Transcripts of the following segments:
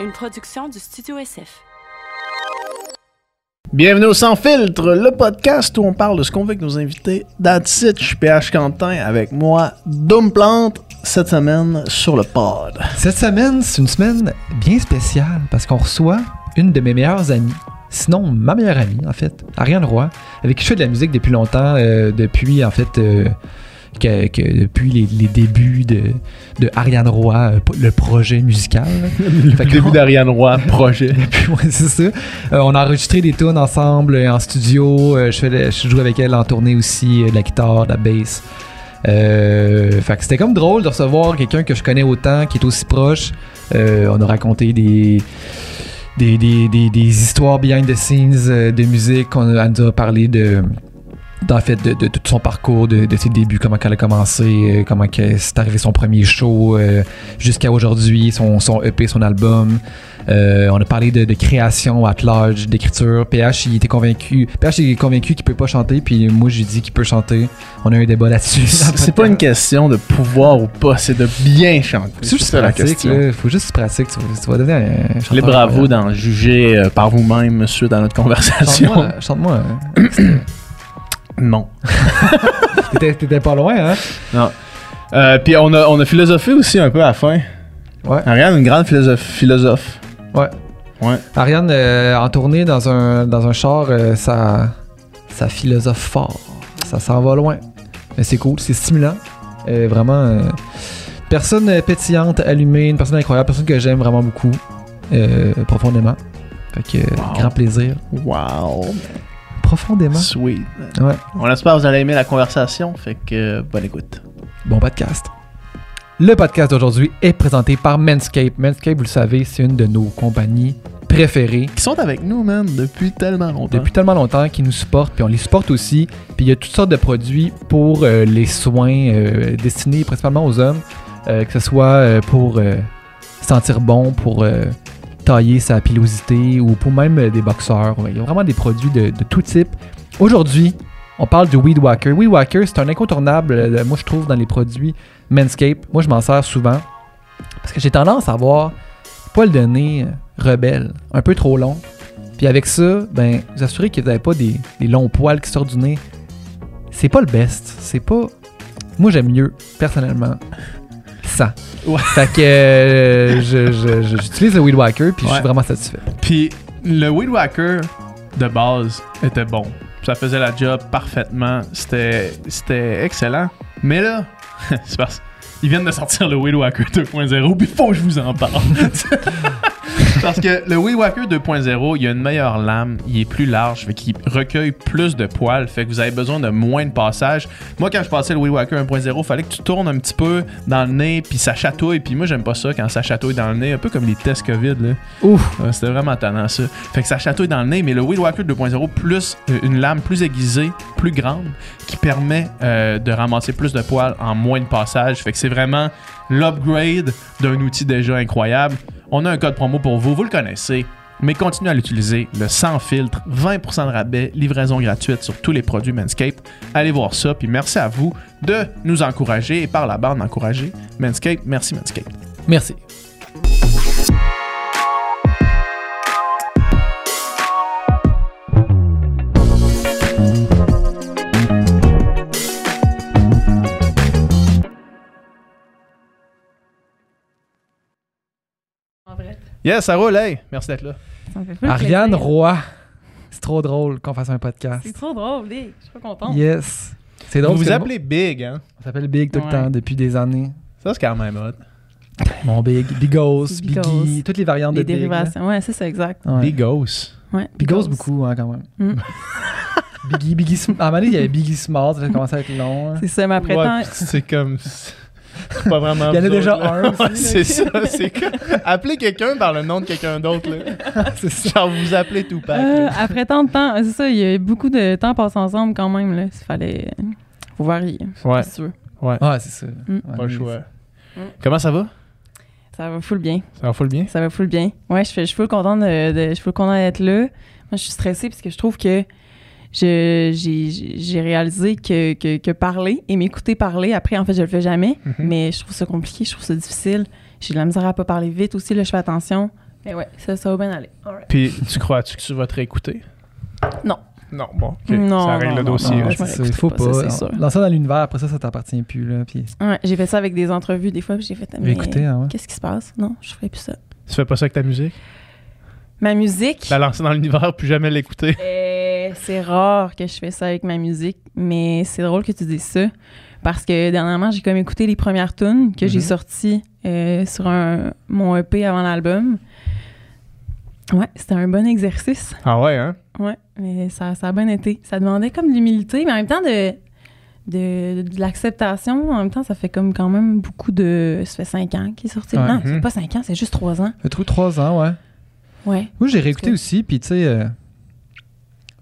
une production du Studio SF. Bienvenue au Sans Filtre, le podcast où on parle de ce qu'on veut avec nos invités. That's it, je suis PH Quentin avec moi, Doom Plante, cette semaine sur le pod. Cette semaine, c'est une semaine bien spéciale parce qu'on reçoit une de mes meilleures amies. Sinon, ma meilleure amie, en fait, Ariane Roy, avec qui je fais de la musique depuis longtemps, euh, depuis, en fait, euh, que, que- depuis les, les débuts de, de Ariane Roy, euh, le projet musical. Le début d'Ariane Roy, projet. Ouais, c'est ça. Euh, on a enregistré des tunes ensemble euh, en studio. Je, fais je joue avec elle en tournée aussi, de la guitare, de la bass. Euh, fait que c'était comme drôle de recevoir quelqu'un que je connais autant, qui est aussi proche. Euh, on a raconté des, des, des, des, des histoires behind the scenes de musique. On a, elle nous a parlé de d'en fait de, de, de tout son parcours, de, de ses débuts, comment elle a commencé, euh, comment c'est arrivé son premier show, euh, jusqu'à aujourd'hui, son, son EP, son album. Euh, on a parlé de, de création at large, d'écriture. PH, il était convaincu. PH est convaincu qu'il peut pas chanter, puis moi, j'ai dit qu'il peut chanter. On a eu un débat là-dessus. C'est pas une question de pouvoir ou pas, c'est de bien chanter. C'est juste ça la question. là. Faut juste pratique. Tu tu vas devenir un chanteur. Les bravos d'en juger par vous-même suite à notre conversation. Chante-moi. Chante-moi. Non. T'étais t'étais pas loin, hein? Euh, Puis on a, on a philosophé aussi un peu à la fin. Ouais. Ariane, une grande philosophe. philosophe. Ouais. Ouais. Ariane, euh, en tournée dans un, dans un char, euh, ça, ça philosophe fort. Ça s'en va loin. Mais c'est cool, c'est stimulant. Vraiment, personne pétillante, allumée, une personne incroyable, personne que j'aime vraiment beaucoup, euh, profondément. Fait que, Wow. grand plaisir. Wow. Profondément. Sweet. Ouais. On espère que vous allez aimer la conversation. Fait que bonne écoute. Bon podcast. Le podcast d'aujourd'hui est présenté par Manscape. Manscape, vous le savez, c'est une de nos compagnies préférées. Qui sont avec nous, man, depuis tellement longtemps. depuis tellement longtemps qu'ils nous supportent, puis on les supporte aussi. Puis il y a toutes sortes de produits pour euh, les soins euh, destinés principalement aux hommes, euh, que ce soit euh, pour euh, sentir bon, pour euh, tailler sa pilosité ou pour même euh, des boxeurs. Il y a vraiment des produits de, de tout type. Aujourd'hui, on parle du Weed Whacker. Weed Whacker, c'est un incontournable, euh, moi je trouve, dans les produits Manscape. Moi je m'en sers souvent parce que j'ai tendance à avoir poil de nez euh, rebelle, un peu trop long. Puis avec ça, ben, vous assurez que vous n'avez pas des, des longs poils qui sortent du nez. C'est pas le best. C'est pas. Moi, j'aime mieux, personnellement, ça. Ouais. Fait que euh, j'utilise le Weed Whacker, puis je suis vraiment satisfait. Puis le Weed Whacker de base était bon. Ça faisait la job parfaitement. C'était c'était excellent. Mais là, c'est parce qu'ils viennent de sortir le Weed Whacker 2.0, puis faut que je vous en parle. parce que le Weed Whacker 2.0, il y a une meilleure lame, il est plus large, fait qu'il recueille plus de poils, fait que vous avez besoin de moins de passages. Moi, quand je passais le Weed Whacker 1.0, fallait que tu tournes un petit peu dans le nez, puis ça chatouille. Puis moi, j'aime pas ça quand ça chatouille dans le nez, un peu comme les tests COVID, là. Ouf! Ouais, C'était vraiment tannant ça. Fait que ça chatouille dans le nez, mais le Weed Whacker 2.0 plus euh, une lame plus aiguisée, plus grande, qui permet euh, de ramasser plus de poils en moins de passages. Fait que c'est vraiment l'upgrade d'un outil déjà incroyable. On a un code promo pour vous, vous le connaissez. Mais continuez à l'utiliser, le sans filtre, 20% de rabais, livraison gratuite sur tous les produits Manscaped. Allez voir ça, puis merci à vous de nous encourager et par la bande d'encourager Manscaped. Merci Manscaped. Merci. Yes, ça roule, hey! Merci d'être là. ça me fait full Ariane. Roy. C'est trop drôle qu'on fasse un podcast. C'est trop drôle, Dick. Je suis pas contente. Yes. C'est drôle. Vous vous appelez Big, hein? On s'appelle Big tout le temps depuis des années. Ça, c'est quand même hot. Mon Big, Bigos, Biggie, toutes les variantes Les de Big. dérivations. Ouais, c'est ça, exact. Ouais. Bigos. Ouais. Bigos beaucoup, hein, quand même. Mm. Biggie, Biggie Sm- À un moment donné, il y avait Biggie Smart, ça a commencé à être long. hein. C'est ça, mais après Ouais, tant. puis c'est comme. Pas vraiment. Il y en a déjà là. un Ouais, c'est ça. C'est comme. Appelez quelqu'un par le nom de quelqu'un d'autre, là. C'est ça. Genre, vous vous appelez Tupac. Euh, là. après tant de temps, c'est ça, il y a eu beaucoup de temps passé ensemble quand même. Là. Il fallait. Faut varier. Ouais, Si tu veux. Ouais, c'est ça. Mm. Pas le choix. Mm. Comment ça va? Ça va full bien. Ça va full bien? Ça va full bien. Ouais, je, suis full contente d'être là. Moi, je suis stressée parce que je trouve que j'ai réalisé que, que, que parler et m'écouter parler, après, en fait, je le fais jamais, Mhm. mais je trouve ça compliqué, je trouve ça difficile. J'ai de la misère à pas parler vite aussi, là, je fais attention. Mais ouais, ça, ça va bien aller. Alright. Puis, tu crois-tu que tu vas te réécouter? Non. Non, bon, ok. Non, ça règle non, le non, dossier. non, je il faut pas, pas. ça, c'est sûr. Lance ça dans l'univers, après ça, ça t'appartient plus. Là, puis Ouais, j'ai fait ça avec des entrevues des fois, puis j'ai fait mais écoutez, hein, ouais. Qu'est-ce qui se passe? Non, je ferai plus ça. Tu fais pas ça avec ta musique? Ma musique, La lancer dans l'univers, puis jamais l'écouter? euh, c'est rare que je fais ça avec ma musique, mais c'est drôle que tu dises ça. Parce que dernièrement, j'ai comme écouté les premières tunes que j'ai Mhm. sorties euh, sur un, mon EP avant l'album. Ouais, c'était un bon exercice. Ah ouais, hein? Ouais, mais ça, ça a bien été. Ça demandait comme de l'humilité, mais en même temps de, de, de l'acceptation. En même temps, ça fait comme quand même beaucoup de. Ça fait cinq ans qu'il est sorti. Non, fait pas cinq ans, c'est juste trois ans. Le trou trois ans, ouais. Ouais. Moi, j'ai réécouté aussi, puis tu sais, euh,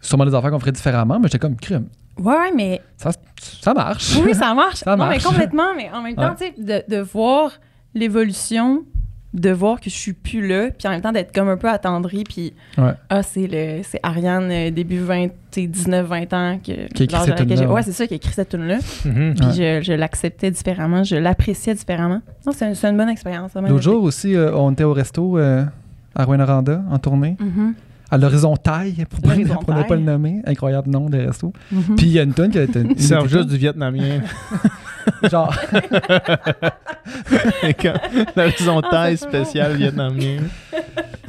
sûrement des affaires qu'on ferait différemment, mais j'étais comme crime. Ouais, ouais, mais Ça, ça marche. Oui, ça marche. Ça non, mais marche. complètement. Mais en même temps, Ouais. tu sais, de, de voir l'évolution, de voir que je suis plus là, puis en même temps d'être comme un peu attendrie, puis Ouais. ah, c'est le c'est Ariane euh, début 20, tu sais, 19 20 ans que Qui écrit cette tune-là, ouais. C'est ça qui écrit cette tune là. Mhm. Puis Ouais. je, je l'acceptais différemment, je l'appréciais différemment. Non, c'est c'est une bonne expérience. L'autre jour aussi, euh, on était au resto euh, à Rwanda en tournée, Mhm, à l'horizontale, pour, pour ne pas le nommer. Incroyable nom de resto. mhm. Puis il y a une tonne qui a été. une Ils servent juste du vietnamien. Genre, L'horizontale Ah, spéciale vietnamien.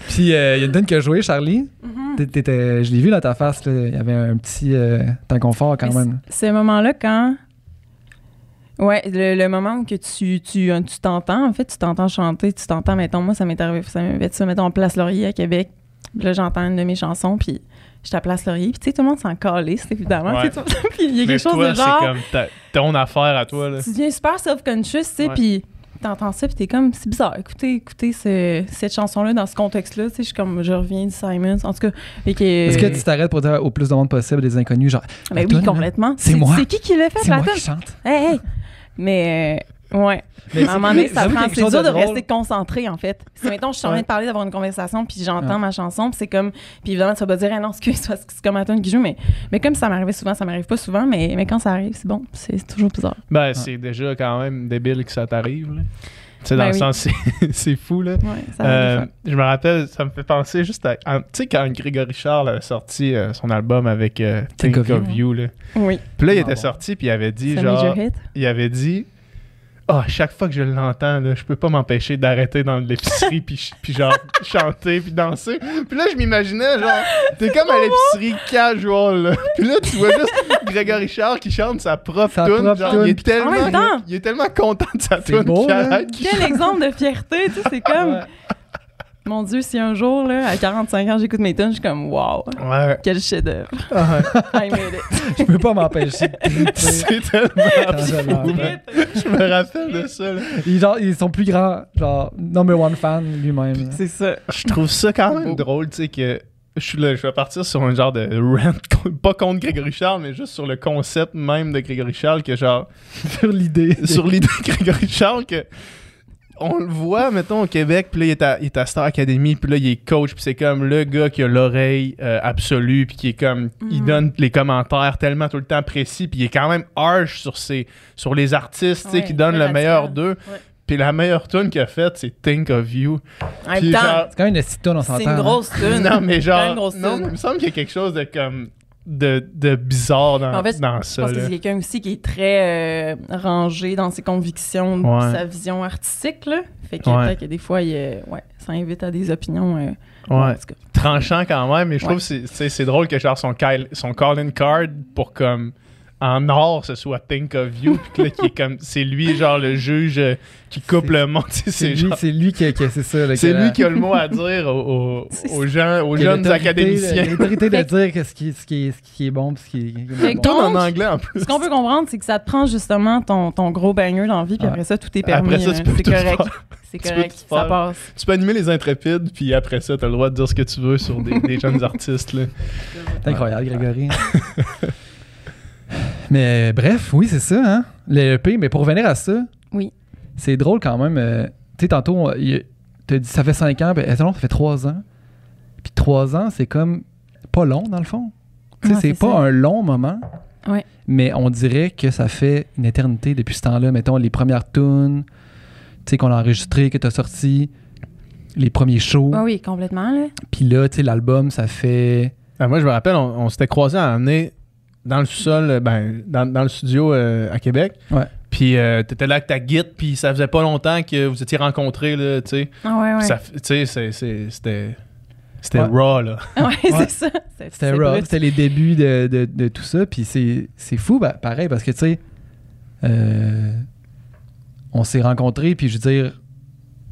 puis euh, il y a une tonne qui a joué, Charlie. Mhm. T'é- t'étais- je l'ai vu dans ta face, il y avait un petit euh, inconfort quand Mais même. Ce moment-là, quand. Ouais, le, le moment où que tu tu tu t'entends, en fait, tu t'entends chanter, tu t'entends, mettons, moi, ça m'est arrivé, ça m'est fait ça, mettons, en Place Laurier à Québec. Puis Là, j'entends une de mes chansons, puis j'étais à Place Laurier, puis tu sais, tout le monde s'en calisse, évidemment. Ouais. puis il y a Mais quelque chose toi, de c'est genre. comme ta- ton affaire à toi. Là. Tu deviens super self-conscious, tu sais, puis t'entends ça, puis t'es comme, c'est bizarre, écoutez, écoutez ce- cette chanson-là dans ce contexte-là, tu sais, je suis comme, je reviens du Simons, en tout cas. et que- Est-ce que tu t'arrêtes pour dire au plus de monde possible des inconnus, genre, Ben oui, complètement. c'est moi. C'est qui qui l'a fait, c'est la moi qui chante? Hey, hey! Mais, euh, ouais. Mais à un moment donné, ça prend. C'est dur de, drôle. rester concentré, en fait. Si, mettons, je suis en train de parler, d'avoir une conversation, puis j'entends Ouais. ma chanson, puis c'est comme. Puis évidemment, tu vas pas dire, ah non, excuse, c'est comme un tune qui joue, mais, mais comme ça m'arrivait souvent, ça m'arrive pas souvent, mais, mais quand ça arrive, c'est bon. C'est toujours bizarre. Ben, c'est déjà quand même débile que ça t'arrive. là. Tu sais, dans Ben le oui. sens, c'est- c'est fou, là. Ouais, ça. Euh, je me rappelle, ça me fait penser juste à. tu sais, quand Grégory Charles a sorti euh, son album avec euh, Think, Think of of, You. Là. Oui. Puis là, il Ah, était bon. sorti, puis il avait dit, genre. major hit. Il avait dit. Ah, chaque fois que je l'entends, là, je peux pas m'empêcher d'arrêter dans l'épicerie puis, puis genre chanter puis danser. Puis là, je m'imaginais genre t'es comme à l'épicerie casual là. Puis là, tu vois juste Grégory Charles qui chante sa propre tune, il est tellement il est tellement content de sa C'est tune hein? Quel exemple de fierté, tu sais, c'est comme. Mon Dieu, si un jour, là, à 45 ans, j'écoute mes tunes, je suis comme, wow, Ouais. quel chef-d'œuvre. Ah, I made it. Je peux pas m'empêcher de C'est tellement je me rappelle de ça là. Ils, genre, ils sont plus grands, genre, number one fan lui-même. C'est ça. Je trouve ça quand même drôle, tu sais, que je, suis là, je vais partir sur un genre de rant, pas contre Grégory Charles, mais juste sur le concept même de Grégory Charles, que genre, Sur l'idée. sur l'idée de Grégory Charles, que on le voit, mettons, au Québec, puis là, il est, à, il est à Star Academy, puis là, il est coach, puis c'est comme le gars qui a l'oreille euh, absolue, puis qui est comme, il Mhm. donne les commentaires tellement tout le temps précis, puis il est quand même harsh sur, ses, sur les artistes, tu sais, Ouais, qui donnent le meilleur d'eux. Ouais. Puis la meilleure tune qu'il a faite, c'est Think of You. C'est quand même une petite tonne, on s'entend. c'est une hein. grosse tune. non, mais genre, une grosse non, tune. il me semble qu'il y a quelque chose de comme de, de bizarre dans, En fait, dans Je ça. pense que là. c'est quelqu'un aussi qui est très euh, rangé dans ses convictions, Ouais. sa vision artistique. Là. Fait que Ouais. que des fois, il, euh, ouais, ça invite à des opinions. euh, Ouais. Tranchant quand même, mais je trouve que c'est- drôle que genre son, call- son call-in card pour comme en or ce soit Think of You, puis que là, qui est comme c'est lui genre le juge euh, qui coupe le monde. tu sais, C'est lui, genre- c'est lui qui, qui c'est ça. là, c'est qui a lui la- qui a le mot à dire aux, aux- C'est aux gens, aux qui a jeunes académiciens. L'autorité de dire que ce qui, ce, qui est, ce qui est bon, puis ce qui est. En anglais en plus. Ce qu'on peut comprendre, c'est que ça te prend justement ton, ton gros banger dans la vie, puis Ouais. après ça, tout est permis. Après ça, là. tu peux c'est tout correct. faire. C'est Tu peux correct. Ça passe. Tu peux animer les intrépides, puis après ça, t'as le droit de dire ce que tu veux sur des, des jeunes artistes. Là. C'est incroyable, Grégory. mais euh, bref, oui, c'est ça, hein. Le EP, mais pour revenir à ça, Oui. c'est drôle quand même. euh, tu sais, tantôt, t'as dit ça fait 5 ans, ben, non, ça fait 3 ans. Puis 3 ans, c'est comme pas long, dans le fond. Tu sais, Ouais, c'est pas ça. un long moment. Ouais. Mais on dirait que ça fait une éternité depuis ce temps-là. Mettons, les premières tunes, tu sais, qu'on a enregistrées, que t'as sorties. les premiers shows. Ah oui, complètement, là. Puis là, tu sais, l'album, ça fait. Ah, moi, je me rappelle, on, on s'était croisés à année dans le sous-sol, euh, ben, dans, dans le studio euh, à Québec. Ouais. Puis euh, t'étais là avec ta guide, puis ça faisait pas longtemps que vous étiez rencontrés, là, tu sais. Ah ouais, ouais. Tu sais, c'est- c'est- c'était... C'était Ouais. raw, là. Ouais, Ouais. c'est ça. C'était brut. c'était les débuts de, de- de tout ça. Puis c'est c'est fou, bah, pareil, parce que tu sais, euh, on s'est rencontrés, puis je veux dire,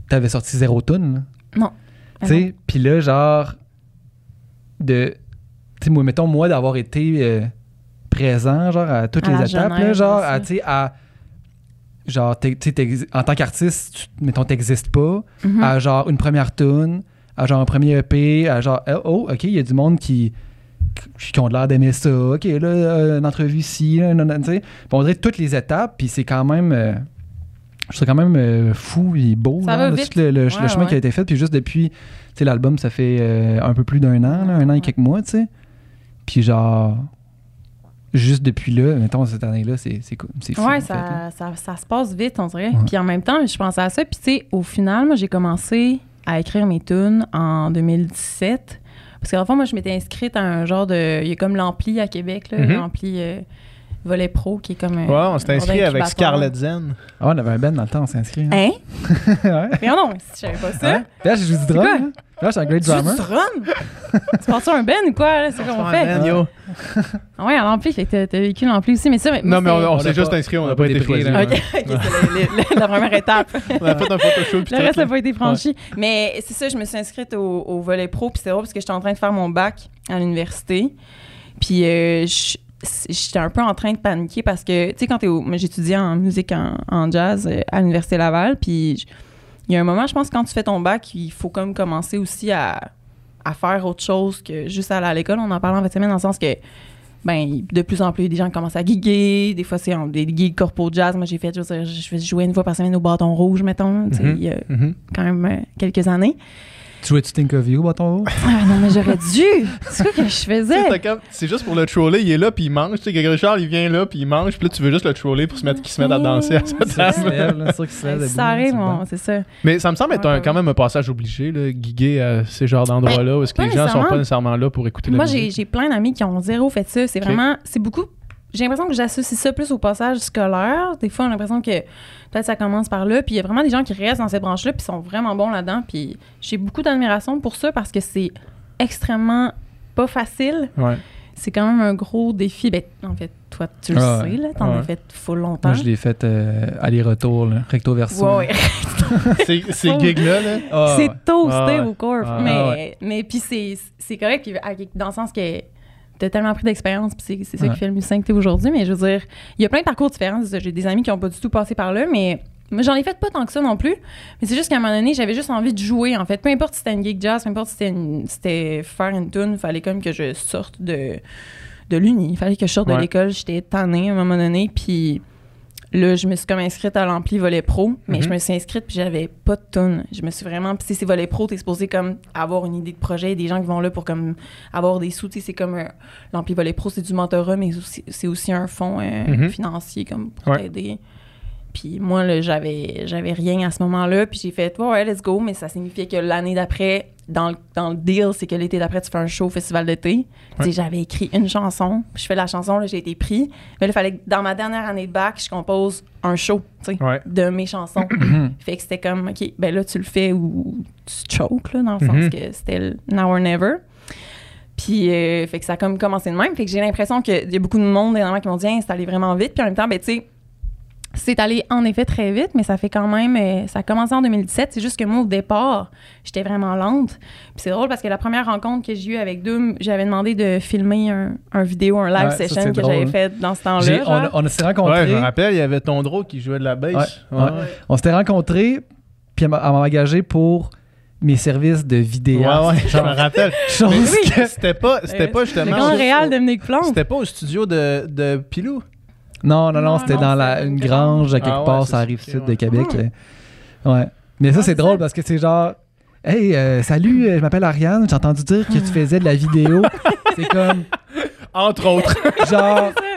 t'avais sorti zéro tune. là. Non. Tu sais, puis là, genre, de. Tu sais, moi, mettons, moi, d'avoir été euh, présent, genre, à toutes À les étapes, là, genre, tu sais, à. Genre, t'es- tu sais, t'ex- en tant qu'artiste, tu- mettons, t'existes pas, Mhm. à genre une première tune, à genre un premier EP, à genre, oh, oh, ok, il y a du monde qui, qui ont l'air d'aimer ça, ok, là, euh, une entrevue ici, là, tu sais. Puis on dirait toutes les étapes, puis c'est quand même. euh, je trouve quand même euh, fou et beau, Ça là, tout le, le- le Ouais, chemin qui a été fait, puis juste depuis, tu sais, l'album, ça fait euh, un peu plus d'un an, là, un an et quelques mois, tu sais. Puis genre, juste depuis là, mettons, cette année-là, c'est c'est cool. C'est fou. Ouais, en fait, ça, ça, ça se passe vite, on dirait. Ouais. Puis en même temps, je pensais à ça. Puis tu sais, au final, moi, j'ai commencé à écrire mes tunes en 2017. Parce qu'en fait, moi, je m'étais inscrite à un genre de. Il y a comme l'ampli à Québec, là, Mhm. l'ampli euh, Volet Pro, qui est comme. un- Ouais, on s'est inscrit avec. Scarlett Zen. Ah, on avait un band dans le temps, on s'est inscrit. hein. Hein? ouais. Mais non, si je savais pas ça. Là, je joue du drum. hein. Là, je suis un great Tu joues drummer. du drum? tu penses un ben ou quoi? C'est comme on fait? Man, yo. Ah ouais, à l'ampli, fait que t'as- vécu l'ampli aussi. Mais ça, mais Non, mais on, c'était- on On s'est juste inscrit, on n'a a pas été pris. Ok, c'est la première étape. On a fait un photoshoot. puis Le reste n'a pas été franchi. Mais c'est ça, je me suis inscrite au, au volet pro, puis c'est drôle parce que j'étais en train de faire mon bac à l'université. Puis euh, je- j'étais un peu en train de paniquer parce que, tu sais, quand t'es au. Moi, j'étudiais en musique en, en jazz euh, à l'Université Laval, puis il y a un moment, je pense, quand tu fais ton bac, il faut comme commencer aussi à, à faire autre chose que juste aller à l'école. On en parlait en fait semaine dans le sens que. Ben, de plus en plus, des gens commencent à giguer. Des fois, c'est des gigs corpo jazz. Moi, j'ai fait, je je jouer une fois par semaine au bâton rouge, mettons. Mhm. il y a Mhm. quand même euh, quelques années. Tu jouais tu Think of You, bâton? Rouge? Ah non, mais j'aurais dû! C'est quoi que je faisais? C'est juste pour le troller, il est là puis il mange. Tu sais, Grégory Charles, il vient là puis il mange. Puis là, tu veux juste le troller pour se mettre, qu'il se mette à danser à sa ça. table. arrive, c'est mon- bon. c'est ça. Mais ça me semble être quand même un passage obligé, là, guiguer à ces genres d'endroits-là où est-ce que les gens sont nécessairement. pas nécessairement là pour écouter la Moi, j'ai musique. j'ai plein d'amis qui ont zéro fait ça. C'est vraiment. C'est beaucoup. J'ai l'impression que j'associe ça plus au passage scolaire. Des fois, on a l'impression que peut-être ça commence par là. Puis il y a vraiment des gens qui restent dans cette branche-là puis sont vraiment bons là-dedans. Puis j'ai beaucoup d'admiration pour ça parce que c'est extrêmement pas facile. Ouais. C'est quand même un gros défi. Ben, en fait, toi, tu le Ah sais, là. T'en Ouais. as fait full longtemps. Moi, je l'ai fait euh, aller-retour, recto verso. Ouais, ouais. Ces, ces gigs-là, là. Ah, c'est toasté Ah ouais. au corps. Ah mais ouais. mais puis c'est, c'est correct puis dans le sens que t'as tellement pris d'expérience puis c'est, ça Ouais. qui fait le musicien que t'es aujourd'hui. Mais je veux dire, il y a plein de parcours différents. J'ai des amis qui ont pas du tout passé par là, mais j'en ai fait pas tant que ça non plus. Mais c'est juste qu'à un moment donné, j'avais juste envie de jouer, en fait. Peu importe si c'était une gig jazz, peu importe si c'était, faire une tune, il fallait comme que je sorte de, de l'uni. Il fallait que je sorte de l'école. J'étais tannée à un moment donné. Puis là, je me suis comme inscrite à l'ampli volet pro, mais Mhm. je me suis inscrite puis j'avais pas de tune. Je me suis vraiment. Puis si c'est volet pro, t'es supposé comme avoir une idée de projet. Des gens qui vont là pour comme avoir des sous. Tu sais, c'est comme un- l'ampli volet pro, c'est du mentorat, mais c'est aussi un fonds euh, Mhm. financier comme pour Ouais. t'aider. Puis moi, là, j'avais, j'avais rien à ce moment-là. Puis j'ai fait, ouais, ouais, let's go. Mais ça signifiait que l'année d'après, dans le, dans le deal, c'est que l'été d'après, tu fais un show au festival d'été. J'avais écrit une chanson. Puis je fais la chanson, là, j'ai été pris. Mais il fallait que dans ma dernière année de bac, je compose un show, Ouais. de mes chansons. fait que c'était comme, OK, ben là, tu le fais ou tu choques, là, dans le Mhm. sens que c'était le now or never. Puis, euh, fait que ça a comme commencé de même. Fait que j'ai l'impression qu'il y a beaucoup de monde énormément qui m'ont dit, Hein, c'est allé vraiment vite. Puis en même temps, ben, tu sais, c'est allé en effet très vite, mais ça fait quand même. euh, ça a commencé en 2017. C'est juste que moi, au départ, j'étais vraiment lente. Puis c'est drôle parce que la première rencontre que j'ai eue avec Doom, j'avais demandé de filmer un, un vidéo, un live Ouais, session que j'avais fait dans ce temps-là. On, on s'est Ouais, rencontrés. je me rappelle, il y avait Tondro qui jouait de la bass. Ouais, ouais. On s'était rencontrés, puis elle m'a engagé pour mes services de Ouais, vidéaste. ouais, je me rappelle. Chose Mais que- C'était pas, c'était pas Le justement. grand réal de Dominique Plante. C'était pas au studio de, de Pilou? Non, non, non, c'était dans la, une grange à quelque Ah ouais, part ça, rive ok, sud de Québec. Là. Ouais. Mais ça, Ah, c'est c'est drôle parce que c'est genre. Hey, euh, salut, euh, je m'appelle Ariane, j'ai entendu dire que tu faisais de la vidéo. c'est comme, Entre autres. genre,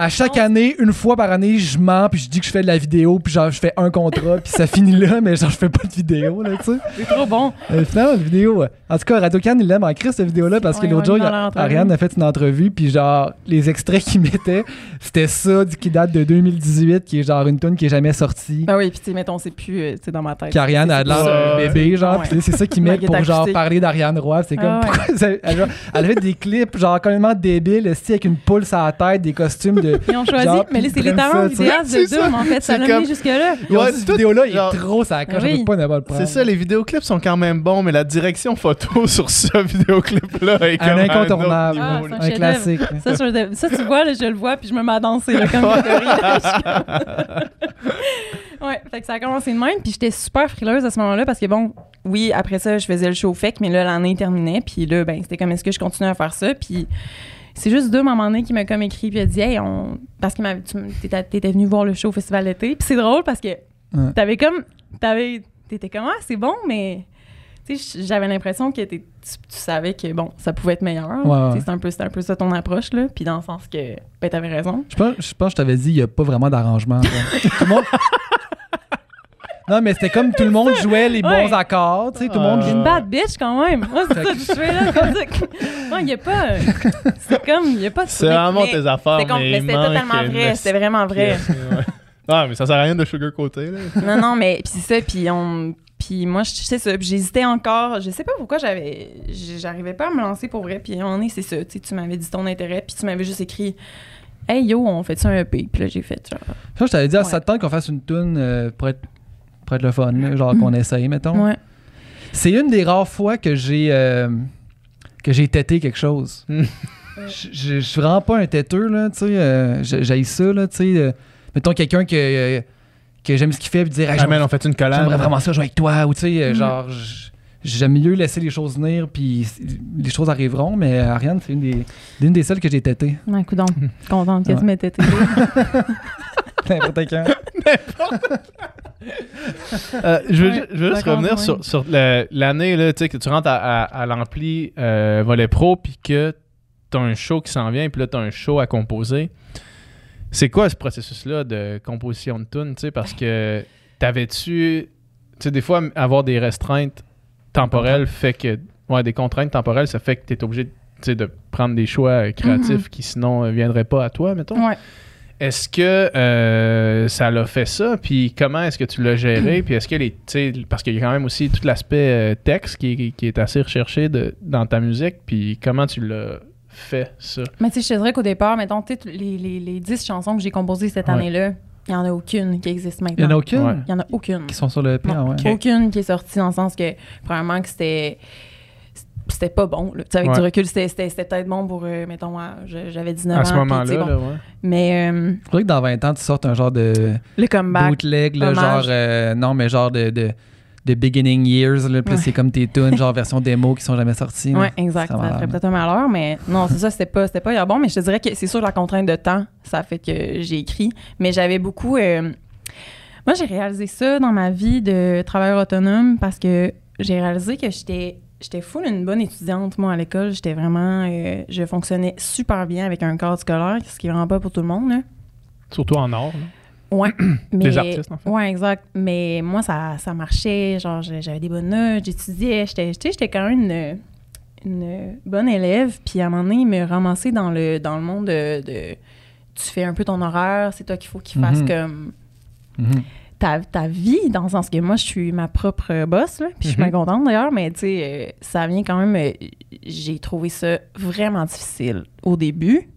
À chaque Non. année, une fois par année, je mens, puis je dis que je fais de la vidéo, puis genre, je fais un contrat, puis ça finit là, mais genre, je fais pas de vidéo, là, tu sais. C'est trop bon. Euh, finalement, la vidéo. euh, En tout cas, Radio Can, il l'aime en crise, cette vidéo-là, parce que Ouais, l'autre jour, dans il y a-. Ariane a fait une entrevue, puis genre, les extraits qu'il mettait, c'était ça, qui date de 2018, qui est genre une tune qui est jamais sortie. Ben oui, puis tu sais, mettons, c'est plus, euh, tu sais, dans ma tête. Qu'Ariane a C'est- l'air c'est d'un ça. bébé, genre, Ouais. c'est ça qu'ils mettent pour genre acoustique. parler d'Ariane Roy. C'est comme, Ah ouais. pourquoi elle, genre, elle avait des clips, genre, complètement débiles, avec une poule sur la tête, des costumes de. Ils ont choisi, Genre, mais là, ils c'est les prennent talents ça, tu sais. vidéastes C'est de. Doom, en fait. Ça C'est l'a comme- mis jusque-là. Ouais, cette vidéo-là il est trop, ça accroche, Oui. je peux pas n'importe prendre. C'est ça, les vidéoclips sont quand même bons, mais la direction photo sur ce vidéoclip-là est Un incontournable, Ah, niveau, un un classique. Ça, sur le- ça, tu vois, là, je le vois, puis je me mets à danser, là, comme ouais, fait que ça a commencé de même, puis j'étais super frileuse à ce moment-là, parce que bon, oui, après ça, je faisais le show FEC, mais là, l'année terminait, puis là, ben, c'était comme, est-ce que je continue à faire ça, puis c'est juste deux, à un moment donné, qui m'a comme écrit, puis a dit, hey, on... parce que tu t'étais, venu voir le show au Festival d'été, puis c'est drôle, parce que Ouais. t'avais comme, t'avais, t'étais comme, ah, c'est bon, mais... Tu sais, j'avais l'impression que t'es- tu, tu savais que, bon, ça pouvait être meilleur. Ouais, ouais. C'est un, peu- c'est un peu ça ton approche, là. Puis dans le sens que, ben, t'avais raison. Je pense, je pense que je t'avais dit, il n'y a pas vraiment d'arrangement. tout le monde. Non, mais c'était comme tout le monde jouait les bons Ouais. accords, tu sais, tout le monde. J'ai une bad bitch quand même. Moi, c'est ça que je fais là. Comme ça. que- Non, il n'y a pas. C'est comme, il n'y a pas de C'est vraiment tes affaires, mais c'était totalement vrai. C'était vraiment vrai. Ouais. Ah, mais ça sert à rien de sugarcoater, là. Non, non, mais puis c'est ça, puis on. Puis moi, je sais ça, puis j'hésitais encore. Je sais pas pourquoi j'avais. J'arrivais pas à me lancer pour vrai. Puis moment donné, c'est ça. Tu sais, tu m'avais dit ton intérêt, puis tu m'avais juste écrit Hey yo, on fait ça un EP. Puis là, j'ai fait genre. Que je t'avais dit, à Ouais. ça te tente qu'on fasse une tune euh, pour, être, pour être le fun, là, genre qu'on essaye, mettons. Mm. Ouais. C'est une des rares fois que j'ai euh, que j'ai têté quelque chose. Mm. Je- Je je suis vraiment pas un têteux, là, tu sais. euh, j'ai- ça, là, tu sais. euh, mettons quelqu'un que, euh, que j'aime ce qu'il fait, puis dire, Hey, Ah, man, on fait une collab. j'aimerais vraiment ça jouer avec toi, ou tu sais, euh, Mm. genre, j'aime mieux laisser les choses venir, puis les choses arriveront, mais Ariane, c'est une des, une des seules que j'ai têtées. Ouais, coudonc. Contente que Ouais. tu m'étais aidé. N'importe quand. Euh, je veux, Ouais, ju- je veux juste revenir sur, l'année là, tu sais, que tu rentres à, à, à l'ampli euh, volet pro puis que tu as un show qui s'en vient puis là tu as un show à composer. C'est quoi ce processus-là de composition de tune, tu sais, parce que t'avais-tu, tu sais, des fois avoir des restreintes temporelles fait que, ouais, des contraintes temporelles, ça fait que tu es obligé, de prendre des choix euh, créatifs qui sinon euh, viendraient pas à toi, mettons. Ouais. Est-ce que euh, ça l'a fait ça? Puis comment est-ce que tu l'as géré? Puis est-ce que les. tu sais, Parce qu'il y a quand même aussi tout l'aspect euh, texte qui, est- qui est assez recherché de, dans ta musique. Puis comment tu l'as fait, ça? Mais tu sais, je te dirais qu'au départ, mettons, tu sais, les, les, les 10 chansons que j'ai composées cette Ouais. année-là, il n'y en a aucune qui existe Il y en maintenant. a aucune? Ouais. Il n'y en a aucune. qui sont sur le plan, Non, ouais. Aucune qui est sortie dans le sens que, premièrement, que c'était. C'était pas bon. Là. Avec Ouais. du recul, c'était peut-être bon pour, euh, mettons, à- je- j'avais 19 ans. à ce moment-là, bon. là, ouais. Mais euh, faudrait que dans 20 ans, tu sortes un genre de le comeback. bootleg, là, genre, euh, non, mais genre de, de, de beginning years, là, Ouais. c'est comme tes tunes, genre version démo qui sont jamais sorties. Oui, exact. Ça ferait peut-être un malheur, mais non, c'est ça, c'était pas, c'était pas hyper bon. Mais je te dirais que c'est sûr la contrainte de temps, ça fait que j'ai écrit. Mais j'avais beaucoup. euh, Moi, j'ai réalisé ça dans ma vie de travailleur autonome parce que j'ai réalisé que j'étais. J'étais full une bonne étudiante, moi, à l'école. J'étais vraiment... euh, je fonctionnais super bien avec un cadre scolaire, ce qui est vraiment pas pour tout le monde, là. Surtout en or. Ouais. mais, Les artistes, en fait. Ouais, exact. Mais moi, ça, ça marchait. Genre, j'avais des bonnes notes, j'étudiais. J'étais, tu sais, j'étais quand même une, une bonne élève. Puis à un moment donné, me ramasser dans le, dans le monde de, de- Tu fais un peu ton horaire, c'est toi qu'il faut qu'il fasse Mhm. comme Mhm. Ta, ta vie, dans le sens que moi, je suis ma propre boss, là, puis je suis Mhm. bien contente d'ailleurs, mais tu sais, euh, ça vient quand même. euh, j'ai trouvé ça vraiment difficile au début.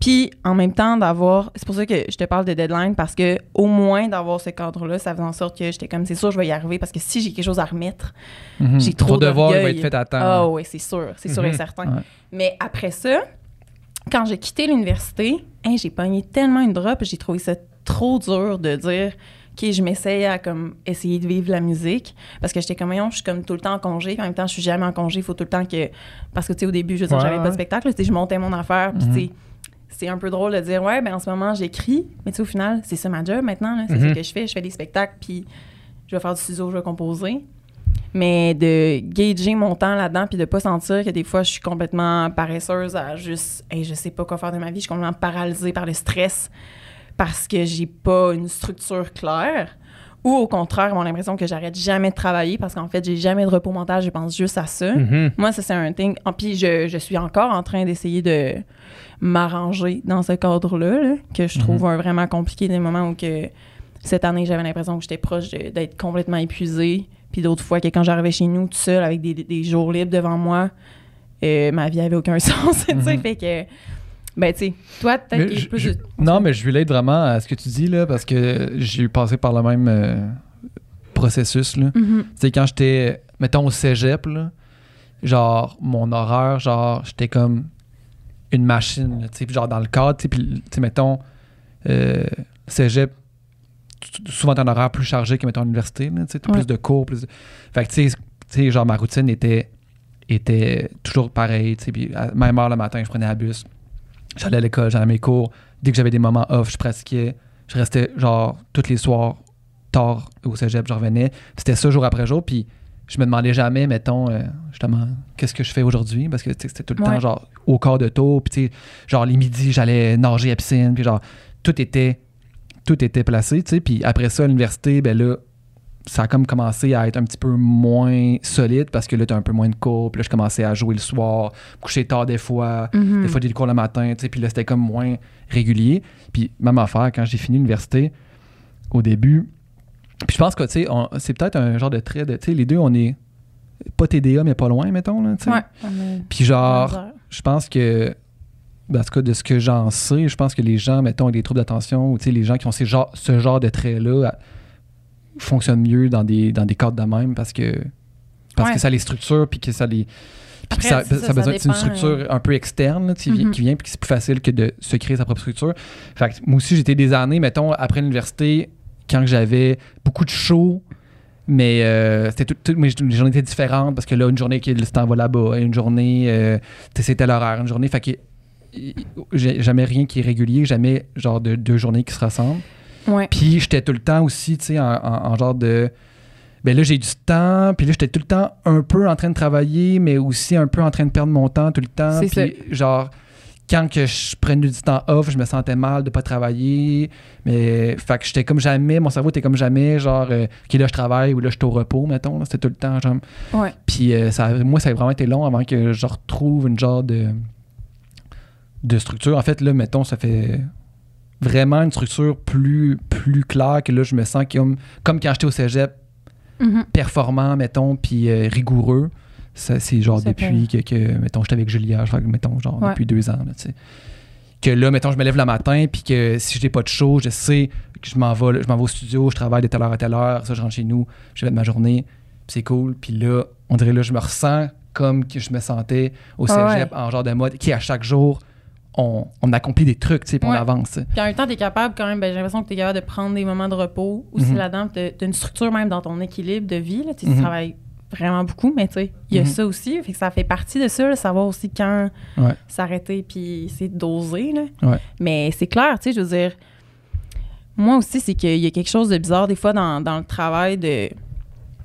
Puis en même temps, d'avoir. C'est pour ça que je te parle de deadline, parce que au moins d'avoir ce cadre-là, ça faisait en sorte que j'étais comme, c'est sûr, je vais y arriver, parce que si j'ai quelque chose à remettre, Mhm. J'ai trop Ton devoir il va être fait à temps. ah oui, c'est sûr, c'est sûr et Mhm. certain. Ouais. Mais après ça, quand j'ai quitté l'université, hein, j'ai pogné tellement une drop, j'ai trouvé ça trop dur de dire OK, je m'essaye à comme essayer de vivre la musique parce que j'étais comme je suis comme tout le temps en congé, puis en même temps je suis jamais en congé, il faut tout le temps que parce que tu sais au début, je Ouais, j'avais pas ouais. de spectacle, je montais mon affaire, puis Mhm. tu c'est un peu drôle de dire ouais, ben en ce moment j'écris, mais tu sais au final, c'est ça ma job maintenant là, c'est Mhm. ça que je fais, je fais des spectacles puis je vais faire du studio, je vais composer. Mais de gager mon temps là-dedans puis de pas sentir que des fois je suis complètement paresseuse à juste hey, je sais pas quoi faire de ma vie, je suis complètement paralysée par le stress parce que j'ai pas une structure claire. Ou au contraire, j'ai l'impression que j'arrête jamais de travailler parce qu'en fait, j'ai jamais de repos mental, je pense juste à ça. Mhm. Moi, ça, c'est un thing. Ah, Puis je, je suis encore en train d'essayer de m'arranger dans ce cadre-là, là, que je trouve un vraiment compliqué des moments où que cette année, j'avais l'impression que j'étais proche d'être complètement épuisée. Puis d'autres fois que quand j'arrivais chez nous tout seul avec des, des jours libres devant moi, euh, ma vie avait aucun sens. tu sais, Mhm. fait que, ben, tu sais, toi, peut-être plus je- de- Non, mais je relate vraiment à ce que tu dis, là, parce que j'ai passé par le même euh, processus, là. Mhm. Tu sais, quand j'étais, mettons, au cégep, là, genre, mon horaire, genre, j'étais comme une machine, tu sais, genre, dans le cadre, tu sais, puis, tu sais, mettons, euh, cégep, souvent, t'as un horaire plus chargé que, mettons, l'université, là, tu sais, Ouais. plus de cours, plus de... Fait que, tu sais, tu sais, genre, ma routine était, était toujours pareille, tu sais, puis à même heure le matin, je prenais la bus, j'allais à l'école, j'allais à mes cours, dès que j'avais des moments off, je pratiquais, je restais, genre, tous les soirs, tard au cégep, je revenais. C'était ça jour après jour. Puis je me demandais jamais, mettons, euh, justement, qu'est-ce que je fais aujourd'hui? Parce que c'était tout le Ouais. temps, genre, au corps de tour. Puis, tu sais, genre, les midis, j'allais nager à piscine. Puis, genre, tout était, tout était placé, tu sais. Puis après ça, à l'université, ben là, ça a comme commencé à être un petit peu moins solide parce que là, t'as un peu moins de cours. Puis là, je commençais à jouer le soir, coucher tard des fois. Mhm. Des fois, des cours le matin, tu sais, puis là, c'était comme moins régulier. Puis, même affaire, quand j'ai fini l'université, au début, puis je pense que, tu sais, c'est peut-être un genre de trait de, tu sais, les deux, on est pas TDA, mais pas loin, mettons, là, tu sais. Ouais. Puis genre, je pense que, ben, en tout cas, de ce que j'en sais, je pense que les gens, mettons, avec des troubles d'attention, ou tu sais, les gens qui ont ces genres- ce genre de traits-là, fonctionnent mieux dans des, dans des cadres de même parce que, parce Ouais. que ça les structure, puis que ça les... Puis que Après, ça, ça, ça, a besoin ça d'une structure un peu externe là, qui, vi- Mhm. qui vient, puis que c'est plus facile que de se créer sa propre structure. Fait que moi aussi, j'étais des années, mettons, après l'université, quand j'avais beaucoup de shows, mais euh, c'était tout, toutes mes mes journées étaient différentes parce que là, une journée qui le temps va là-bas, une journée, euh, c'était l'horaire, une journée. Fait que j'ai jamais rien qui est régulier, jamais genre de deux journées qui se ressemblent. Ouais. Puis j'étais tout le temps aussi, tu sais, en, en- en genre de. Ben là, j'ai du temps, puis là, j'étais tout le temps un peu en train de travailler, mais aussi un peu en train de perdre mon temps tout le temps. C'est Puis genre, quand que je prenais du temps off, je me sentais mal de pas travailler. Mais, fait que j'étais comme jamais, mon cerveau était comme jamais, genre, euh, OK, là, je travaille ou là, je suis au repos, mettons. C'était tout le temps, genre. Ouais. Puis euh, ça, moi, ça a vraiment été long avant que je retrouve une genre de, de structure. En fait, là, mettons, ça fait vraiment une structure plus, plus claire que là, je me sens comme, comme quand j'étais au cégep, Mhm. performant, mettons, puis euh, rigoureux. Ça, c'est genre Ça depuis que, que, mettons, j'étais avec Julia, je crois que, mettons, genre Ouais. depuis deux ans, là, tu sais. Que là, mettons, je me lève le matin, puis que si je n'ai pas de show, je sais que je m'en vais, je m'en vais au studio, je travaille de telle heure à telle heure, ça, je rentre chez nous, je vais de ma journée, puis c'est cool. Puis là, on dirait là, je me ressens comme que je me sentais au Ah cégep ouais. en genre de mode qui, à chaque jour, on, on accomplit des trucs, tu sais, puis on Ouais. avance. Puis en même temps, tu es capable quand même, ben, j'ai l'impression que tu es capable de prendre des moments de repos aussi Mhm. là-dedans. Tu as une structure même dans ton équilibre de vie. Là. Tu Mhm. travailles vraiment beaucoup, mais tu sais, il y a Mhm. ça aussi. Fait que ça fait partie de ça, là, savoir aussi quand Ouais. s'arrêter puis c'est doser. Là. Ouais. Mais c'est clair, tu sais, je veux dire, moi aussi, c'est qu'il y a quelque chose de bizarre des fois dans, dans le travail de.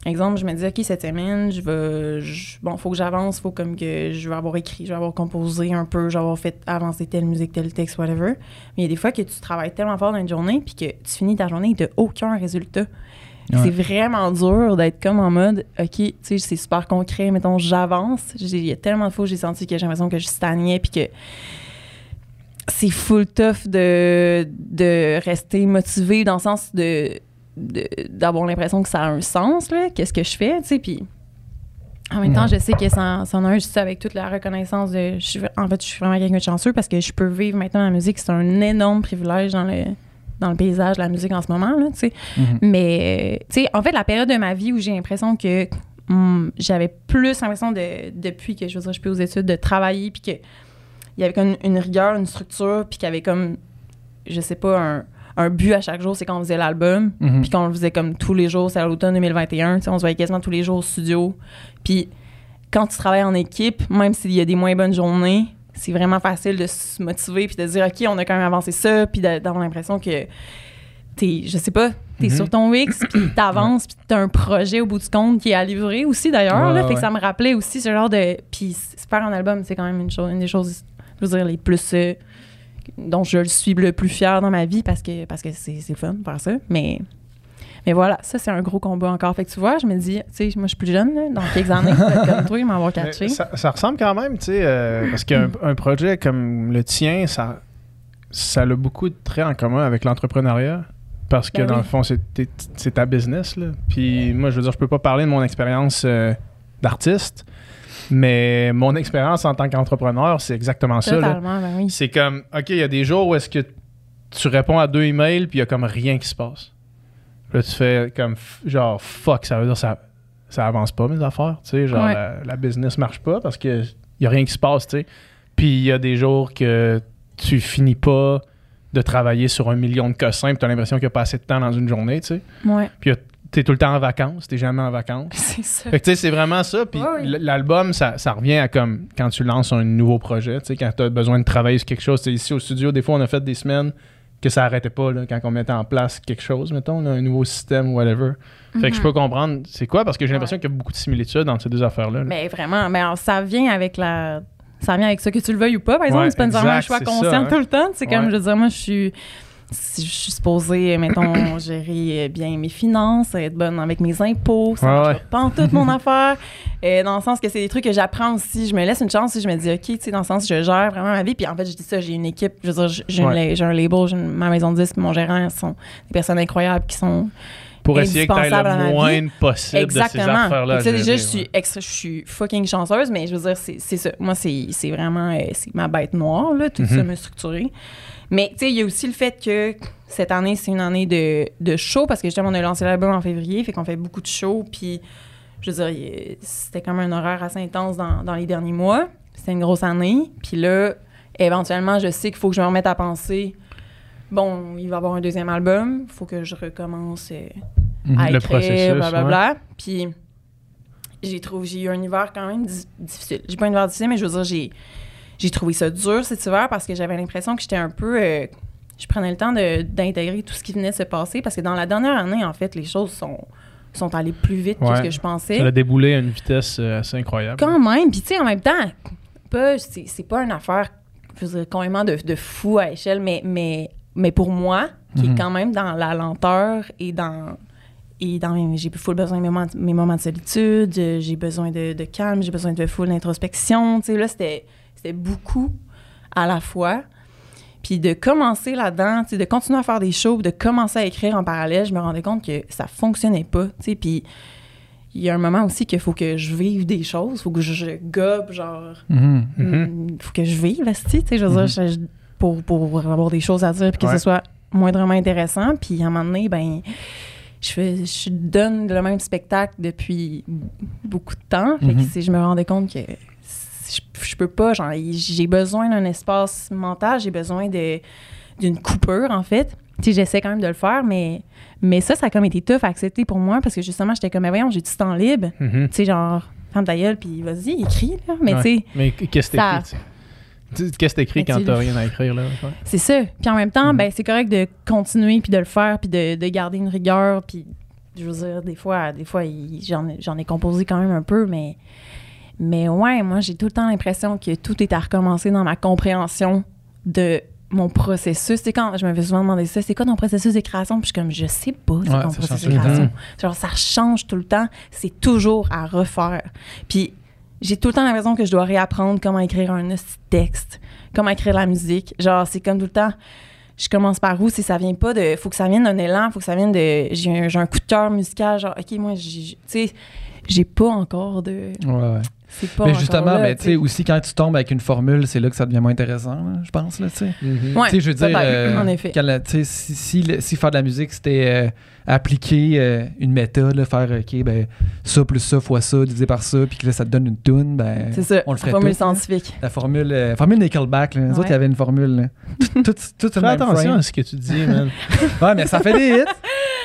Exemple, je me dis, OK, cette semaine, je vais. je- bon, faut que j'avance, faut comme que je vais avoir écrit, je vais avoir composé un peu, je vais avoir fait avancer telle musique, tel texte, whatever. Mais il y a des fois que tu travailles tellement fort dans une journée, puis que tu finis ta journée et tu aucun résultat. Ouais. C'est vraiment dur d'être comme en mode, OK, tu sais, c'est super concret, mettons, j'avance. Il y a tellement de fois où j'ai senti que j'ai l'impression que je stagnais, puis que c'est full tough de, de rester motivé dans le sens de- d'avoir l'impression que ça a un sens, là, qu'est-ce que je fais, tu sais, puis en même temps, je sais que ça, en- a un juste avec toute la reconnaissance de... Je suis, en fait, je suis vraiment quelqu'un de chanceux parce que je peux vivre maintenant la musique. C'est un énorme privilège dans le, dans le paysage de la musique en ce moment, là, tu sais. Mhm. Mais, tu sais, en fait, la période de ma vie où j'ai l'impression que hum, j'avais plus l'impression de, depuis que je dire, je suis aux études, de travailler, puis que il y avait comme une, une rigueur, une structure, puis qu'il y avait comme, je sais pas, un, un but à chaque jour, c'est quand on faisait l'album, Mhm. puis qu'on le faisait comme tous les jours, c'est à l'automne 2021, tu sais, on se voyait quasiment tous les jours au studio. Puis quand tu travailles en équipe, même s'il y a des moins bonnes journées, c'est vraiment facile de se motiver puis de dire OK, on a quand même avancé ça, puis d'a- d'avoir l'impression que t'es, je sais pas, t'es Mhm. sur ton X, puis t'avances, puis t'as un projet au bout du compte qui est à livrer aussi d'ailleurs. Ouais, fait que ça me rappelait aussi ce genre de. Puis se faire un album, c'est quand même une, chose, une des choses, je veux dire, les plus. euh, dont je le suis le plus fier dans ma vie parce que parce que c'est le fun de faire ça. Mais. Mais voilà, ça, c'est un gros combat encore. Fait que tu vois, je me dis, tu sais, moi, je suis plus jeune, là, dans quelques années, comme toi, m'avoir Mais catché. Ça, ça ressemble quand même, tu sais, euh, parce qu'un un projet comme le tien, ça, ça a beaucoup de traits en commun avec l'entrepreneuriat. Parce que Ben dans oui. le fond, c'est ta business. Là. Puis moi, je veux dire, je peux pas parler de mon expérience euh, d'artiste, mais mon expérience en tant qu'entrepreneur, c'est exactement ça. ben oui. C'est comme, OK, il y a des jours où est-ce que tu réponds à deux emails, puis il y a comme rien qui se passe. Là, tu fais comme, genre, fuck, ça veut dire ça, ça avance pas, mes affaires. Tu sais, genre, Ouais. la, la business marche pas parce que y a rien qui se passe, tu sais. Puis il y a des jours que tu finis pas de travailler sur un million de cossins, puis t'as l'impression qu'il n'y a pas assez de temps dans une journée, tu sais. Ouais, Puis t'es tout le temps en vacances, t'es jamais en vacances. c'est ça. Fait que tu sais, c'est vraiment ça. Puis l'album, ça, ça revient à comme quand tu lances un nouveau projet, tu sais, quand tu as besoin de travailler sur quelque chose. Ici au studio, des fois, on a fait des semaines que ça arrêtait pas là, quand on mettait en place quelque chose, mettons, là, un nouveau système ou whatever. Fait que je peux comprendre c'est quoi, parce que j'ai l'impression Ouais. qu'il y a beaucoup de similitudes entre ces deux affaires-là. là. Mais vraiment, mais alors, ça vient avec la. Ça vient avec ça, que tu le veuilles ou pas, par exemple. Ouais, c'est pas nécessairement un choix conscient hein. tout le temps. C'est comme, Ouais. je veux dire, moi, je suis. Si Je suis supposée, mettons, gérer bien mes finances, être bonne avec mes impôts, ça Ouais, pas en toute mon affaire. Euh, dans le sens que c'est des trucs que j'apprends aussi. Je me laisse une chance si je me dis, OK, tu sais, dans le sens, je gère vraiment ma vie. Puis en fait, je dis ça, j'ai une équipe, je veux dire, j'ai Ouais. un label, j'ai une- ma maison de disques, mon gérant, sont des personnes incroyables qui sont Pour essayer que tu le moins possible de ces Exactement. affaires-là. que déjà, je suis, extra- je suis fucking chanceuse, mais je veux dire, c'est c'est ça. Moi, c'est c'est vraiment euh, c'est ma bête noire, là, tout ça Mhm. me structurer. Mais, tu sais, il y a aussi le fait que cette année, c'est une année de, de show, parce que justement, on a lancé l'album en février, fait qu'on fait beaucoup de shows, puis je veux dire, c'était quand même un horaire assez intense dans, dans les derniers mois. C'était une grosse année. Puis là, éventuellement, je sais qu'il faut que je me remette à penser, bon, il va y avoir un deuxième album, il faut que je recommence... euh, Mhm. à Le écrire, processus, blablabla. Puis j'ai trouvé, j'ai eu un hiver quand même di- difficile. J'ai pas un hiver difficile, mais je veux dire, j'ai, j'ai trouvé ça dur cet hiver parce que j'avais l'impression que j'étais un peu. euh, je prenais le temps d'intégrer tout ce qui venait de se passer parce que dans la dernière année, en fait, les choses sont, sont allées plus vite que ce que je pensais. Ça a déboulé à une vitesse euh, assez incroyable. Quand même. Puis, tu sais, en même temps, pas, c'est, c'est pas une affaire, je veux dire, complètement de, de fou à échelle, mais, mais, mais pour moi, qui Mhm. est quand même dans la lenteur et dans. Et dans mes- j'ai full besoin de mes moments, mes moments de solitude, j'ai besoin de, de calme, j'ai besoin de full d'introspection. Tu sais, là, c'était, c'était beaucoup à la fois. Puis de commencer là-dedans, de continuer à faire des shows, de commencer à écrire en parallèle, je me rendais compte que ça fonctionnait pas. Puis il y a un moment aussi qu'il faut que je vive des choses, faut que je, gobe, genre. Mhm. il faut que je vive, esti, tu sais, je veux dire, je- je- pour, pour avoir des choses à dire, puis que Ouais. ce soit moindrement intéressant. Puis à un moment donné, ben, je, fais, je donne le même spectacle depuis beaucoup de temps. Fait que Mhm. c'est- je me rendais compte que je, je peux pas, genre, j'ai besoin d'un espace mental, j'ai besoin de d'une coupure, en fait. Tu sais, j'essaie quand même de le faire, mais, mais ça, ça a comme été tough à accepter pour moi parce que justement, j'étais comme, mais voyons, j'ai du temps libre. Mhm. Tu sais, genre, ferme ta gueule, puis vas-y, écris, là. Mais Ouais. tu sais, Mais qu'est-ce que Ça- t'écris? tu sais? Qu'est-ce que t'écris quand t'as rien à écrire, là? ouais? C'est ça. Puis en même temps, Mhm. ben c'est correct de continuer puis de le faire puis de, de garder une rigueur puis je veux dire des fois des fois il- j'en ai, j'en ai composé quand même un peu mais mais ouais, moi j'ai tout le temps l'impression que tout est à recommencer dans ma compréhension de mon processus. C'est quand je me fais souvent demander ça, c'est quoi ton processus de création Puis je suis comme je sais pas, c'est Ouais, ton processus de création. Genre ça change tout le temps, c'est toujours à refaire. Puis j'ai tout le temps l'impression que je dois réapprendre comment écrire un texte, comment écrire la musique. Genre, c'est comme tout le temps. Je commence par où? Si ça vient pas de. Faut que ça vienne d'un élan, faut que ça vienne de. J'ai un, un coup de cœur musical. Genre, OK, moi, tu sais, j'ai pas encore de. Ouais, ouais. Pas. Mais justement, ben, tu sais, aussi quand tu tombes avec une formule, c'est là que ça devient moins intéressant, là, je pense, là, tu sais. Tu sais, je veux dire, euh, en effet. quand la- tu sais, si, si, faire de la musique, c'était euh, appliquer euh, une méthode, là, faire, OK, ben, ça plus ça fois ça, divisé par ça, puis que là, ça te donne une toune, ben, C'est ça. on le ferait formule tous, là. scientifique. La formule, euh, formule Nickelback, là. Les Ouais. autres, il y avait une formule, là. Tout, tout, tout Fais attention frame. à ce que tu dis, man. Ouais, mais ça fait des hits.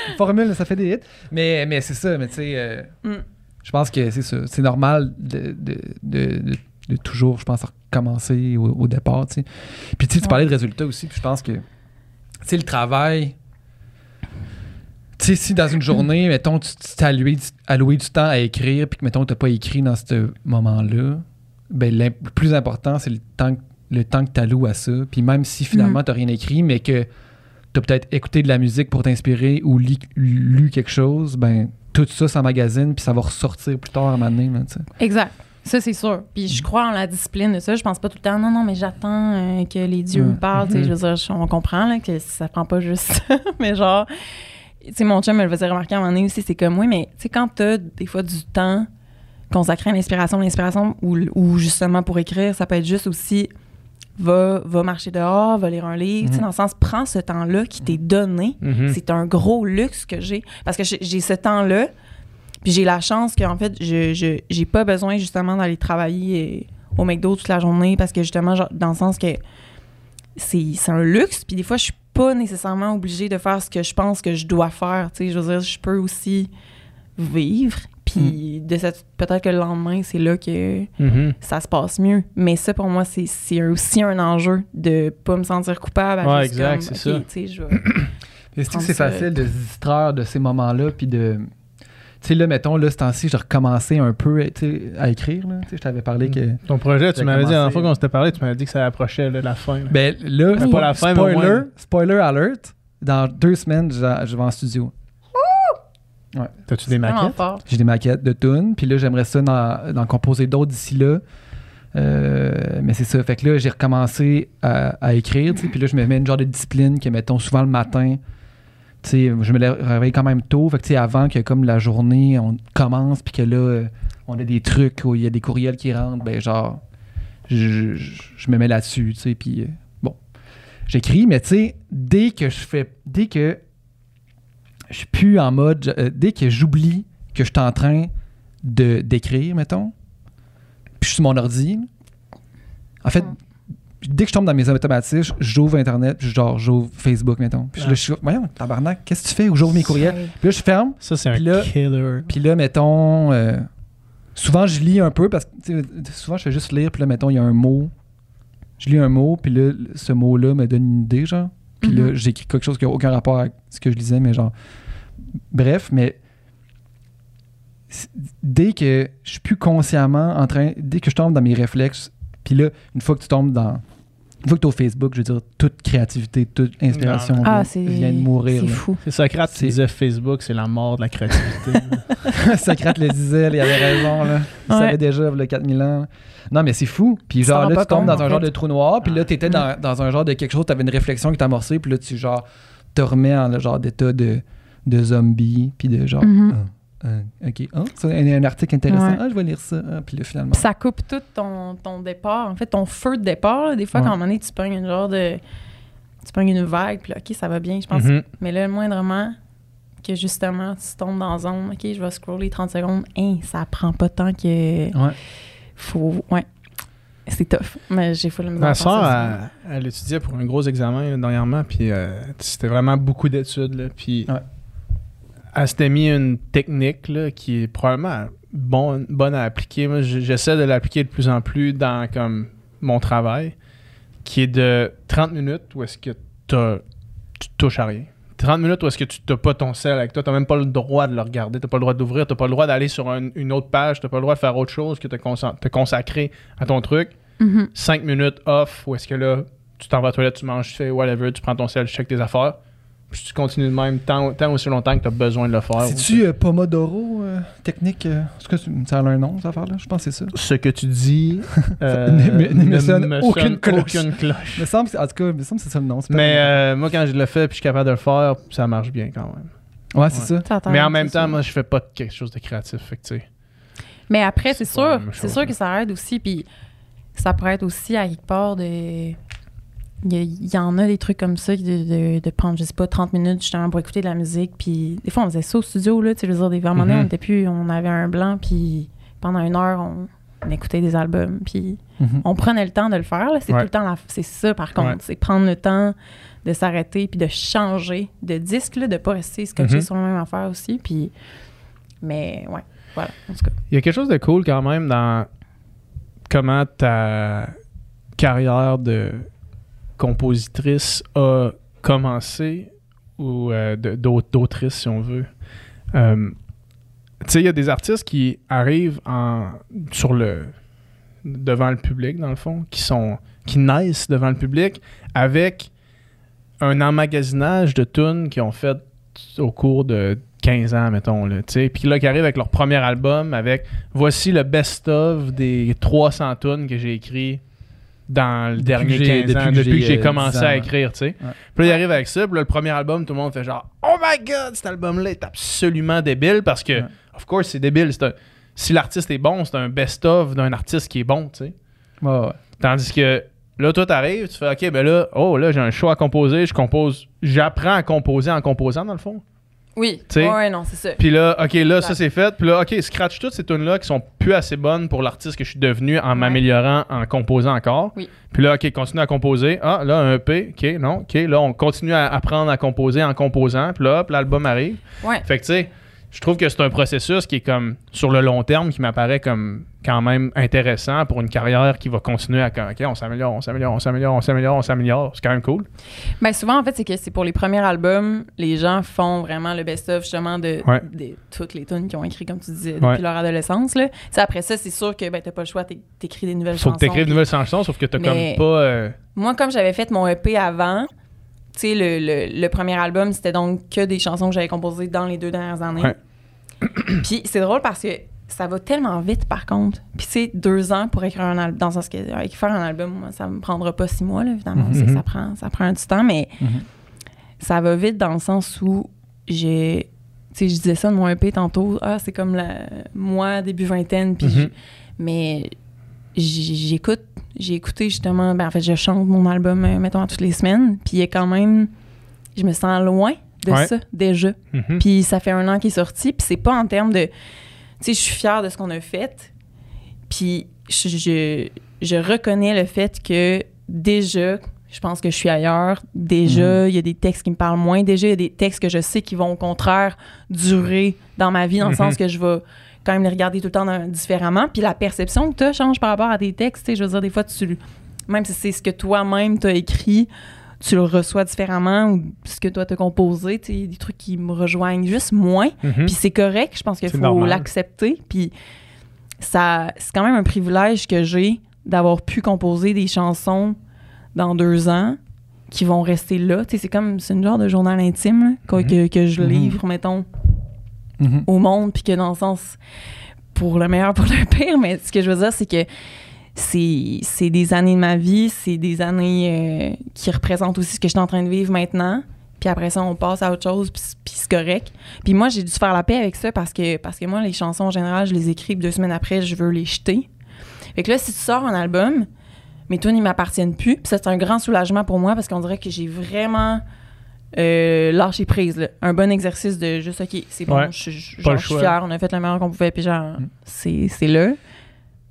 Une formule, ça fait des hits. Mais, mais c'est ça, mais tu sais, euh, Mm. Je pense que c'est ça. C'est normal de, de, de, toujours, je pense, recommencer au, au départ, tu sais. Puis tu tu parlais de résultats aussi, puis je pense que, tu sais, le travail, sais, si dans une journée, mettons, tu tu t'es alloué, du- alloué du temps à écrire, puis que, mettons, tu n'as pas écrit dans ce moment-là, ben, le plus important, c'est le temps, que- le temps que tu alloues à ça. Puis même si finalement, tu n'as rien écrit, mais que tu as peut-être écouté de la musique pour t'inspirer ou li- lu quelque chose, ben, tout ça s'emmagasine, puis ça va ressortir plus tard à un moment donné, là. Exact. Ça, c'est sûr. Puis je crois en la discipline de ça. Je pense pas tout le temps, non, non, mais j'attends euh, que les dieux me parlent. Tu sais, Mhm. Je veux dire, je- on comprend là, que ça prend pas juste ça. mais genre, tu sais, mon chum me le faisait remarquer à un moment donné aussi. C'est comme, oui, mais tu sais, quand t'as des fois du temps consacré à l'inspiration, l'inspiration, ou, ou justement pour écrire, ça peut être juste aussi va, va marcher dehors, va lire un livre. Mhm. dans le sens, prends ce temps-là qui t'est donné. Mhm. C'est un gros luxe que j'ai. Parce que j'ai ce temps-là, puis j'ai la chance qu'en fait, je j'ai pas besoin justement d'aller travailler euh, au McDo toute la journée parce que justement, genre, dans le sens que c'est c'est un luxe, puis des fois, je suis pas nécessairement obligée de faire ce que je pense que je dois faire. Tu sais, je veux dire, je peux aussi vivre, puis de cette peut-être que le lendemain, c'est là que Mhm. ça se passe mieux. Mais ça, pour moi, c'est aussi un enjeu de pas me sentir coupable. à Ouais, exact, c'est ça. tu sais, je vais- Mais c'est facile de se distraire de ces moments-là, puis de. Tu sais, là, mettons, là, ce temps-ci, j'ai recommencé un peu tu sais, à écrire. Là. Tu sais, je t'avais parlé que. Ton projet, tu m'avais dit la dernière fois qu'on s'était parlé, tu m'avais dit que ça approchait là, la fin. là. Ben là, pas la fin, spoiler, spoiler alert, dans deux semaines, je vais en studio. T'as-tu des maquettes? J'ai des maquettes de tunes, puis là, j'aimerais ça d'en composer d'autres d'ici là. Euh, mais c'est ça. Fait que là, j'ai recommencé à, à écrire, puis là, je me mets une genre de discipline que, mettons, souvent le matin, tu sais, je me lève- réveille quand même tôt. Fait que, tu sais, avant que, comme la journée, on commence, puis que là, on a des trucs où il y a des courriels qui rentrent, ben, genre, je, je- je me mets là-dessus, tu sais, puis euh, bon. J'écris, mais tu sais, dès que je fais, dès que je suis plus en mode, euh, dès que j'oublie que je suis en train de d'écrire, mettons, puis je suis sur mon ordi, en fait, dès que je tombe dans mes automatismes, j'ouvre Internet, puis genre, j'ouvre Facebook, mettons. Puis là, je suis voyons, tabarnak, qu'est-ce que tu fais? Ou j'ouvre mes courriels. Puis là, je ferme, Ça, c'est un Puis là- killer. puis là, mettons, euh, souvent je lis un peu parce que tu sais, souvent je fais juste lire, puis là, mettons, il y a un mot. Je lis un mot, puis là, ce mot-là me donne une idée, genre. Puis là, Mhm. j'écris quelque chose qui n'a aucun rapport avec ce que je lisais, mais genre. Bref, mais dès que je suis plus consciemment en train. Dès que je tombe dans mes réflexes, puis là, une fois que tu tombes dans. Fois que tu es au Facebook, je veux dire, toute créativité, toute inspiration Non, Ah, vient- de mourir. C'est fou. C'est Socrate qui disait Facebook, c'est la mort de la créativité. Socrate le disait, il avait raison. Là. Il Ouais. savait déjà, il y a 4000 ans. Non, mais c'est fou. Puis genre, là, tu tombes compte, dans un genre de trou noir, puis là, tu étais Mm. dans, dans un genre de quelque chose, tu avais une réflexion qui t'a amorcé, puis là, tu genre, te remets en le genre d'état de, de zombie, puis de genre, Mhm. ah, ah, ok, ah, c'est un, un article intéressant, Ouais. ah, je vais lire ça, ah, puis là, finalement. Puis ça coupe tout ton, ton départ. En fait, ton feu de départ, là, des fois, Ouais. quand à un moment donné, tu pognes une genre de. Tu pognes une vague, puis là, OK, ça va bien, je pense. Mhm. Mais là, moindrement, que justement, tu tombes dans la zone, OK, je vais scroller 30 secondes. Hein, ça prend pas tant que. Ouais. Faut. Ouais. C'est tough. Mais j'ai fait le Ma soeur, elle, elle étudiait pour un gros examen là, dernièrement, puis euh, c'était vraiment beaucoup d'études. là, Puis Ouais. Elle s'était mis une technique là, qui est probablement bon, bonne à appliquer. Moi, j'essaie de l'appliquer de plus en plus dans comme mon travail, qui est de 30 minutes où est-ce que tu touches à rien. 30 minutes où est-ce que tu n'as pas ton sel avec toi, tu n'as même pas le droit de le regarder, tu n'as pas le droit d'ouvrir, tu n'as pas le droit d'aller sur un- une autre page, tu n'as pas le droit de faire autre chose que concent- te consacrer à ton truc. Mhm. 5 minutes off, où est-ce que là, tu t'en vas à la toilette, tu manges, tu fais whatever, tu prends ton sel, tu checkes tes affaires. Puis tu continues de même tant, tant aussi longtemps que tu as besoin de le faire. C'est-tu euh, Pomodoro euh, technique euh, Est-ce que tu- ça a un nom, cette affaire-là? Je pense que c'est ça. Ce que tu dis euh, Ne me- ne me sonne aucune cloche. aucune cloche. Me semble, en tout cas, il me semble que c'est ça le nom. Mais euh, moi, quand je le fais puis je suis capable de le faire, ça marche bien quand même. ouais, c'est ouais. ça. Mais en même temps, moi, je fais pas quelque chose de créatif. Fait que, tu sais. Mais après, c'est sûr, c'est sûr que ça aide aussi. Puis ça pourrait être aussi à quelque part de. Il y, y en a des trucs comme ça, de, de, de prendre, je sais pas, 30 minutes justement pour écouter de la musique. Puis des fois, on faisait ça au studio, là. Tu sais, je veux dire, des moment donné, Mhm. on était plus, on avait un blanc, puis pendant une heure, on, on écoutait des albums. Puis Mhm. on prenait le temps de le faire. C'est Ouais. tout le temps, c'est ça, par contre. Ouais. C'est prendre le temps de s'arrêter, puis de changer de disque, là, de pas rester scotché Mhm. sur la même affaire aussi. Puis. Mais ouais, voilà, en tout cas. Il y a quelque chose de cool quand même dans comment ta carrière de compositrice a commencé ou euh, de- d'aut- d'autrices, si on veut. Euh, tu sais, il y a des artistes qui arrivent en, sur le, devant le public, dans le fond, qui sont qui naissent devant le public avec un emmagasinage de tunes qu'ils ont fait au cours de 15 ans, mettons. Là. Puis là, qui arrivent avec leur premier album, avec voici le best-of des 300 tunes que j'ai écrit dans le Depuis dernier que j'ai- 15 ans, depuis que j'ai, euh, commencé 10 ans, à écrire, tu sais. Puis là, il arrive avec ça, puis là, le premier album, tout le monde fait genre « Oh my God, cet album-là est absolument débile » parce que, of course, c'est débile. Si l'artiste est bon, c'est un best-of d'un artiste qui est bon, tu sais. Ouais, ouais. Tandis que là, toi, t'arrives, tu fais OK, ben là, oh, là, j'ai un show à composer, je compose, j'apprends à composer en composant, dans le fond. Oui. Sais, Ouais, non, c'est ça. Puis là, OK, là, ça c'est fait. Puis là, OK, scratch toutes ces tunes-là qui sont plus assez bonnes pour l'artiste que je suis devenu en m'améliorant, en composant encore. Oui. Puis là, OK, continue à composer. Ah, là, un EP. OK, non. OK, là, on continue à apprendre à composer en composant. Puis là, hop, l'album arrive. Ouais. Fait que, tu sais, je trouve que c'est un processus qui est comme, sur le long terme, qui m'apparaît comme quand même intéressant pour une carrière qui va continuer à, comme, OK, on s'améliore, on s'améliore, on s'améliore, on s'améliore, on s'améliore. C'est quand même cool. Ben souvent, en fait, c'est que c'est pour les premiers albums, les gens font vraiment le best-of, justement, de, Ouais. de toutes les tunes qu'ils ont écrites, comme tu disais, depuis Ouais. leur adolescence. Là. Après ça, c'est sûr que ben, t'as pas le choix, t'é- t'écris des nouvelles Faut chansons. que t'écrives puis- une nouvelle chanson, sauf que t'as comme pas. euh, Moi, comme j'avais fait mon EP avant, sais, le, le- le premier album, c'était donc que des chansons que j'avais composées dans les deux dernières années. Ouais. Puis c'est drôle parce que ça va tellement vite, par contre. Puis tu sais, deux ans pour écrire un album, dans le sens que euh, faire un album, moi, ça me prendra pas six mois, là, évidemment. Mhm. Ça prend, ça prend du temps, mais Mhm. ça va vite dans le sens où j'ai... Tu sais, je disais ça de mon EP tantôt. Ah, c'est comme la, moi, début vingtaine. Puis Mhm. mais j'écoute, j'ai écouté justement, ben en fait, je chante mon album, euh, mettons, toutes les semaines, puis il est quand même, je me sens loin de Ouais. ça, déjà. mhm. Puis ça fait un an qu'il est sorti, puis c'est pas en termes de, tu sais, je suis fière de ce qu'on a fait, puis je, je, je reconnais le fait que déjà, je pense que je suis ailleurs, déjà, il y a des textes qui me parlent moins, déjà, il y a des textes que je sais qui vont au contraire durer dans ma vie, dans le Mhm. sens que je vais quand même les regarder tout le temps dans- différemment. Puis la perception que tu as change par rapport à tes textes. Tu sais, je veux dire, des fois, tu, même si c'est ce que toi-même t'as écrit, tu le reçois différemment ou ce que toi t'as composé. Des trucs qui me rejoignent juste moins. Mhm. Puis c'est correct. Je pense qu'il faut l'accepter. Puis ça, c'est quand même un privilège que j'ai d'avoir pu composer des chansons dans deux ans qui vont rester là. C'est comme, c'est une genre de journal intime là, Mhm. que, que je Mhm. livre, mettons, Mhm. au monde, puis que dans le sens, pour le meilleur, pour le pire, mais ce que je veux dire, c'est que c'est des années de ma vie, c'est des années euh, qui représentent aussi ce que je suis en train de vivre maintenant. Puis après ça, on passe à autre chose, puis c'est correct. Puis moi, j'ai dû faire la paix avec ça parce que, parce que moi, les chansons, en général, je les écris, puis deux semaines après, je veux les jeter. Fait que là, si tu sors un album, mes tunes, ils m'appartiennent plus. Puis ça, c'est un grand soulagement pour moi parce qu'on dirait que j'ai vraiment euh, lâché prise. là. Un bon exercice de juste, OK, c'est bon, Ouais. je, je- Pas genre, le je suis fière, on a fait le meilleur qu'on pouvait, puis genre, Mm. c'est c'est là.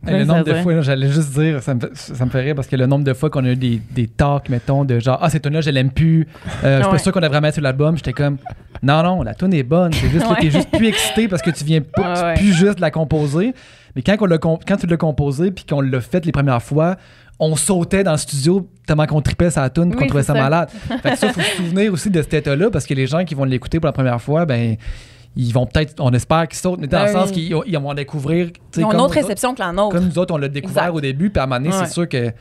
Le nombre de fois, là, j'allais juste dire, ça me, fait, ça me fait rire parce que le nombre de fois qu'on a eu des, des talks, mettons, de genre, ah, cette tune-là, je l'aime plus, euh, je suis pas sûr qu'on devrait mettre sur l'album. J'étais comme, non, non, la tune est bonne. C'est juste que t'es juste plus excité parce que tu viens ouais. plus juste de la composer. Mais quand, on quand tu l'as composé puis qu'on l'a fait les premières fois, on sautait dans le studio tellement qu'on tripait sa tune puis qu'on Oui, trouvait ça, ça. malade. Fait que ça, faut se souvenir aussi de cet état-là parce que les gens qui vont l'écouter pour la première fois, ben, ils vont peut-être, on espère qu'ils sautent, mais dans le Ben sens oui. qu'ils ils vont découvrir. Ils ont une autre autres. réception que la nôtre. Comme nous autres, on l'a découvert Exact. au début, puis à un moment donné, Ouais. c'est sûr que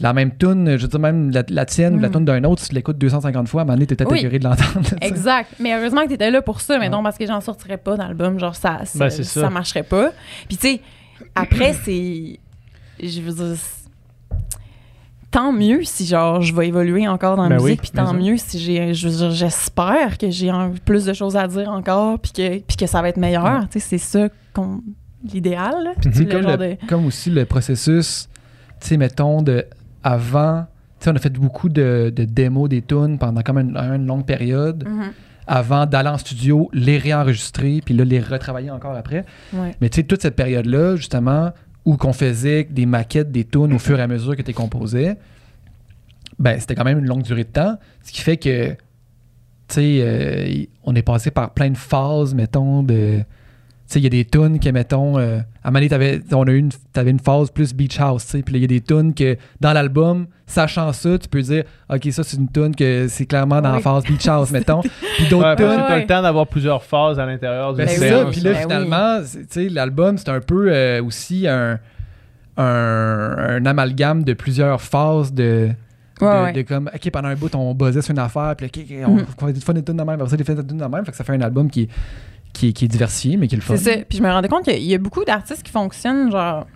la même tune, je veux dire, même la, la tienne ou la Mhm. tune d'un autre, si tu l'écoutes 250 fois, à un moment donné, t'es peut-être Oui. de l'entendre. Exact. Mais heureusement que tu étais là pour ça, mais non, parce que j'en sortirais pas d'album. Genre, ça, ça, Ben, ça. ça marcherait pas. Puis, tu sais, après, c'est. Je veux dire. Tant mieux si, genre, je vais évoluer encore dans la Ben musique, oui, puis bien tant mieux si j'ai. J'espère que j'ai plus de choses à dire encore, puis que, puis que ça va être meilleur. Tu sais, c'est ça qu'on. L'idéal. Puis, comme, de. aussi le processus, tu sais, mettons, de avant, tu sais, on a fait beaucoup de, de démos des tunes pendant comme une, une longue période, Mhm. avant d'aller en studio, les réenregistrer, puis là, les retravailler encore après. Ouais. Mais tu sais, toute cette période-là, justement, où qu'on faisait des maquettes des tunes au fur et à mesure que tu composais, ben, c'était quand même une longue durée de temps. Ce qui fait que, tu sais, euh, on est passé par plein de phases, mettons, de, il y a des tunes que, mettons, euh, à un moment donné, t'avais, on a eu une, t'avais une phase plus beach house, tu sais, puis là, il y a des tunes que, dans l'album, sachant ça, tu peux dire, OK, ça, c'est une tune que c'est clairement dans la phase beach house, mettons. Puis d'autres Ouais, tunes, t'as Ouais. le temps d'avoir plusieurs phases à l'intérieur du ben, Ben c'est ça, puis là, Ben finalement, c'est- tu sais, l'album, c'est un peu euh, aussi un, un, un amalgame de plusieurs phases de... de, Ouais, ouais. de comme, OK, pendant un bout, on buzzait sur une affaire, puis OK, on Mhm. fait des fois des tunes de même, après ça, des fois des tunes de même, fait que ça fait un album qui, est- qui, est- qui est diversifié, mais qui est le fun. C'est ça. Puis je me rendais compte qu'il y a beaucoup d'artistes qui fonctionnent, genre,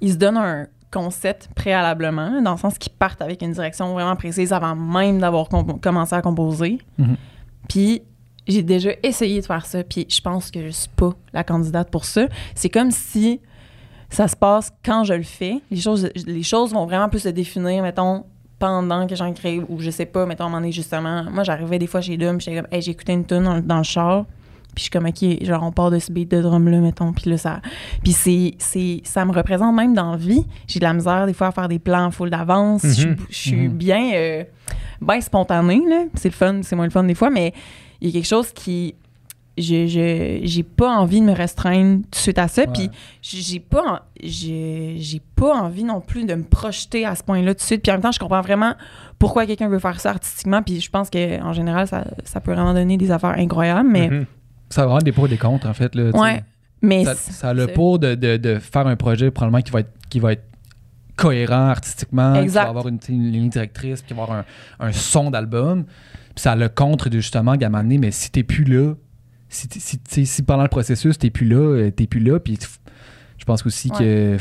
ils se donnent un concept préalablement, dans le sens qu'ils partent avec une direction vraiment précise avant même d'avoir com- commencé à composer. Mhm. Puis j'ai déjà essayé de faire ça, puis je pense que je suis pas la candidate pour ça. C'est comme si ça se passe quand je le fais. Les choses, les choses vont vraiment plus se définir, mettons, pendant que j'en crée, ou je sais pas, mettons, à un moment donné, justement. Moi, j'arrivais des fois chez Dom, j'étais comme, hey, j'ai écouté une tune dans, dans le char, puis je suis comme, OK, genre, on part de ce beat de drum-là, mettons, puis là, ça... Puis c'est, c'est, ça me représente même dans la vie. J'ai de la misère, des fois, à faire des plans full d'avance. Je suis- Mhm. Je suis Mhm. bien, euh, spontanée, là. C'est le fun, c'est moins le fun des fois, mais il y a quelque chose qui... Je, je, j'ai pas envie de me restreindre tout de suite à ça, Ouais. puis j'ai pas, en- j'ai, j'ai pas envie non plus de me projeter à ce point-là tout de suite. Puis en même temps, je comprends vraiment pourquoi quelqu'un veut faire ça artistiquement. Puis je pense qu'en général, ça, ça peut vraiment donner des affaires incroyables. Mais Mhm. Ça va avoir des pour et des contre, en fait. Là, ouais, mais ça, a le pour de, de, de faire un projet probablement qui va être, qui va être cohérent artistiquement, qui Exact. va avoir une, ligne directrice, qui va avoir un, un son d'album. Puis ça a le contre de justement, donné, mais si t'es plus là, si, si, si pendant le processus, t'es plus là, euh, t'es plus là, puis je pense aussi Ouais. que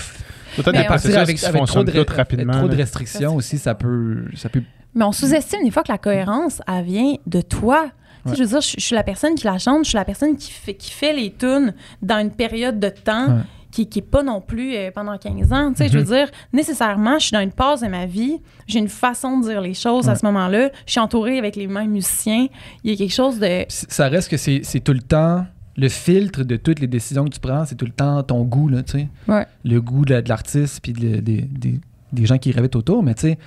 Peut-être avec, qui avec trop de, rapidement. trop de restrictions aussi, ça peut, ça peut Mais on sous-estime des fois que la cohérence, elle vient de toi. Ouais. Je veux dire, je, je suis la personne qui la chante, je suis la personne qui fait, qui fait les tunes dans une période de temps Ouais. qui qui est pas non plus euh, pendant 15 ans. Tu sais, Je veux dire, nécessairement, je suis dans une phase de ma vie, j'ai une façon de dire les choses à ce moment-là, je suis entourée avec les mêmes musiciens. Il y a quelque chose de... Ça reste que c'est tout le temps le filtre de toutes les décisions que tu prends, c'est tout le temps ton goût, là, tu sais. Ouais. Le goût de, la- de l'artiste puis de- des- des- des gens qui gravitent autour, mais tu sais.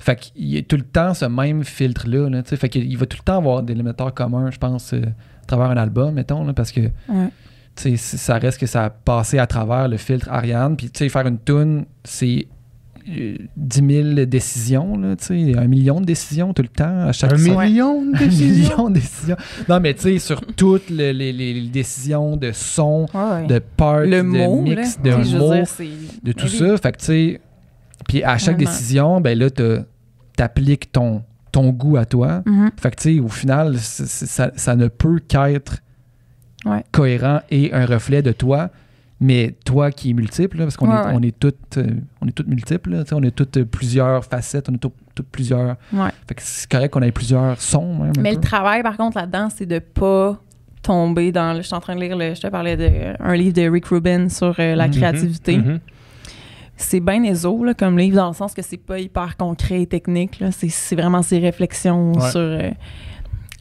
Fait qu'il y a tout le temps ce même filtre-là, là, tu sais. Fait qu'il va tout le temps avoir des éléments communs, je pense, euh, à travers un album, mettons, là, parce que, Ouais. ça reste que ça a passé à travers le filtre Ariane, puis, tu sais, faire une tune, c'est euh, 10 000 décisions, là, tu sais, un million de décisions tout le temps, à chaque Un million de un décisions? million de décisions. Non, mais tu sais, sur toutes les, les- les décisions de son, Ouais, ouais. de parts, le de mot, mix, là. de dire, c'est- de tout Mais oui. ça. Fait que tu sais, puis à chaque Vraiment. décision, ben là, t'appliques ton, ton goût à toi. Mhm. Fait que tu sais, au final, ça, ça ne peut qu'être Ouais. cohérent et un reflet de toi. Mais toi qui es multiple, là, parce qu'on Ouais, est, ouais. on est toutes, euh, on est toutes multiples, là, tu sais, on est toutes euh, plusieurs facettes, on est toutes, toutes plusieurs. Ouais. Fait que c'est correct qu'on ait plusieurs sons. Un Mais peu. le travail, par contre, là-dedans, c'est de pas tomber dans. le- Je suis en train de lire, le, je te parlais d'un livre de Rick Rubin sur euh, la Mhm. créativité. Mhm. C'est bien éso, là, comme livre, dans le sens que c'est pas hyper concret et technique. C'est vraiment ses réflexions Ouais. sur euh,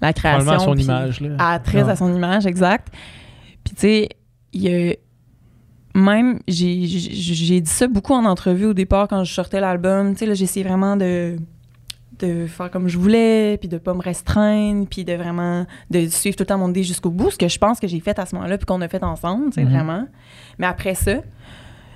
la création. À son image. Là. À, très Ouais. à son image, exact. Puis, tu sais, il y a. Même, j'ai dit ça beaucoup en entrevue au départ quand je sortais l'album. Tu sais, là, j'essayais vraiment de de faire comme je voulais, puis de pas me restreindre, puis de vraiment de suivre tout le temps mon idée jusqu'au bout, ce que je pense que j'ai fait à ce moment-là, puis qu'on a fait ensemble, tu sais, Mhm. vraiment. Mais après ça,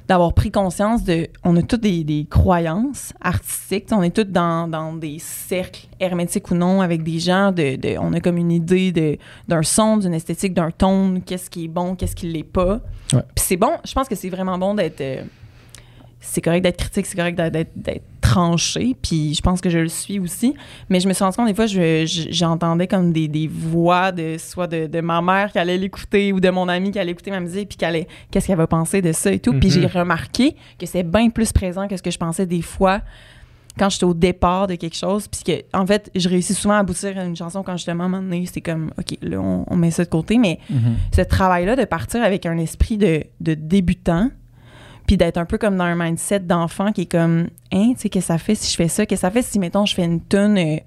d'avoir pris conscience de... On a toutes des, des croyances artistiques, on est toutes dans, dans des cercles hermétiques ou non, avec des gens, de, de- on a comme une idée de- d'un son, d'une esthétique, d'un ton, qu'est-ce qui est bon, qu'est-ce qui l'est pas. Ouais. Puis c'est bon, je pense que c'est vraiment bon d'être... euh, c'est correct d'être critique, c'est correct d'être- d'être d'être tranché, puis je pense que je le suis aussi. Mais je me suis rendu compte des fois, je- je- j'entendais comme des, des voix de soit de, de ma mère qui allait l'écouter ou de mon ami qui allait écouter ma musique, puis qu'est-ce qu'elle va penser de ça et tout. Puis j'ai remarqué que c'est bien plus présent que ce que je pensais des fois quand j'étais au départ de quelque chose. Puis que, en fait, je réussis souvent à aboutir à une chanson quand justement, à un moment donné, c'est comme, OK, là, on, on met ça de côté. Mais Mhm. ce travail-là de partir avec un esprit de, de débutant, puis d'être un peu comme dans un mindset d'enfant qui est comme, hein, tu sais, qu'est-ce que ça fait si je fais ça? Qu'est-ce que ça fait si, mettons, je fais une tune euh,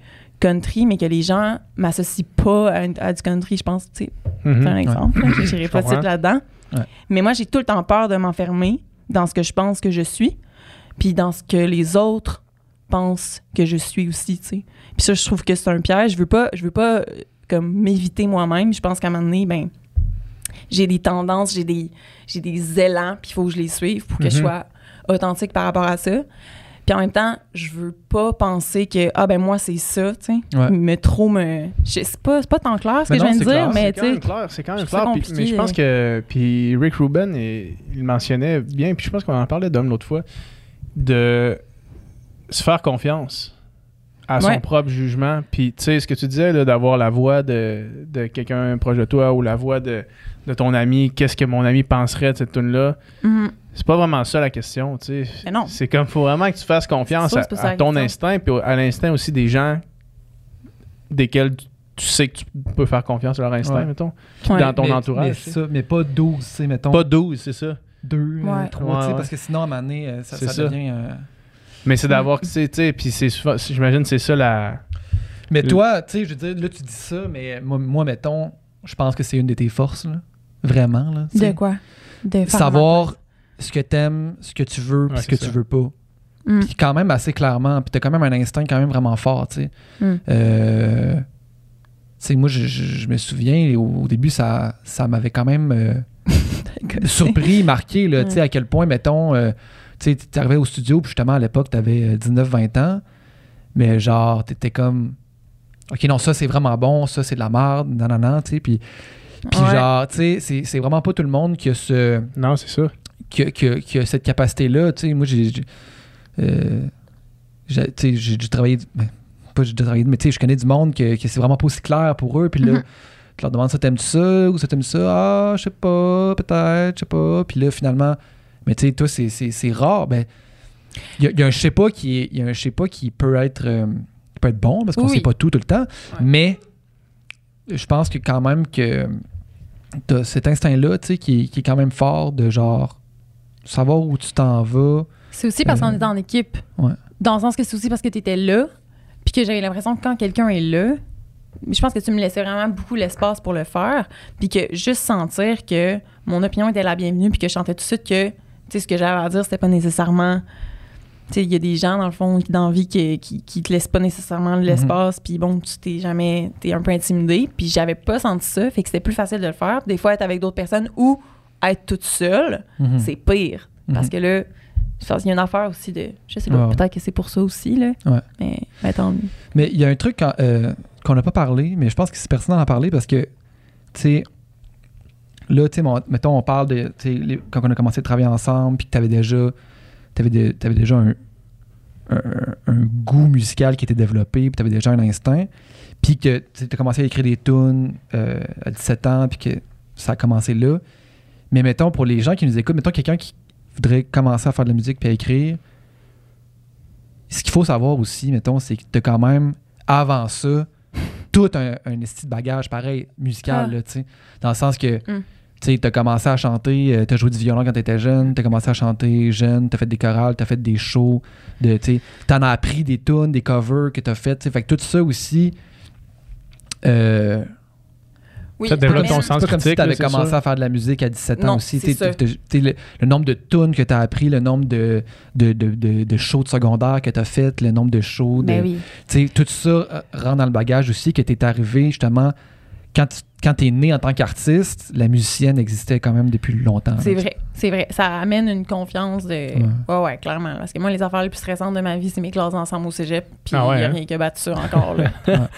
country, mais que les gens m'associent pas à, à du country, je pense, tu sais, c'est un exemple. Je n'irai pas suite là-dedans. Ouais. Mais moi, j'ai tout le temps peur de m'enfermer dans ce que je pense que je suis, puis dans ce que les autres pensent que je suis aussi, tu sais. Puis ça, je trouve que c'est un piège. Je veux pas, je veux pas euh, comme m'éviter moi-même. Je pense qu'à un moment donné, ben, j'ai des tendances, j'ai des, j'ai des élans, puis il faut que je les suive pour que je Mhm. sois authentique par rapport à ça. Puis en même temps, je veux pas penser que, ah ben moi, c'est ça, tu sais. Ouais. Mais trop me. je- C'est pas, c'est pas tant clair ce Mais que non, je viens de c'est dire, clair, mais c'est tu quand sais. même clair, c'est quand même clair. puis- mais je pense que puis Rick Rubin, il, il mentionnait bien, puis je pense qu'on en parlait d'homme l'autre fois, de se faire confiance à son Ouais. propre jugement. Puis tu sais ce que tu disais là, d'avoir la voix de, de quelqu'un proche de toi ou la voix de, de ton ami. Qu'est-ce que mon ami penserait de cette tune là Mhm. C'est pas vraiment ça la question, tu sais. Mais non. C'est comme faut vraiment que tu fasses confiance à, ton question. instinct puis à l'instinct aussi des gens desquels tu, tu sais que tu peux faire confiance à leur instinct, Ouais. mettons. Ouais. Dans ton mais, entourage. Mais, ça, pas 12, tu sais, mettons. Pas 12, c'est ça. 2, Ouais. 3, Ouais, tu sais, parce que sinon, à un moment donné, euh, ça, ça ça. devient. euh, Mais c'est d'avoir, tu sais, tu sais, puis c'est souvent- j'imagine que c'est ça la. Mais Le- toi, tu sais, je veux dire, là, tu dis ça, mais moi, moi, mettons, je pense que c'est une de tes forces, là. Vraiment, là. De quoi? De Savoir ce que t'aimes, ce que tu veux, puis Ouais, ce que tu veux pas. Mm. Puis quand même assez clairement, puis t'as quand même un instinct quand même vraiment fort, tu sais. Mm. Euh, tu sais, moi, je, je- je me souviens, au, au début, ça, ça m'avait quand même euh, surpris, marqué, là, tu sais, à quel point, mettons, euh, tu sais, arrivé au studio, puis justement, à l'époque, t'avais 19-20 ans, mais genre, t'étais comme, OK, non, ça, c'est vraiment bon, ça, c'est de la merde, non, non, non, tu sais, puis... Puis Ouais. genre, tu sais, c'est- c'est vraiment pas tout le monde qui a ce Non, c'est ça. qui a, qui a- qui a cette capacité-là. Tu sais, moi, j'ai. j'ai- euh, j'ai- tu sais, j'ai dû travailler. ben, pas j'ai dû travailler, mais tu sais, je connais du monde que, que c'est vraiment pas aussi clair pour eux. Puis là, Mhm. tu leur demandes ça, t'aimes-tu ça ou ça t'aimes ça? Ah, je sais pas, peut-être, je sais pas. Puis là, finalement, mais tu sais, toi, c'est- c'est c'est rare. Ben, il y, a- il y a un je sais pas qui est- il y a un je sais pas qui peut être, euh, qui peut être bon parce qu'on Oui. sait pas tout tout le temps. Mais je pense que quand même que t'as cet instinct-là, tu sais, qui, est- qui est quand même fort de genre savoir où tu t'en vas. C'est aussi parce qu'on Euh, était en équipe. ouais. Dans le sens que c'est aussi parce que tu étais là, puis que j'avais l'impression que quand quelqu'un est là, je pense que tu me laissais vraiment beaucoup l'espace pour le faire, puis que juste sentir que mon opinion était la bienvenue, puis que je sentais tout de suite que, tu sais, ce que j'avais à dire, c'était pas nécessairement. Il y a des gens, dans le fond, qui, dans la vie, qui, qui, qui te laissent pas nécessairement l'espace, puis bon, tu t'es jamais. T'es un peu intimidé, puis j'avais pas senti ça, fait que c'était plus facile de le faire. Des fois, être avec d'autres personnes ou être toute seule, Mhm. c'est pire. Parce Mhm. que là, qu'il y a une affaire aussi de. Je sais pas, peut-être que c'est pour ça aussi, là. Ouais. Mais, mais tant mieux. Mais il y a un truc euh, qu'on n'a pas parlé, mais je pense que c'est pertinent d'en parler parce que, tu sais, là, tu sais, mettons, on parle de, les- quand on a commencé à travailler ensemble, puis que tu avais déjà, t'avais de- t'avais déjà un, un, un goût musical qui était développé, puis tu avais déjà un instinct, puis que tu as commencé à écrire des tunes euh, à 17 ans, puis que ça a commencé là. Mais mettons, pour les gens qui nous écoutent, mettons quelqu'un qui voudrait commencer à faire de la musique puis à écrire, ce qu'il faut savoir aussi, mettons, c'est que tu as quand même, avant ça, tout un, un esti de bagage pareil, musical, Ah. là, tu sais. Dans le sens que, Mm. Tu sais, t'as commencé à chanter, tu as joué du violon quand t'étais jeune, t'as commencé à chanter jeune, t'as fait des chorales, t'as fait des shows, de, tu t'en as appris des tunes, des covers que t'as fait, tu sais. Fait que tout ça aussi, euh, Oui, Ça développe ton c'est sens pas comme si critique, t'avais là, c'est commencé sûr. à faire de la musique à 17 ans Non, aussi. T'sais, t'sais, le, le nombre de tunes que t'as appris, le nombre de, de, de, de, de shows de secondaire que t'as fait, le nombre de shows, de, Ben oui. tu sais, tout ça euh, rentre dans le bagage aussi que tu es arrivé justement quand tu quand es né en tant qu'artiste, la musicienne existait quand même depuis longtemps. C'est vrai, c'est vrai. Ça amène une confiance de. Ouais. ouais, clairement. Parce que moi, les affaires les plus stressantes de ma vie, c'est mes classes ensemble au cégep. Puis il Ah ouais, n'y a hein? rien qui a battu ça encore, là.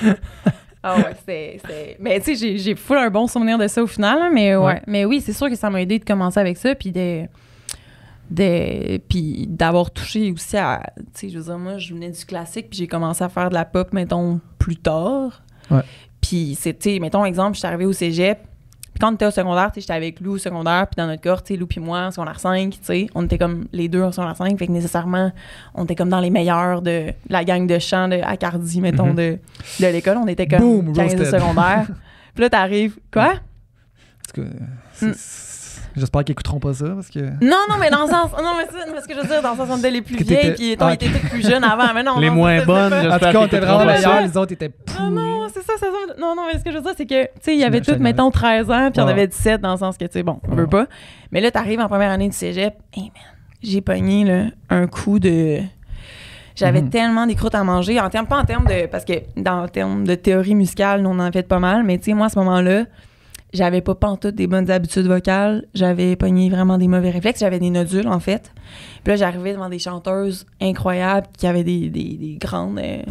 ah ouais, c'est. c'est- Mais tu sais, j'ai- j'ai full un bon souvenir de ça au final, là, mais ouais. Ouais. Mais oui, c'est sûr que ça m'a aidé de commencer avec ça, puis de. de puis d'avoir touché aussi à. Tu sais, je veux dire, moi, je venais du classique, puis j'ai commencé à faire de la pop, mettons, plus tard. Ouais. Puis sais, mettons, exemple, je suis arrivée au cégep. Puis quand on était au secondaire, j'étais avec Lou au secondaire, puis dans notre corps, tu sais, Lou puis moi, en secondaire 5, tu sais, on était comme les deux en secondaire 5, fait que nécessairement, on était comme dans les meilleurs de la gang de chant de Accardi, mettons, Mhm. de, de l'école. On était comme Boom, 15 de roasted. secondaire. puis là, t'arrives, quoi? En tout cas, Mm. J'espère qu'ils écouteront pas ça parce que. Non, non, mais dans le sens. Non, mais ça, mais ce que je veux dire, dans le sens, on était les plus vieilles, puis on Ah, était toutes plus jeunes avant. Mais non, Les non, moins bonnes, En tout cas, on était vraiment meilleurs, les autres étaient Ah non, c'est ça, c'est ça. Non, non, mais ce que je veux dire, c'est que, tu sais, il y avait toutes, mettons, 13 ans, puis on avait 17 dans le sens que, tu sais, bon, on veut pas. Mais là, t'arrives en première année du cégep, hey man, j'ai pogné, là, un coup de. J'avais Mhm. tellement des croûtes à manger, en termes, pas en termes de. Parce que dans le terme de théorie musicale, nous, on en a fait pas mal, mais tu sais, moi, à ce moment-là, j'avais pas pantoute des bonnes habitudes vocales. J'avais pogné vraiment des mauvais réflexes. J'avais des nodules, en fait. Puis là, j'arrivais devant des chanteuses incroyables qui avaient des, des- des grandes euh,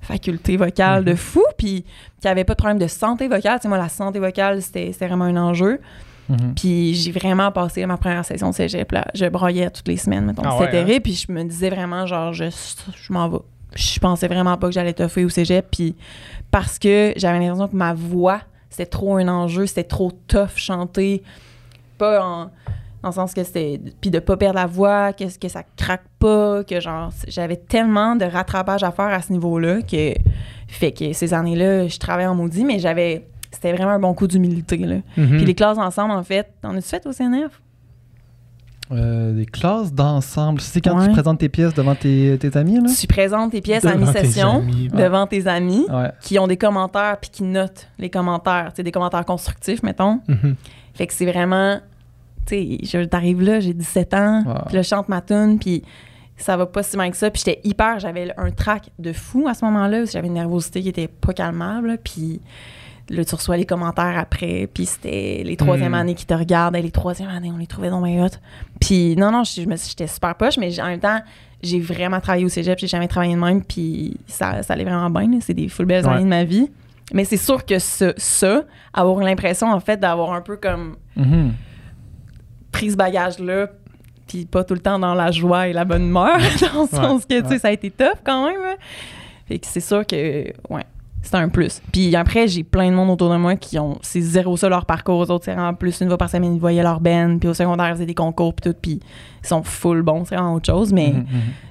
facultés vocales de fou, puis qui avaient pas de problème de santé vocale. Tu sais, moi, la santé vocale, c'était vraiment un enjeu. Mhm. Puis j'ai vraiment passé ma première session de cégep. Là. Je broyais toutes les semaines, mettons. Ah C'était ouais, terrible. Puis je me disais vraiment, genre, je, je m'en vais. Je pensais vraiment pas que j'allais toffer au cégep. Puis parce que j'avais l'impression que ma voix, c'était trop un enjeu. C'était trop tough chanter. Pas en, dans le sens que c'était. Puis de pas perdre la voix, que, que ça craque pas. Que genre, j'avais tellement de rattrapage à faire à ce niveau-là que. Fait que ces années-là, je travaillais en maudit, mais j'avais. C'était vraiment un bon coup d'humilité, là. Mhm. Puis les classes ensemble, en fait, t'en as-tu fait au CNF? Euh, des classes d'ensemble. C'est quand Ouais. tu présentes tes pièces devant tes, tes amis, là? Tu présentes tes pièces à Devant mi-session devant tes amis Ouais. qui ont des commentaires puis qui notent les commentaires, des commentaires constructifs, mettons. Mhm. Fait que c'est vraiment, tu sais, je- t'arrives là, j'ai 17 ans, Wow. puis là, je chante ma tune, puis ça va pas si mal que ça. Puis j'étais hyper, j'avais un trac de fou à ce moment-là, j'avais une nervosité qui était pas calmable, puis là, tu reçois les commentaires après, puis c'était les troisième Mm. années qui te regardent, et les troisième années, on les trouvait dans ma hot. Puis non, non, j'étais super poche, mais en même temps, j'ai vraiment travaillé au cégep, j'ai jamais travaillé de même, puis ça, ça allait vraiment bien, c'est des full belles Ouais. années de ma vie. Mais c'est sûr que ça, ça, avoir l'impression, en fait, d'avoir un peu comme Mhm. pris ce bagage-là, puis pas tout le temps dans la joie et la bonne humeur, dans le sens que, tu sais, ça a été tough quand même. Fait que c'est sûr que, ouais, c'est un plus. Puis après, j'ai plein de monde autour de moi qui ont, c'est zéro ça leur parcours. Aux autres, c'est vraiment plus une fois par semaine, ils voyaient leur band, puis au secondaire, ils faisaient des concours, puis tout, puis ils sont full bons, c'est vraiment autre chose. Mais Mhm, mhm.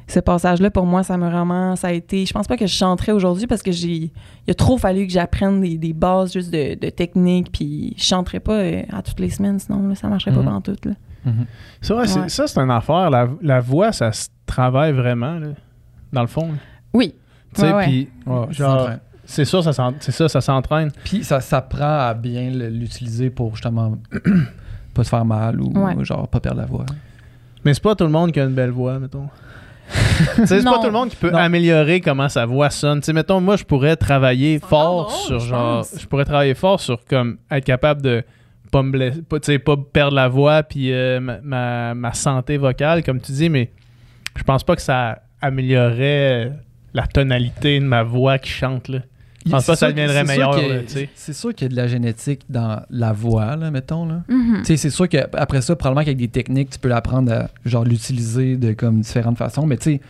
ce passage-là, pour moi, ça m'a vraiment, ça a été, je pense pas que je chanterais aujourd'hui parce que j'ai, il a trop fallu que j'apprenne des, des bases juste de, de technique, puis je chanterais pas euh, à toutes les semaines, sinon, là, ça marcherait pas en tout, là. Mhm. C'est vrai, c'est- Ouais. ça, c'est une affaire. La, la voix, ça se travaille vraiment, là, dans le fond. là. Oui. Tu sais, puis C'est ça, ça s'en- c'est ça, ça s'entraîne. Puis ça s'apprend à bien l'utiliser pour justement pas se faire mal ou Ouais. genre pas perdre la voix. Mais c'est pas tout le monde qui a une belle voix, mettons. Tu sais, c'est pas tout le monde qui peut Non. améliorer comment sa voix sonne. Tu sais, mettons, moi, je pourrais travailler C'est fort drôle, sur genre. Je pourrais travailler fort sur comme être capable de pas me blesser, pas, tu sais, pas perdre la voix puis euh, ma, ma, ma santé vocale, comme tu dis, mais je pense pas que ça améliorerait la tonalité de ma voix qui chante, là. Je pense pas que ça C'est sûr deviendrait c'est sûr meilleur. C'est sûr qu'il y a de la génétique dans la voix, là, mettons. Là. Mhm. Tu sais, c'est sûr qu'après ça, probablement qu'avec des techniques, tu peux l'apprendre à genre l'utiliser de comme différentes façons. Mais tu sais,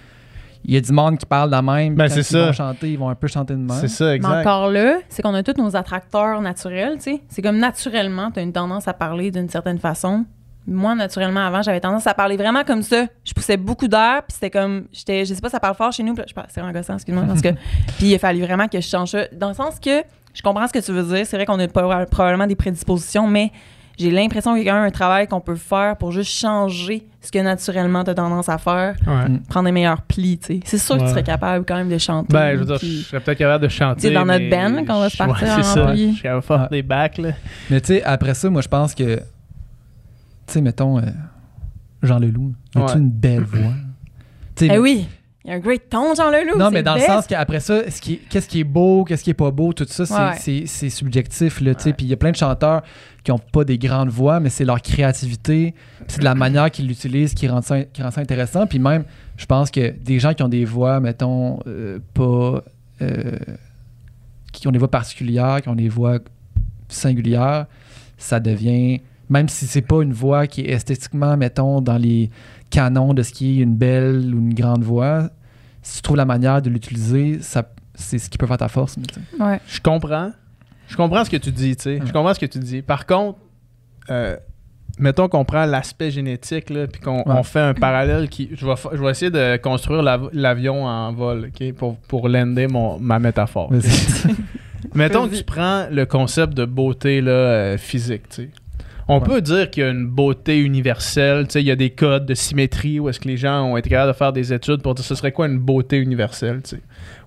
il y a du monde qui parle de la même. Ben, quand c'est ils ça. vont chanter, ils vont un peu chanter de même. C'est ça, Mais exact. encore là, c'est qu'on a tous nos attracteurs naturels, tu sais. C'est comme naturellement, tu as une tendance à parler d'une certaine façon. Moi, naturellement, avant, j'avais tendance à parler vraiment comme ça. Je poussais beaucoup d'air, puis c'était comme, j'étais, je sais pas, ça parle fort chez nous, c'est engossant, excuse-moi, parce que, puis il a fallu vraiment que je change ça. Dans le sens que, je comprends ce que tu veux dire, c'est vrai qu'on a pas- probablement des prédispositions, mais j'ai l'impression qu'il y a quand même un travail qu'on peut faire pour juste changer ce que naturellement tu as tendance à faire, Ouais. Mm. prendre des meilleurs plis, tu sais. C'est sûr que tu serais capable quand même de chanter. Ben, je veux dire, puis- je serais peut-être capable de chanter. C'est dans notre band qu'on va se ouais, partir c'est en ça. Je suis capable de faire Ouais. des bacs, là. Mais tu sais, après ça, moi, je pense que. Tu sais, mettons, euh, Jean Leloup, as-tu Ouais. une belle voix? Eh oui, il y a un great ton, Jean Leloup. Non, mais dans le sens qu'après ça, qui qu'est-ce qui est beau, qu'est-ce qui est pas beau, tout ça, c'est, Ouais, subjectif. Là, tu sais. Ouais. Puis il y a plein de chanteurs qui ont pas des grandes voix, mais c'est leur créativité, c'est de la manière qu'ils l'utilisent qui rend, ça, qui rend ça intéressant. Puis même, je pense que des gens qui ont des voix, mettons, euh, pas. euh, qui ont des voix particulières, qui ont des voix singulières, ça devient. Même si c'est pas une voix qui est esthétiquement, mettons, dans les canons de ce qui est une belle ou une grande voix, si tu trouves la manière de l'utiliser, ça, c'est ce qui peut faire ta force. mais tu sais. Ouais. Je comprends. Je comprends ce que tu dis, tu sais. Je comprends ce que tu dis. Par contre, euh, mettons qu'on prend l'aspect génétique, là, puis qu'on Ouais. on fait un parallèle qui... Je vais, fa- je vais essayer de construire l'av- l'avion en vol, OK, pour, pour lander mon, ma métaphore. Mettons que tu prends le concept de beauté là, euh, physique, tu sais. On Ouais. peut dire qu'il y a une beauté universelle, tu sais, il y a des codes de symétrie où est-ce que les gens ont été capables de faire des études pour dire ce serait quoi une beauté universelle, tu sais?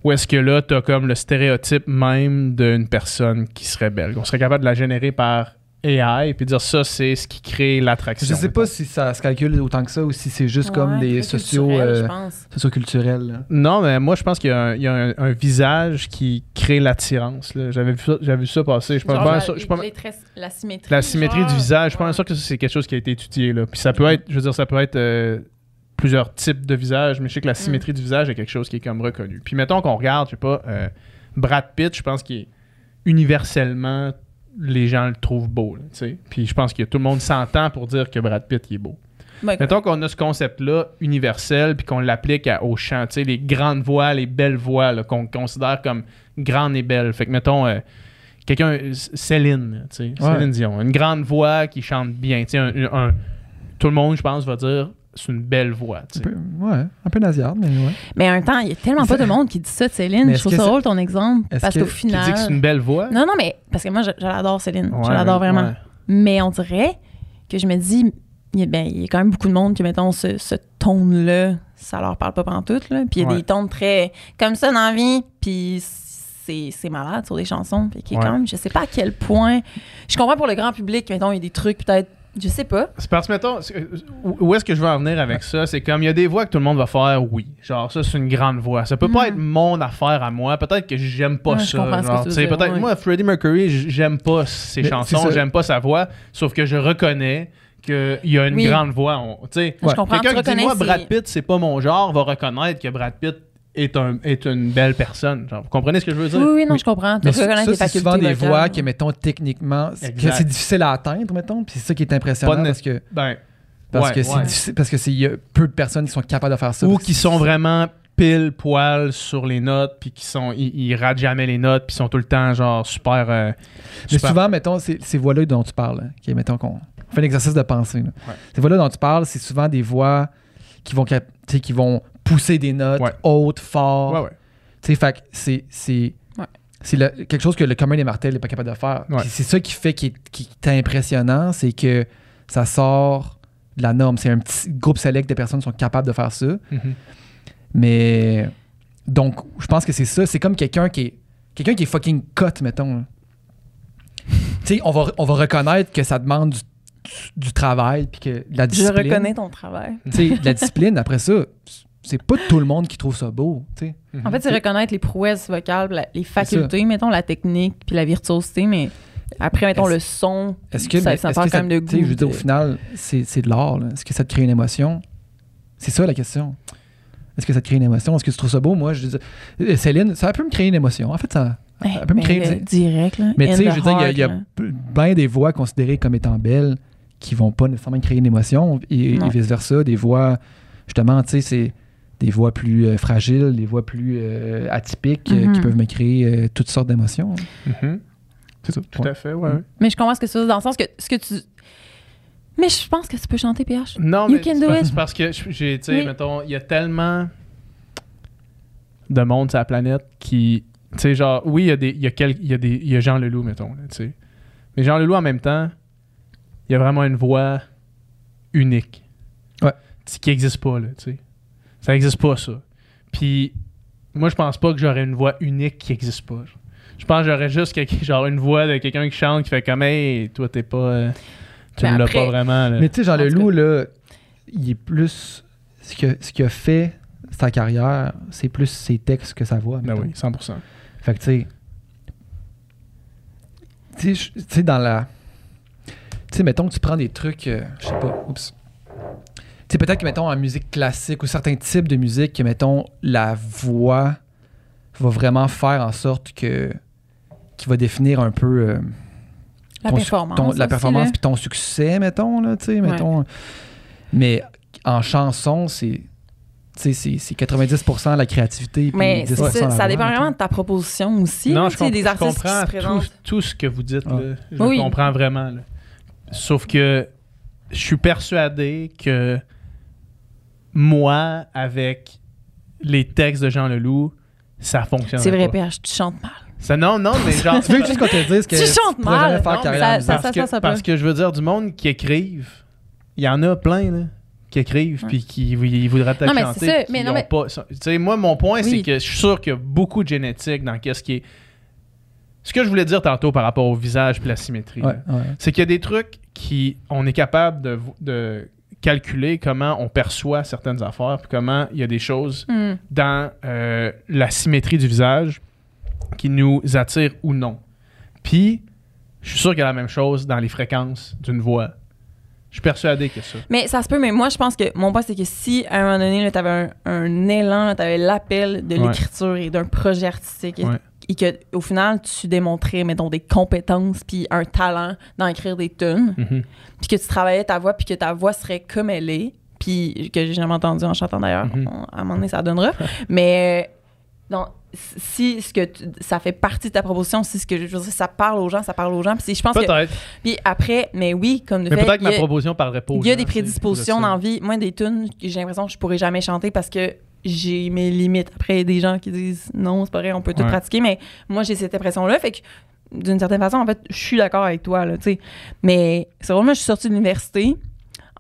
Ou est-ce que là, tu as comme le stéréotype même d'une personne qui serait belle? On serait capable de la générer par AI puis dire ça, c'est ce qui crée l'attraction. Je sais pas si ça se calcule autant que ça ou si c'est juste comme des sociaux, euh, pense. socioculturels. Non, mais moi, je pense qu'il y a un, il y a un- un visage qui crée l'attirance. J'avais vu, ça- j'avais vu ça passer. Je pas Genre, la- sûr- je pas traits- la symétrie. La symétrie genre. du visage, je suis pas sûr que ça, c'est quelque chose qui a été étudié. Là. Puis ça peut être, je veux dire, ça peut être euh, plusieurs types de visages, mais je sais que la symétrie du visage est quelque chose qui est comme reconnu. Puis mettons qu'on regarde, je sais pas, euh, Brad Pitt, je pense qu'il est universellement, les gens le trouvent beau. là, tu sais. Puis je pense que tout le monde s'entend pour dire que Brad Pitt il est beau. Ouais, Mettons qu'on a ce concept-là universel, puis qu'on l'applique à- au chant, tu sais, les grandes voix, les belles voix, là, qu'on considère comme grandes et belles. Fait que, mettons, euh, quelqu'un, Céline, tu sais, Ouais. Céline Dion, une grande voix qui chante bien, tu sais, un- un- tout le monde, je pense, va dire c'est une belle voix, tu Un peu, ouais, un peu nasillarde, mais ouais. Mais en même temps, il y a tellement pas de monde qui dit ça de Céline. Je trouve ça drôle ton exemple. est-ce Parce qu'au final. dit que c'est une belle voix? Non, non, mais parce que moi, je, je l'adore, Céline. je l'adore vraiment. ouais. Mais on dirait que je me dis, il y a, ben, il y a quand même beaucoup de monde qui, mettons, ce, ce tone-là, ça leur parle pas pantoute. Là. Puis il y a Ouais. des tons très comme ça dans la vie, puis c'est, c'est malade sur des chansons. Puis qui est quand même, je sais pas à quel point. Je comprends pour le grand public, mettons, il y a des trucs peut-être, je sais pas. C'est parce que, mettons, euh, où est-ce que je veux en venir avec ça? C'est comme, il y a des voix que tout le monde va faire oui. Genre, ça, c'est une grande voix. Ça peut pas Mhm. être mon affaire à moi. Peut-être que j'aime pas Ouais, je ça. comprends ce que genre, dire, peut-être, ouais. moi, Freddie Mercury, j'aime pas ses Mais chansons, j'aime pas sa voix. Sauf que je reconnais qu'il y a une Oui. grande voix. On- Tu sais, Je comprends, quelqu'un tu qui dit, moi, Brad Pitt, c'est pas mon genre, va reconnaître que Brad Pitt est, un, est une belle personne. Genre, vous comprenez ce que je veux dire? Oui, oui, non, Oui. je comprends. Tu Mais reconnais ça, tes c'est souvent des vocales. voix que, mettons, techniquement, c'est- difficile à atteindre, mettons. Puis c'est ça qui est impressionnant parce que, Ben, parce ouais, que c'est ouais. difficile- parce que c'est il y a peu de personnes qui sont capables de faire ça. Ou qui sont vraiment pile poil sur les notes puis qui sont ils, ils ratent jamais les notes puis sont tout le temps genre super euh, Mais souvent, mettons, ces, voix-là dont tu parles, hein, qui, mettons qu'on on fait un exercice de pensée. là. Ouais. Ces voix-là dont tu parles, c'est souvent des voix qui vont, qui vont pousser des notes Ouais. hautes, fort. ouais ouais Tu sais, fait que c'est, c'est, quelque chose que le commun des martels n'est pas capable de faire. C'est ça qui fait qui est, qui est impressionnant, c'est que ça sort de la norme. C'est un petit groupe select de personnes qui sont capables de faire ça. Mhm. Mais donc, je pense que c'est ça. C'est comme quelqu'un qui est quelqu'un qui est fucking cut, mettons. tu sais, on va, on va reconnaître que ça demande du, du travail puis que la Je discipline. reconnais ton travail. Tu sais, la discipline, après ça, c'est pas tout le monde qui trouve ça beau, tu sais. En fait, c'est reconnaître les prouesses vocales, la- les facultés, mettons la technique, puis la virtuosité, mais après, mettons Est-ce- le son. Est-ce que, Ça- ça parle quand même de tu sais, goût, Je veux dire, au final, c'est c'est de l'art. là. Est-ce que ça te crée une émotion? C'est ça la question. Est-ce que ça te crée une émotion? Est-ce que tu trouves ça beau? Moi, je dis, euh, Céline, ça peut me créer une émotion. En fait, ça, Hey, elle peut me ben, créer le direct, là. Mais tu sais, the je veux dire, il y a- il y a, bien des voix considérées comme étant belles qui vont pas nécessairement créer une émotion et, vice-versa. Des voix, justement, tu sais, c'est des voix plus euh, fragiles, des voix plus euh, atypiques euh, qui Mhm. peuvent me créer euh, toutes sortes d'émotions. Mhm. C'est ça. tout à fait ouais. Mais je comprends ce que tu veux dans le sens que ce que tu. Mais je pense que tu peux chanter PH. non You mais can c'est do parce- it. c'est parce que j'ai tu sais Oui. mettons il y a tellement de monde sur la planète qui tu sais genre oui il y a des il y a quel- il y a des il y a Jean Leloup mettons là, tu sais mais Jean Leloup en même temps il y a vraiment une voix unique Ouais. Qui existe pas là tu sais ça existe pas ça puis moi je pense pas que j'aurais une voix unique qui existe pas je pense que j'aurais juste quelque- genre une voix de quelqu'un qui chante qui fait comme hey toi t'es pas euh, tu Mais l'as pas vraiment là. Mais tu sais, Jean Leloup, là, il est plus. Ce que- ce qu'il a fait sa carrière, c'est plus ses textes que sa voix. Ben oui 100% Fait que tu sais. Tu sais, je- tu sais, dans la. Tu sais, mettons que tu prends des trucs. euh, je sais pas. Oups. Sais, peut-être que, mettons, en musique classique ou certains types de musique, que, mettons, la voix va vraiment faire en sorte que. qui va définir un peu. euh, La ton- performance. ton- la performance puis ton succès, mettons, là, tu sais, mettons. Mais en chanson, c'est. Tu sais, c'est- c'est 90% la créativité. puis Mais 10% c'est ça, la ça dépend vraiment de ta proposition aussi. Non, je, tu sais, comp- des je artistes qui comprends se présentent. tout, tout ce que vous dites. Ah. là. Je Oui. comprends vraiment. là. Sauf que je suis persuadé que moi, avec les textes de Jean Leloup, ça fonctionne. C'est vrai, PH, tu chantes mal. Ça, non, non, mais genre. Tu veux juste qu'on te dise que Tu chantes pourras mal. jamais faire Non, carrière ça- musique. ça- parce, que, ça parce que je veux dire, du monde qui écrivent, il y en a plein, là, qui écrivent, puis qui ils voudraient peut-être Non, mais chanter. c'est ça, mais non, mais- pas- Tu moi, mon point, c'est que je suis sûr qu'il y a beaucoup de génétique dans qu'est-ce qui est Ce que je voulais dire tantôt par rapport au visage et la symétrie, Ouais, là, ouais. c'est qu'il y a des trucs qui on est capable de, de calculer comment on perçoit certaines affaires, puis comment il y a des choses Hmm. dans euh, la symétrie du visage qui nous attirent ou non. Puis, je suis sûr qu'il y a la même chose dans les fréquences d'une voix. Je suis persuadé que ça. Mais ça se peut, mais moi, je pense que mon point, c'est que si à un moment donné, tu avais un, un élan, tu avais l'appel de Ouais. l'écriture et d'un projet artistique, Ouais. Et que au final, tu démontrais, mettons, des compétences puis un talent dans écrire des tunes, Mhm. puis que tu travaillais ta voix, puis que ta voix serait comme elle est, puis que j'ai jamais entendu en chantant d'ailleurs, Mhm. à un moment donné, ça donnera. mais donc, si ce que tu- ça fait partie de ta proposition, si ce que je veux dire, ça parle aux gens, ça parle aux gens. Puis je pense que. Peut-être. Puis après, mais oui, comme de Mais peut-être que il ma y a- proposition parlerait pas aux il y a des prédispositions dans la vie. Moi, des tunes j'ai l'impression que je pourrais jamais chanter parce que j'ai mes limites. Après, il y a des gens qui disent non, c'est pas vrai, on peut tout Ouais. pratiquer, mais moi, j'ai cette impression-là. Fait que d'une certaine façon, en fait, je suis d'accord avec toi, là, tu sais. Mais c'est vraiment, je suis sortie de l'université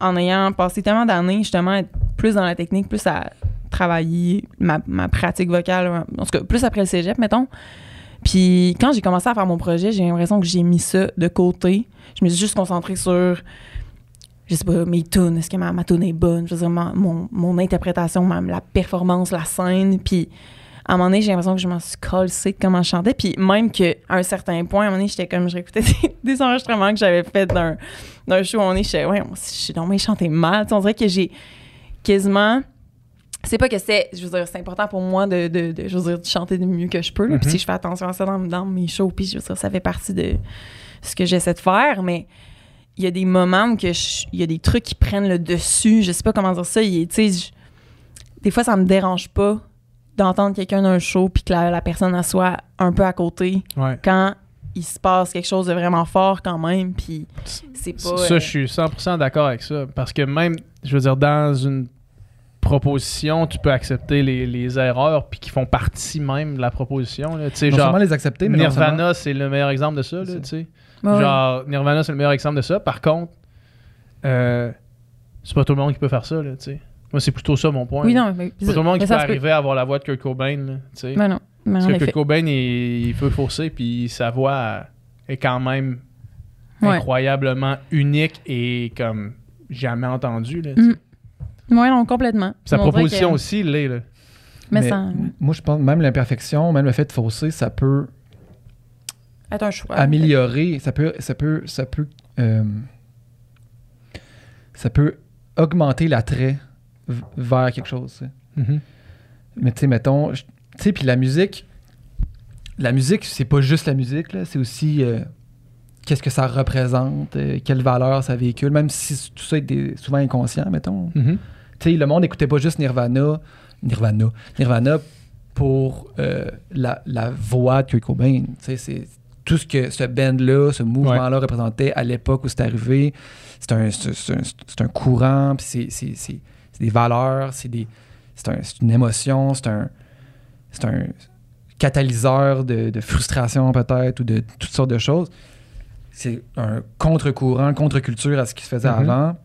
en ayant passé tellement d'années, justement, à être plus dans la technique, plus à travailler ma, ma pratique vocale, en tout cas, plus après le cégep, mettons. Puis quand j'ai commencé à faire mon projet, j'ai l'impression que j'ai mis ça de côté. Je me suis juste concentrée sur, je sais pas, mes tunes. Est-ce que ma, ma tune est bonne? Je veux dire, ma- mon, mon interprétation, même la performance, la scène. Puis à un moment donné, j'ai l'impression que je m'en suis calcée de comment je chantais. Puis même qu'à un certain point, à un moment donné, j'étais comme, je réécoutais des, des enregistrements que j'avais fait d'un, d'un show. À un moment donné, j'étais, ouais, je suis donc chanté mal. On dirait que j'ai quasiment c'est pas que c'est je veux dire c'est important pour moi de, de, de- je veux dire de chanter du mieux que je peux puis Mhm. si je fais attention à ça dans, dans mes shows puis je veux dire ça fait partie de ce que j'essaie de faire mais il y a des moments où que je- il y a des trucs qui prennent le dessus je sais pas comment dire ça il- je- des fois ça me dérange pas d'entendre quelqu'un d'un show puis que la, la personne soit un peu à côté Ouais. quand il se passe quelque chose de vraiment fort quand même puis c'est pas Ça, euh, je suis 100% d'accord avec ça. Parce que même, je veux dire, dans une proposition, tu peux accepter les, les erreurs puis qui font partie même de la proposition. là. Tu sais, Non genre, seulement les accepter, mais non seulement- Nirvana, c'est le meilleur exemple de ça. là, Ouais. Genre, Nirvana, c'est le meilleur exemple de ça. Par contre, euh, c'est pas tout le monde qui peut faire ça. Là, tu sais. Moi, c'est plutôt ça mon point. oui non mais, C'est pas tout le monde qui peut arriver à avoir la voix de Kurt Cobain. là, tu sais. mais non mais Parce que Kurt Cobain, il, il peut fausser, puis sa voix est quand même Ouais. incroyablement unique et comme jamais entendue. Là, tu sais. Mm. Oui, non, complètement. Sa proposition que- aussi, il l'est. là. Mais, Mais ça. moi, je pense même l'imperfection, même le fait de fausser, ça peut Être un choix. améliorer, ça peut, ça peut, ça peut, euh, ça peut augmenter l'attrait v- vers quelque chose. sais. Mais tu sais, mettons, tu sais, puis la musique, la musique, c'est pas juste la musique, là, c'est aussi euh, qu'est-ce que ça représente, euh, quelle valeur ça véhicule, même si tout ça est des- souvent inconscient, mettons. Mhm. Tu sais, le monde n'écoutait pas juste Nirvana, Nirvana, Nirvana pour euh, la, la voix de Kurt Cobain. Tu sais, c'est tout ce que ce band-là, ce mouvement-là représentait à l'époque où c'est arrivé. C'est un, un, un courant, puis c'est- c'est c'est- c'est des valeurs, c'est des- c'est un- c'est une émotion, c'est un, c'est un catalyseur de, de frustration peut-être ou de toutes sortes de choses. C'est un contre-courant, contre-culture à ce qui se faisait Mhm. avant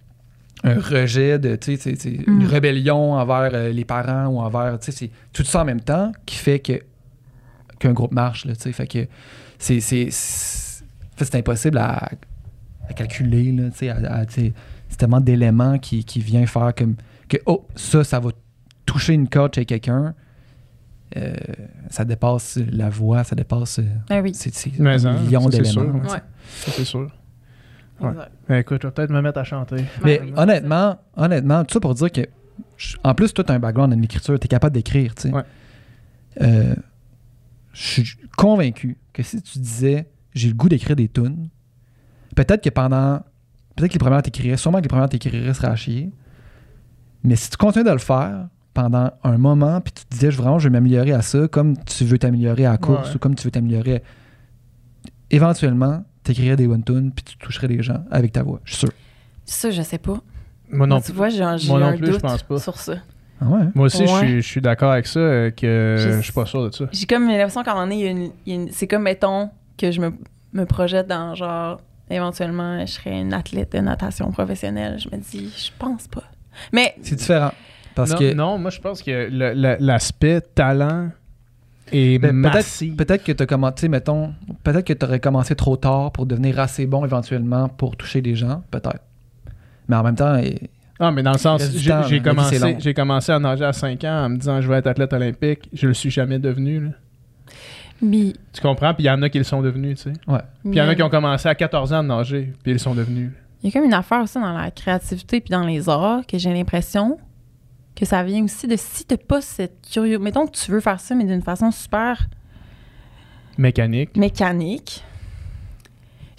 un rejet de, tu sais, c'est- c'est Mm. une rébellion envers euh, les parents ou envers, tu sais, c'est tout ça en même temps qui fait que qu'un groupe marche, là, tu sais, fait que c'est, c'est, c'est, impossible à, à calculer, c'est tellement d'éléments qui, qui vient faire comme que, oh, ça, ça va toucher une corde chez quelqu'un, Euh, ça dépasse la voix, ça dépasse, euh, Ah oui. c'est, c'est Mais, un million ça, c'est d'éléments. Ça, c'est sûr. Ouais. Ben, écoute, je vais peut-être me mettre à chanter. Mais Ouais. honnêtement, honnêtement, tout ça pour dire que, en plus, toi, tu as un background en écriture, tu es capable d'écrire, tu sais. Ouais. Euh, je suis convaincu que si tu disais j'ai le goût d'écrire des tunes, peut-être que pendant. Peut-être que les premières t'écrirais, sûrement que les premières t'écrirais seraient à chier. Mais si tu continues de le faire pendant un moment, puis tu te disais vraiment je vais m'améliorer à ça, comme tu veux t'améliorer à la course Ouais. ou comme tu veux t'améliorer, éventuellement, t'écrirais des bonnes tunes, puis tu toucherais les gens avec ta voix. Je suis sûr. Ça, je sais pas. Moi non Moi, tu plus. vois, j'ai un, j'ai Moi non un plus, je doute pense pas. sur ça. Ah ouais? Moi aussi, je Ouais. suis- je suis d'accord avec ça, euh, que Je- je suis pas sûr de ça. J'ai comme l'impression qu'à un moment donné, c'est comme, mettons, que je me, me projette dans genre, éventuellement, je serais une athlète de natation professionnelle. Je me dis, je pense pas. Mais, C'est différent. Parce non, que. non, moi je pense que l'aspect talent est Ben, peut-être, peut-être que tu as commencé, mettons, peut-être que tu aurais commencé trop tard pour devenir assez bon éventuellement pour toucher des gens, peut-être. Mais en même temps, eh, Ah, mais dans le sens, du j'ai commencé, j'ai commencé à nager à 5 ans en me disant je vais être athlète olympique. Je le suis jamais devenu. là. Puis, Tu comprends? Puis il y en a qui le sont devenus, tu sais. Puis il y en a qui ont commencé à 14 ans de nager, puis ils le sont devenus. Il y a comme une affaire aussi dans la créativité puis dans les arts que j'ai l'impression que ça vient aussi de si t'as pas cette curiosité. Mettons que tu veux faire ça, mais d'une façon super Mécanique. mécanique.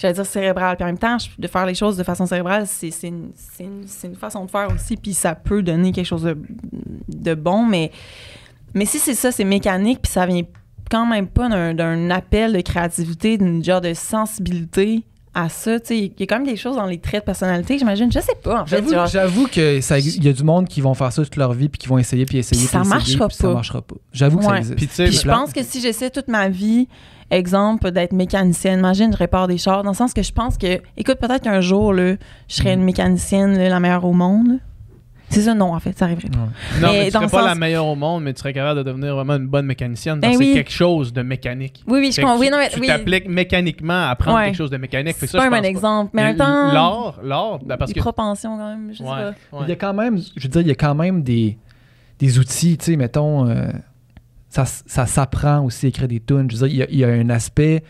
J'allais dire cérébrale. Puis en même temps, de faire les choses de façon cérébrale, c'est une, façon de faire aussi. Puis ça peut donner quelque chose de, bon. Mais, mais si c'est ça, c'est mécanique, puis ça vient quand même pas d'un appel de créativité, d'une genre de sensibilité à ça. Tu sais, il y a quand même des choses dans les traits de personnalité, j'imagine. Je sais pas, en fait. j'avoue, genre- j'avoue que ça, il y a du monde qui vont faire ça toute leur vie puis qui vont essayer puis essayer Puis ça puis essayer, marchera puis ça pas. marchera pas. J'avoue que ça existe. Puis je pense que si j'essaie toute ma vie, exemple, d'être mécanicienne, imagine, je répare des chars, dans le sens que je pense que, écoute, peut-être qu'un jour, là, je serais Mm. une mécanicienne là, la meilleure au monde. C'est ça, non, en fait, ça arriverait pas. Ouais. non, mais mais tu dans serais pas sens- la meilleure au monde, mais tu serais capable de devenir vraiment une bonne mécanicienne Ben oui. c'est quelque chose de mécanique. Oui, oui, je comprends. Oui, tu- non, mais tu oui. t'appliques mécaniquement à apprendre Ouais. quelque chose de mécanique. C'est pas un bon exemple. Mais en même temps, L'art, l'art, ben, parce des que. propensions quand même, je sais Ouais, pas. ouais. Il y a quand même, je veux dire, il y a quand même des, des outils, tu sais, mettons, euh, ça, ça s'apprend aussi à écrire des tunes. Je veux dire, il y a, il y a un aspect,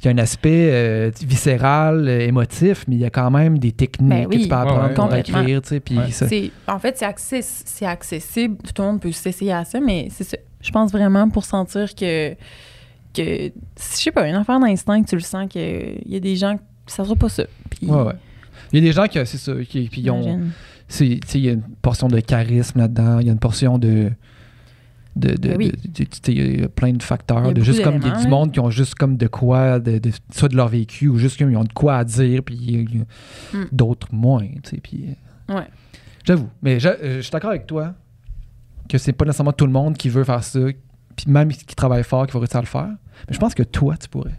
il y a un aspect euh, viscéral, euh, émotif, mais il y a quand même des techniques Ben que oui. tu peux apprendre Ouais, ouais. pour Complètement. écrire, tu sais, puis Ouais. ça. En fait, c'est access- c'est accessible. Tout le monde peut s'essayer à ça, mais c'est ça. Je pense vraiment pour sentir que, que je sais pas, une affaire d'instinct, tu le sens qu'il y a des gens, ça sera pas ça. Puis, Ouais, ouais. Il y a des gens qui, c'est ça, qui, puis ils ont, j'imagine. c'est- tu sais, il y a une portion de charisme là-dedans, il y a une portion de. De, de, oui. de- plein de facteurs. De juste comme du monde qui ont juste comme de quoi, de, soit de leur vécu, ou juste comme ils ont de quoi à dire, puis Hmm. d'autres moins. Tu sais, puis, euh, Ouais. J'avoue. Mais je, euh, je suis d'accord avec toi que c'est pas nécessairement tout le monde qui veut faire ça, puis même qui travaille fort, qui va réussir à le faire. Mais je pense que toi, tu pourrais.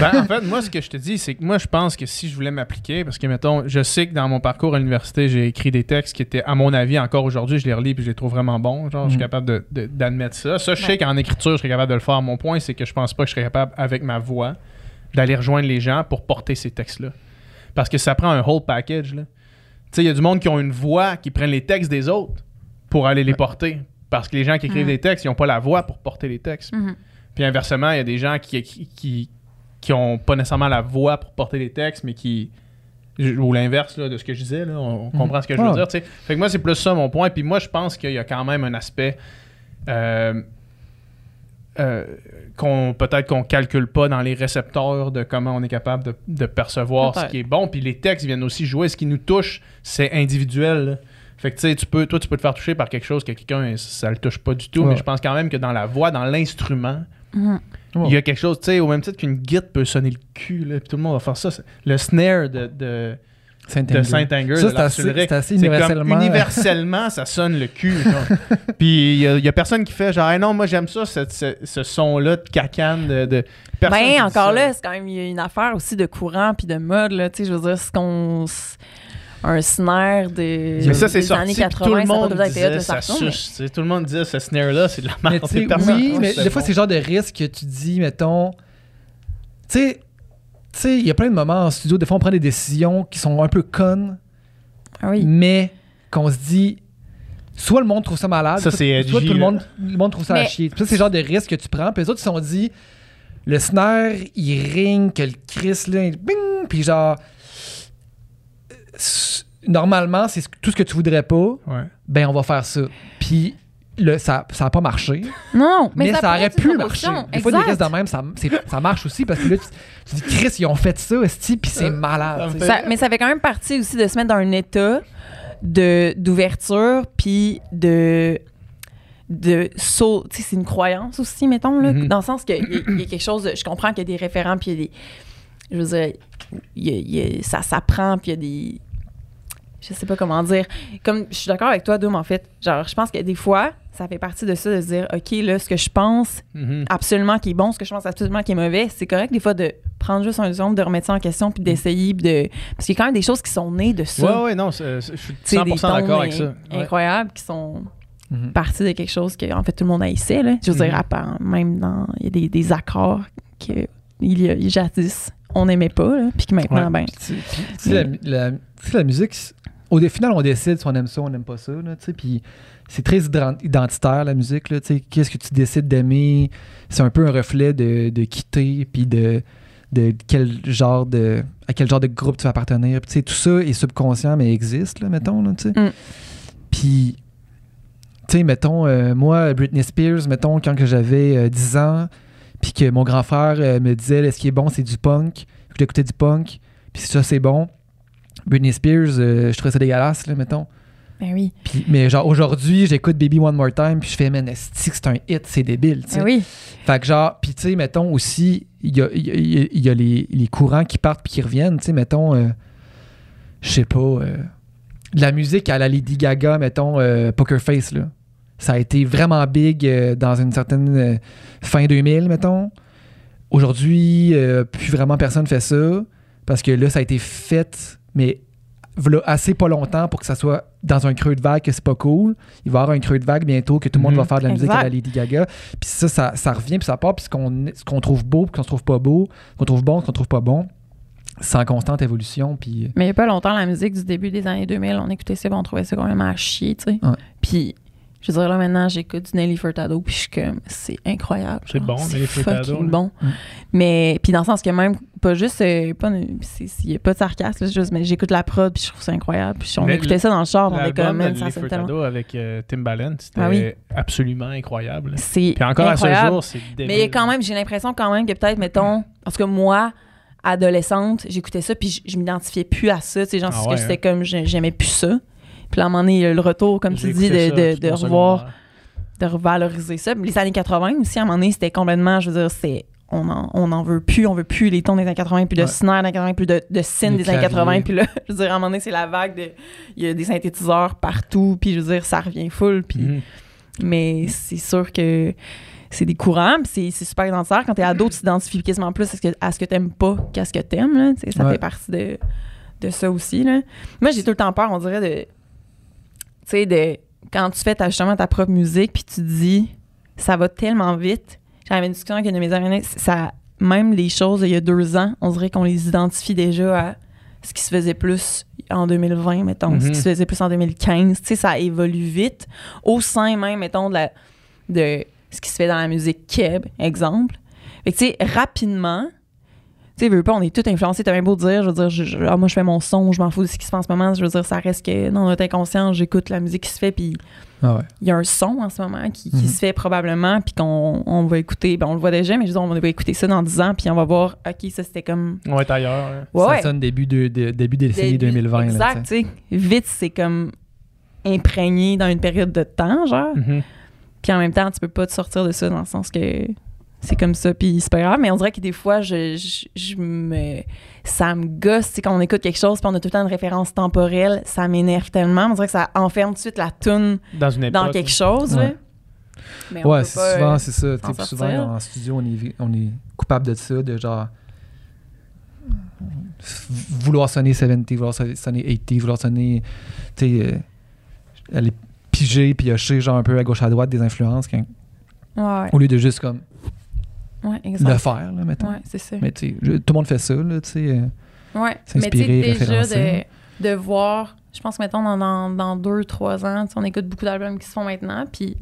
Ben, en fait, moi, ce que je te dis, c'est que moi, je pense que si je voulais m'appliquer, parce que, mettons, je sais que dans mon parcours à l'université, j'ai écrit des textes qui étaient, à mon avis, encore aujourd'hui, je les relis puis je les trouve vraiment bons. Genre, je suis Mhm. capable de- de- d'admettre ça. Ça, je sais Ouais. qu'en écriture, je serais capable de le faire. Mon point, c'est que je pense pas que je serais capable, avec ma voix, d'aller rejoindre les gens pour porter ces textes-là. Parce que ça prend un whole package, là. Tu sais, il y a du monde qui ont une voix, qui prennent les textes des autres pour aller les porter. Parce que les gens qui écrivent Mhm. des textes, ils n'ont pas la voix pour porter les textes. Mhm. Puis inversement, il y a des gens qui, qui, qui, qui ont pas nécessairement la voix pour porter les textes, mais qui. Ou l'inverse là, de ce que je disais, là, on, on comprend ce que je veux dire. Fait que moi, c'est plus ça mon point. Puis moi, je pense qu'il y a quand même un aspect euh, euh, qu'on peut-être qu'on calcule pas dans les récepteurs de comment on est capable de, de percevoir ce qui est bon. Puis les textes viennent aussi jouer. Ce qui nous touche, c'est individuel. là. Fait que tu sais, tu peux, toi, tu peux te faire toucher par quelque chose que quelqu'un, ça le touche pas du tout. Ouais. Mais je pense quand même que dans la voix, dans l'instrument, Mhm. Il y a quelque chose, tu sais, au même titre qu'une guitare peut sonner le cul, là, puis tout le monde va faire ça. Le snare de, de, de Saint-Anger, Ça, de c'est assez, c'est comme universellement. universellement, ça sonne le cul. Puis il y, a- personne qui fait genre, Hey, non, moi j'aime ça, ce, ce- ce son-là de cacane. De, de... Personne qui Ben, encore ça. là, c'est quand même une affaire aussi de courant puis de mode, là. Tu sais, je veux dire, ce qu'on. Un snare de, Mais ça, c'est des sorti, années puis 80, tout le monde disait le ça mais- Tout le monde disait ce snare-là, c'est de la Mais merde. tu sais, Personne oui, mais des fois, c'est le genre de risque que tu dis, mettons. Tu sais, tu sais, il y a plein de moments en studio, des fois, on prend des décisions qui sont un peu connes, Ah oui. mais qu'on se dit. Soit le monde trouve ça malade, Ça, soit, tout le là. monde, le monde trouve ça à Mais- chier. Ça, c'est le genre de risque que tu prends. Puis les autres, ils se sont dit, le snare, il ring, que le Chris, là, il- bing, puis genre. Normalement, c'est ce- tout ce que tu voudrais pas, Ouais. ben on va faire ça. Puis le, ça n'a pas marché. Non, Mais, ça, pourrait aurait pu marcher. Des fois, des risques de même, ça, c'est- ça marche aussi parce que là, tu, tu dis, Chris, ils ont fait ça, esti, puis c'est ça malade. Ça- mais ça fait quand même partie aussi de se mettre dans un état de d'ouverture puis de de saut tu sais c'est une croyance aussi mettons là Mhm. dans le sens qu'il y, y a quelque chose de, je comprends qu'il y a des référents puis il y a des je veux dire il y a- il y a- ça s'apprend puis il y a des je sais pas comment dire comme je suis d'accord avec toi Doom en fait genre je pense que des fois ça fait partie de ça de se dire ok là ce que je pense Mhm. absolument qui est bon, ce que je pense absolument qui est mauvais, c'est correct des fois de prendre juste un seconde, de remettre ça en question puis d'essayer puis de parce qu'il y a quand même des choses qui sont nées de ça. Ouais, ouais, non, je suis Tu sais, des 100% d'accord avec ça. Ouais. Incroyables qui sont Mhm. parti de quelque chose que, en fait, tout le monde haïssait, là. Je veux dire, Mhm. à part- même dans... Il y a des, des accords que, il y a, jadis, on n'aimait pas, là, puis que maintenant, ben... Tu- sais, la, la- tu sais, la musique, c'est- au final, on décide si on aime ça ou on n'aime pas ça. Puis c'est très ident- identitaire, la musique. Qu'est-ce que tu décides d'aimer? C'est un peu un reflet de, de quitter, puis de, de quel genre de à quel genre de groupe tu vas appartenir. Puis, tout ça est subconscient, mais existe, là, mettons. Là. Mm. Puis, tu sais, mettons, euh, moi, Britney Spears, mettons, quand j'avais euh, 10 ans, puis que mon grand frère euh, me disait, ce qui est bon, c'est du punk? Je l'écoutais du punk, puis ça, c'est bon. Britney Spears, euh, je trouvais ça dégueulasse, là, mettons. Ben oui. Puis, mais genre, aujourd'hui, j'écoute Baby One More Time, puis je fais, man, c'est un hit, c'est débile, tu sais. Ben oui. Fait que genre, puis tu sais, mettons aussi, il y a, y a- y a les, les courants qui partent puis qui reviennent, tu sais, mettons, euh, je sais pas, euh, de la musique à la Lady Gaga, mettons, euh, Poker Face, là. Ça a été vraiment big dans une certaine fin 2000, mettons. Aujourd'hui, euh, plus vraiment personne fait ça, parce que là, ça a été fait, mais v'là assez pas longtemps pour que ça soit dans un creux de vague que c'est pas cool. Il va y avoir un creux de vague bientôt que tout le monde Mhm. va faire de la musique à la. Lady Gaga. Puis ça, ça, ça revient, puis ça part, puis ce qu'on ce qu'on trouve beau, puis ce qu'on trouve pas beau, ce qu'on trouve bon, ce qu'on trouve pas bon, c'est en constante évolution. Puis Mais il n'y a pas longtemps, la musique du début des années 2000, on écoutait ça, on trouvait ça quand même à chier, tu sais. Ouais. Puis, je veux dire, là, maintenant, j'écoute du Nelly Furtado, puis je suis comme, c'est incroyable. C'est bon, Nelly Furtado, là. bon. Mais, puis dans le sens que même, pas juste, euh, pas, c'est- il n'y a pas de sarcasme, là, juste, mais j'écoute la prod, puis je trouve ça incroyable. Puis on Mais écoutait ça dans le char, on est comme, ça Nelly tellement. Furtado avec euh, Timbaland, c'était Ah oui. absolument incroyable. C'est Puis encore à ce incroyable. jour, c'est débile. Mais quand même, j'ai l'impression quand même que peut-être, mettons, parce que moi, adolescente, j'écoutais ça, puis je, je m'identifiais plus à ça. Tu sais, genre, Ah c'est ouais, que c'était hein? comme, j'ai- j'aimais plus ça. Puis à un moment donné, il y a le retour, comme tu dis, de, ça, de, revoir, secondaire. de revaloriser ça. Les années 80 aussi, à un moment donné, c'était complètement, je veux dire, c'est. On en, on en veut plus, on veut plus les tons des années 80, puis de Ouais. snare des années 80, puis de, de synth des années claviers. 80, puis là, je veux dire, à un moment donné, c'est la vague de. Il y a des synthétiseurs partout, puis je veux dire, ça revient full, puis. Mhm. Mais c'est sûr que c'est des courants, puis c'est, super identitaire. Quand t'es ado, tu t'identifies quasiment plus à ce que, à ce que t'aimes pas qu'à ce que t'aimes. Là. Ça Ouais. fait partie de, de ça aussi. Là. Moi, j'ai tout le temps peur, on dirait, de. Tu sais, de. Quand tu fais ta, justement ta propre musique, puis tu te dis, ça va tellement vite. J'avais une discussion avec une de mes amies, ça, même les choses il y a deux ans, on dirait qu'on les identifie déjà à ce qui se faisait plus en 2020, mettons, ce qui se faisait plus en 2015. Tu sais, ça évolue vite. Au sein même, mettons, de, la- de ce qui se fait dans la musique keb, exemple. Fait que, tu sais, rapidement, tu sais, veux pas, on est tous influencés, t'as bien beau dire, je veux dire, je- je- ah, moi, je fais mon son, je m'en fous de ce qui se fait en ce moment, je veux dire, ça reste que, dans notre inconscient, j'écoute la musique qui se fait, puis ah ouais. il y a un son en ce moment qui, qui Mhm. se fait probablement, puis qu'on on va écouter, ben on le voit déjà, mais je veux dire, on va écouter ça dans 10 ans, puis on va voir, OK, ça c'était comme. On va être ailleurs. hein. Ouais, ça ouais. sonne début de, de- début des décennies Début- 2020. là, Exact, tu sais. tu sais. Vite, c'est comme imprégné dans une période de temps, genre. Mhm. Puis en même temps, tu peux pas te sortir de ça dans le sens que c'est comme ça, puis c'est pas grave. Mais on dirait que des fois, je, je, je me, ça me gosse, tu sais, quand on écoute quelque chose, puis on a tout le temps une référence temporelle, ça m'énerve tellement. On dirait que ça enferme tout de suite la toune Dans une époque. dans quelque chose, là. Ouais. Mais Ouais, c'est souvent, euh, c'est ça. tu sais, s'en puis souvent, en studio, on est, on est coupable de ça, de genre vouloir sonner 70, vouloir sonner 80, vouloir sonner, tu sais, euh, aller piger puis hocher genre un peu à gauche à droite des influences quand- Ouais, au lieu de juste comme ouais, le faire, là, mettons. Ouais, c'est ça. Mais tu tout le monde fait ça, là, tu sais. euh, Ouais, mais tu sais, déjà de, de voir, je pense que mettons dans, dans, dans deux, trois ans, tu sais, on écoute beaucoup d'albums qui se font maintenant, puis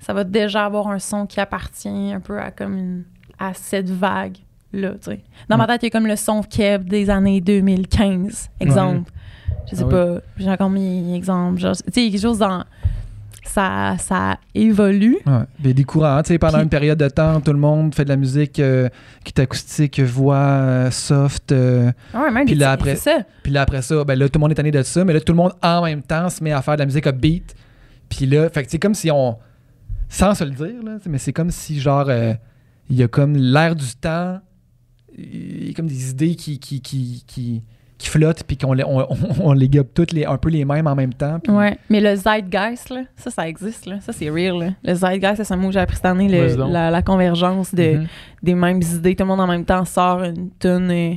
ça va déjà avoir un son qui appartient un peu à comme une, à cette vague là, tu sais. Dans ma tête, il y a comme le son Keb des années 2015, exemple. Je sais Ah pas, j'ai encore mis exemple, genre, tu sais, quelque chose dans ça ça évolue. Ouais. Mais des courants, tu sais, pendant Puis- une période de temps, tout le monde fait de la musique euh, qui est acoustique, voix, euh, soft. euh, Ah Ouais, même Puis là, après- ça. Puis là, après ça, ben là, tout le monde est tanné de ça, mais là, tout le monde, en même temps, se met à faire de la musique upbeat. Puis là, fait que c'est comme si on... Sans se le dire, là, mais c'est comme si, genre, il y a comme l'air du temps, il y a comme des idées qui, qui, qui, qui, qui flottent, puis qu'on les, on, on, les gobe toutes les, un peu les mêmes en même temps. puis- Ouais, mais le zeitgeist, là, ça, ça existe, là. Ça, c'est real, là. Le zeitgeist, c'est un mot que j'ai appris cette année, le- la, la convergence de, Mhm. des mêmes idées. Tout le monde en même temps sort une tune euh,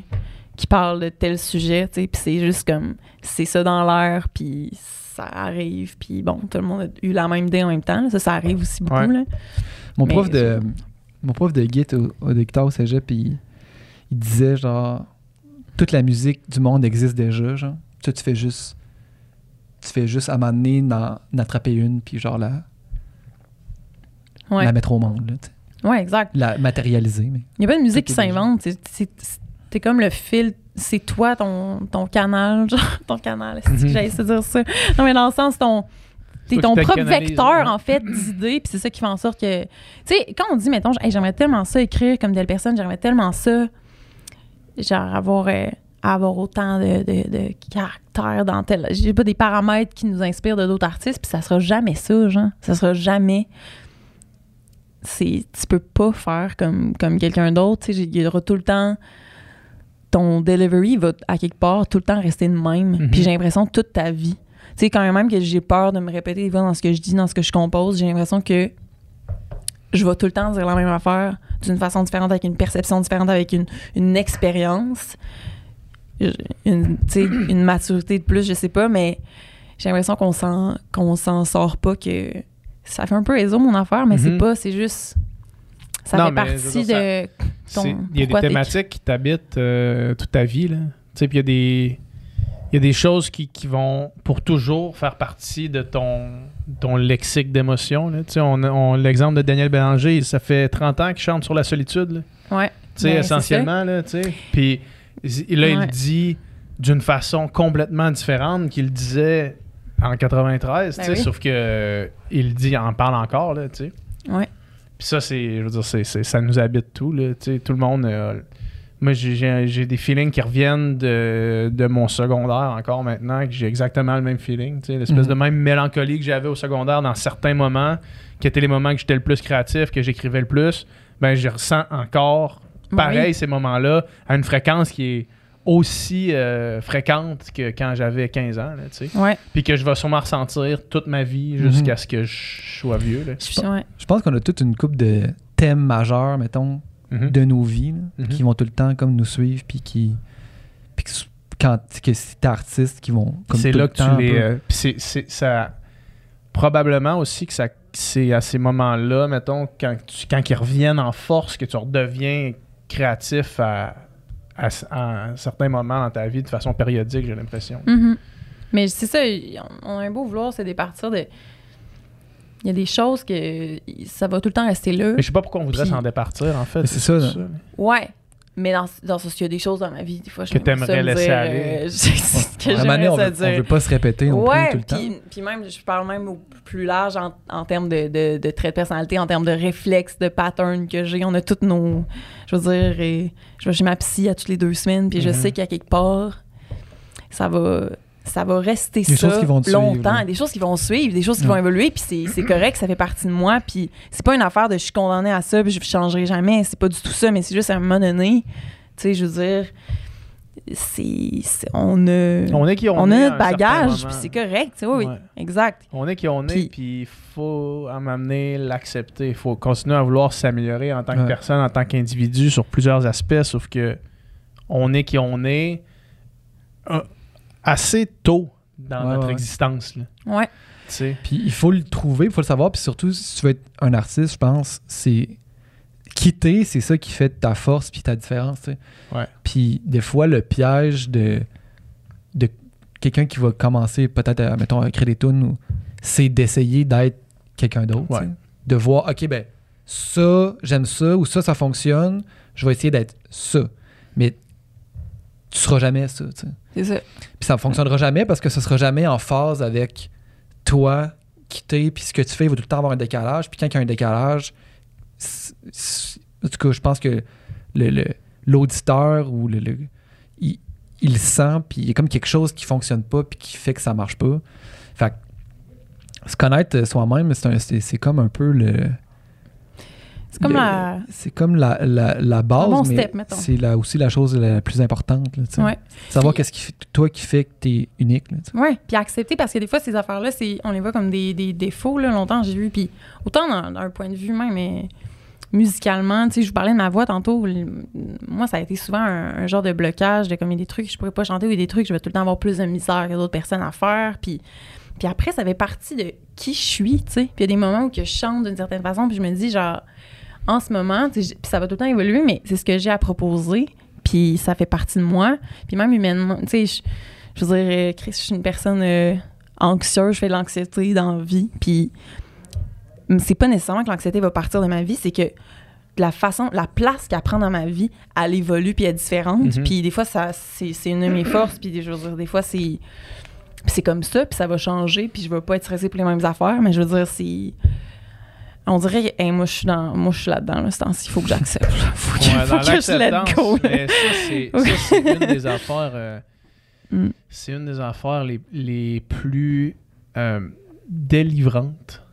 qui parle de tel sujet, tu sais, puis c'est juste comme, c'est ça dans l'air, puis ça arrive, puis bon, tout le monde a eu la même idée en même temps. là. Ça, ça arrive aussi beaucoup. Ouais. Là. Mon Mais prof de je- mon prof de git au, au de guitare au cégep, il, il disait genre toute la musique du monde existe déjà, genre. Toi, tu fais juste tu fais juste à un moment donné d'en d'en attraper une puis genre la, Ouais. la mettre au monde, là, tu sais. ouais, exact. la matérialiser. Mais... Il n'y a pas de musique qui s'invente. c'est- comme le fil, c'est toi, ton, ton canal, genre, ton canal, est-ce que Mhm. j'allais dire ça? Non, mais dans le sens, ton, t'es ton propre vecteur, ouais. en fait, d'idées, puis c'est ça qui fait en sorte que... Tu sais, quand on dit, mettons, Hey, j'aimerais tellement ça écrire comme telle personne, j'aimerais tellement ça, genre, avoir, euh, avoir autant de, de, de caractère dans tel... J'ai pas des paramètres qui nous inspirent de d'autres artistes, puis ça sera jamais ça, genre. Ça sera jamais tu peux pas faire comme, comme quelqu'un d'autre. Tu sais, Il y aura tout le temps. Ton delivery va à quelque part tout le temps rester de même. Mhm. Puis j'ai l'impression toute ta vie. Tu sais, quand même que j'ai peur de me répéter dans ce que je dis, dans ce que je compose, j'ai l'impression que je vais tout le temps dire la même affaire d'une façon différente, avec une perception différente, avec une, une expérience, une, une maturité de plus, je sais pas, mais j'ai l'impression qu'on s'en qu'on s'en sort pas, que ça fait un peu réseau mon affaire, mais c'est Mhm. pas, c'est juste. Ça Non, fait partie dire, de. ton- Il y a des thématiques qui t'habitent euh, toute ta vie. Là. Tu sais, puis il y a des. Il y a des choses qui, qui vont pour toujours faire partie de ton, ton lexique sais, on, on- L'exemple de Daniel Bélanger, ça fait 30 ans qu'il chante sur la solitude. là. Ouais. Tu sais, Ben, essentiellement, là, tu sais. Puis là, il Ouais. dit d'une façon complètement différente qu'il le disait en 93, Ben oui. sauf que euh, il dit, en parle encore, là, tu sais. Ouais. Puis ça, c'est, je veux dire, c'est, c'est- ça nous habite tout, là, tu sais, tout le monde. euh, moi, j'ai, des feelings qui reviennent de, de mon secondaire encore maintenant, que j'ai exactement le même feeling, tu sais, l'espèce Mhm. de même mélancolie que j'avais au secondaire dans certains moments, qui étaient les moments que j'étais le plus créatif, que j'écrivais le plus, ben je ressens encore pareil oui. ces moments-là à une fréquence qui est aussi euh, fréquente que quand j'avais 15 ans, là, tu sais. Ouais. Puis que je vais sûrement ressentir toute ma vie Mhm. jusqu'à ce que je sois vieux. Là. Ouais. Je pense qu'on a toute une coupe de thèmes majeurs, mettons, Mhm. de nos vies, là, Mhm. qui vont tout le temps comme nous suivre, puis qui. Puis que, quand que c'est artiste qui vont comme C'est tout là le que temps, tu un les. euh, puis c'est, c'est- ça. Probablement aussi que ça, c'est à ces moments-là, mettons, quand, tu, quand ils reviennent en force, que tu redeviens créatif à, à, à certains moments dans ta vie de façon périodique, j'ai l'impression. Mhm. Mais c'est ça, on a un beau vouloir, c'est des partir de. Il y a des choses que ça va tout le temps rester là. Mais je sais pas pourquoi on voudrait Puis- s'en départir, en fait. Mais c'est ça, surtout là. Ouais. Mais dans, dans ce qu'il y a des choses dans ma vie, des fois, je Que t'aimerais laisser aller. c'est ce que À j'aimerais on ça veut, on dire. veut pas se répéter non ouais, plus tout le temps. puis, puis même, je parle même au plus large en, en termes de, de, de traits de personnalité, en termes de réflexes, de patterns que j'ai. On a toutes nos. Je veux dire, et je vais chez ma psy à toutes les deux semaines, puis je Mhm. sais qu'à quelque part, ça va. Ça va rester Des ça choses qui vont te suivre, longtemps, là. des choses qui vont suivre, des choses qui Ouais. vont évoluer, puis c'est correct, ça fait partie de moi, puis c'est pas une affaire de je suis condamnée à ça, puis je changerai jamais, c'est pas du tout ça, mais c'est juste à un moment donné, tu sais, je veux dire, c'est on a On est qui on, on, a notre bagage, puis c'est correct, tu sais, oui, Ouais. exact. On est qui on est, Puis- il faut à m'amener l'accepter. Il faut continuer à vouloir s'améliorer en tant que Ouais. personne, en tant qu'individu sur plusieurs aspects, sauf que on est qui on est assez tôt dans Ouais, notre ouais. existence. Là, Ouais, tu sais. Puis il faut le trouver, il faut le savoir. Puis surtout, si tu veux être un artiste, je pense, c'est quitter, c'est ça qui fait ta force puis ta différence. Puis des fois, le piège de, de quelqu'un qui va commencer peut-être à, mettons, à écrire des tunes, c'est d'essayer d'être quelqu'un d'autre. De voir, OK, ben ça, j'aime ça, ou ça, ça fonctionne, je vais essayer d'être ça. Mais tu seras jamais ça. tu sais. c'est ça. Puis ça ne fonctionnera jamais parce que ce sera jamais en phase avec toi quitter, puis ce que tu fais, il va tout le temps avoir un décalage. Puis quand il y a un décalage, en tout cas, je pense que le- le- l'auditeur ou le, le- il, il le sent, puis il y a comme quelque chose qui fonctionne pas, puis qui fait que ça marche pas. Fait que se connaître soi-même, c'est un- c'est c'est comme un peu le. C'est comme la. Comme la, la, la base, bon mais step, mettons. c'est aussi la chose la plus importante. là. Ouais. Savoir qu'est-ce qui fait, toi qui fait que unique. Tu sais. Ouais, puis accepter parce que des fois ces affaires-là, on les voit comme des, des défauts là, longtemps j'ai vu puis autant d'un point de vue même mais musicalement, tu sais, je vous parlais de ma voix tantôt, moi ça a été souvent un, un genre de blocage de comme il y a des trucs que je pourrais pas chanter ou il y a des trucs que je vais tout le temps avoir plus de misère que d'autres personnes à faire puis Puis après, ça fait partie de qui je suis, tu sais. Puis il y a des moments où que je chante d'une certaine façon, puis je me dis, genre, en ce moment, puis ça va tout le temps évoluer, mais c'est ce que j'ai à proposer, puis ça fait partie de moi. Puis même humainement, tu sais, je, veux dire, euh, Chris, je suis une personne euh, anxieuse, je fais de l'anxiété dans la vie, puis c'est pas nécessairement que l'anxiété va partir de ma vie, c'est que la façon, la place qu'elle prend dans ma vie, elle évolue puis elle est différente. Mhm. Puis des fois, ça, c'est, c'est une de mes forces. Puis je veux dire, des fois, c'est, c'est comme ça, puis ça va changer. Puis je vais pas être stressée pour les mêmes affaires. Mais je veux dire, c'est. On dirait, hey, moi, je suis dans, moi, je suis là-dedans, là, ce temps-ci. Il faut que j'accepte. là. faut que, Ouais, faut dans que je let go. mais ça, c'est une des affaires. euh, Mm. C'est une des affaires les, les plus euh, délivrantes.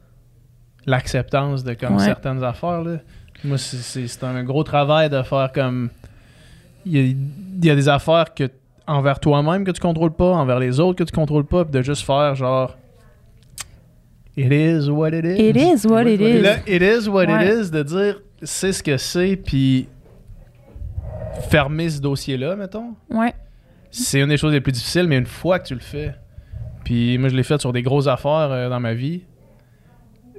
L'acceptance de comme Ouais. certaines affaires. Là. Moi, c'est- un gros travail de faire comme. Il y a, il y a des affaires que envers toi-même que tu contrôles pas, envers les autres que tu contrôles pas, puis de juste faire genre. It is what it is. It is what it is. Le it is what Ouais. it is, de dire c'est ce que c'est, puis fermer ce dossier-là, mettons. Ouais. C'est une des choses les plus difficiles, mais une fois que tu le fais, puis moi je l'ai fait sur des grosses affaires euh, dans ma vie,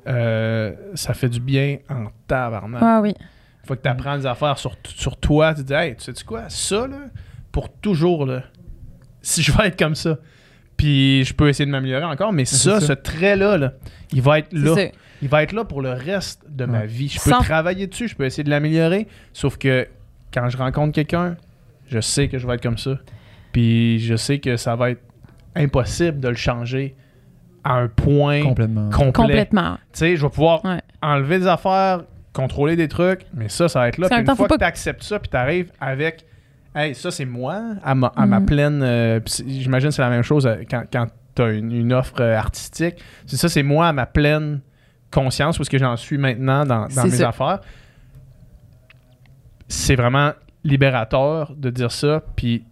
euh, ça fait du bien en tabarnak. Ah oui. Une fois que tu apprends des affaires sur, sur toi, tu te dis, hey, tu sais quoi, ça, là, pour toujours, là, si je vais être comme ça, puis je peux essayer de m'améliorer encore, mais ça, ce trait-là, là, il va être là. Il va être là pour le reste de ma vie. Je peux Sans- travailler dessus, je peux essayer de l'améliorer, sauf que quand je rencontre quelqu'un, je sais que je vais être comme ça. Puis je sais que ça va être impossible de le changer à un point Complètement. complet. Complètement. Tu sais, je vais pouvoir Ouais. enlever des affaires, contrôler des trucs, mais ça, ça va être là. Puis une temps, fois faut que pas tu acceptes ça, puis tu arrives avec Hey, ça, c'est moi, à ma, à ma Mhm. pleine. euh, J'imagine que c'est la même chose euh, quand, quand tu as une, une offre euh, artistique. C'est ça, c'est moi à ma pleine conscience, où est-ce que j'en suis maintenant dans, mes ça. affaires. C'est vraiment libérateur de dire ça, puis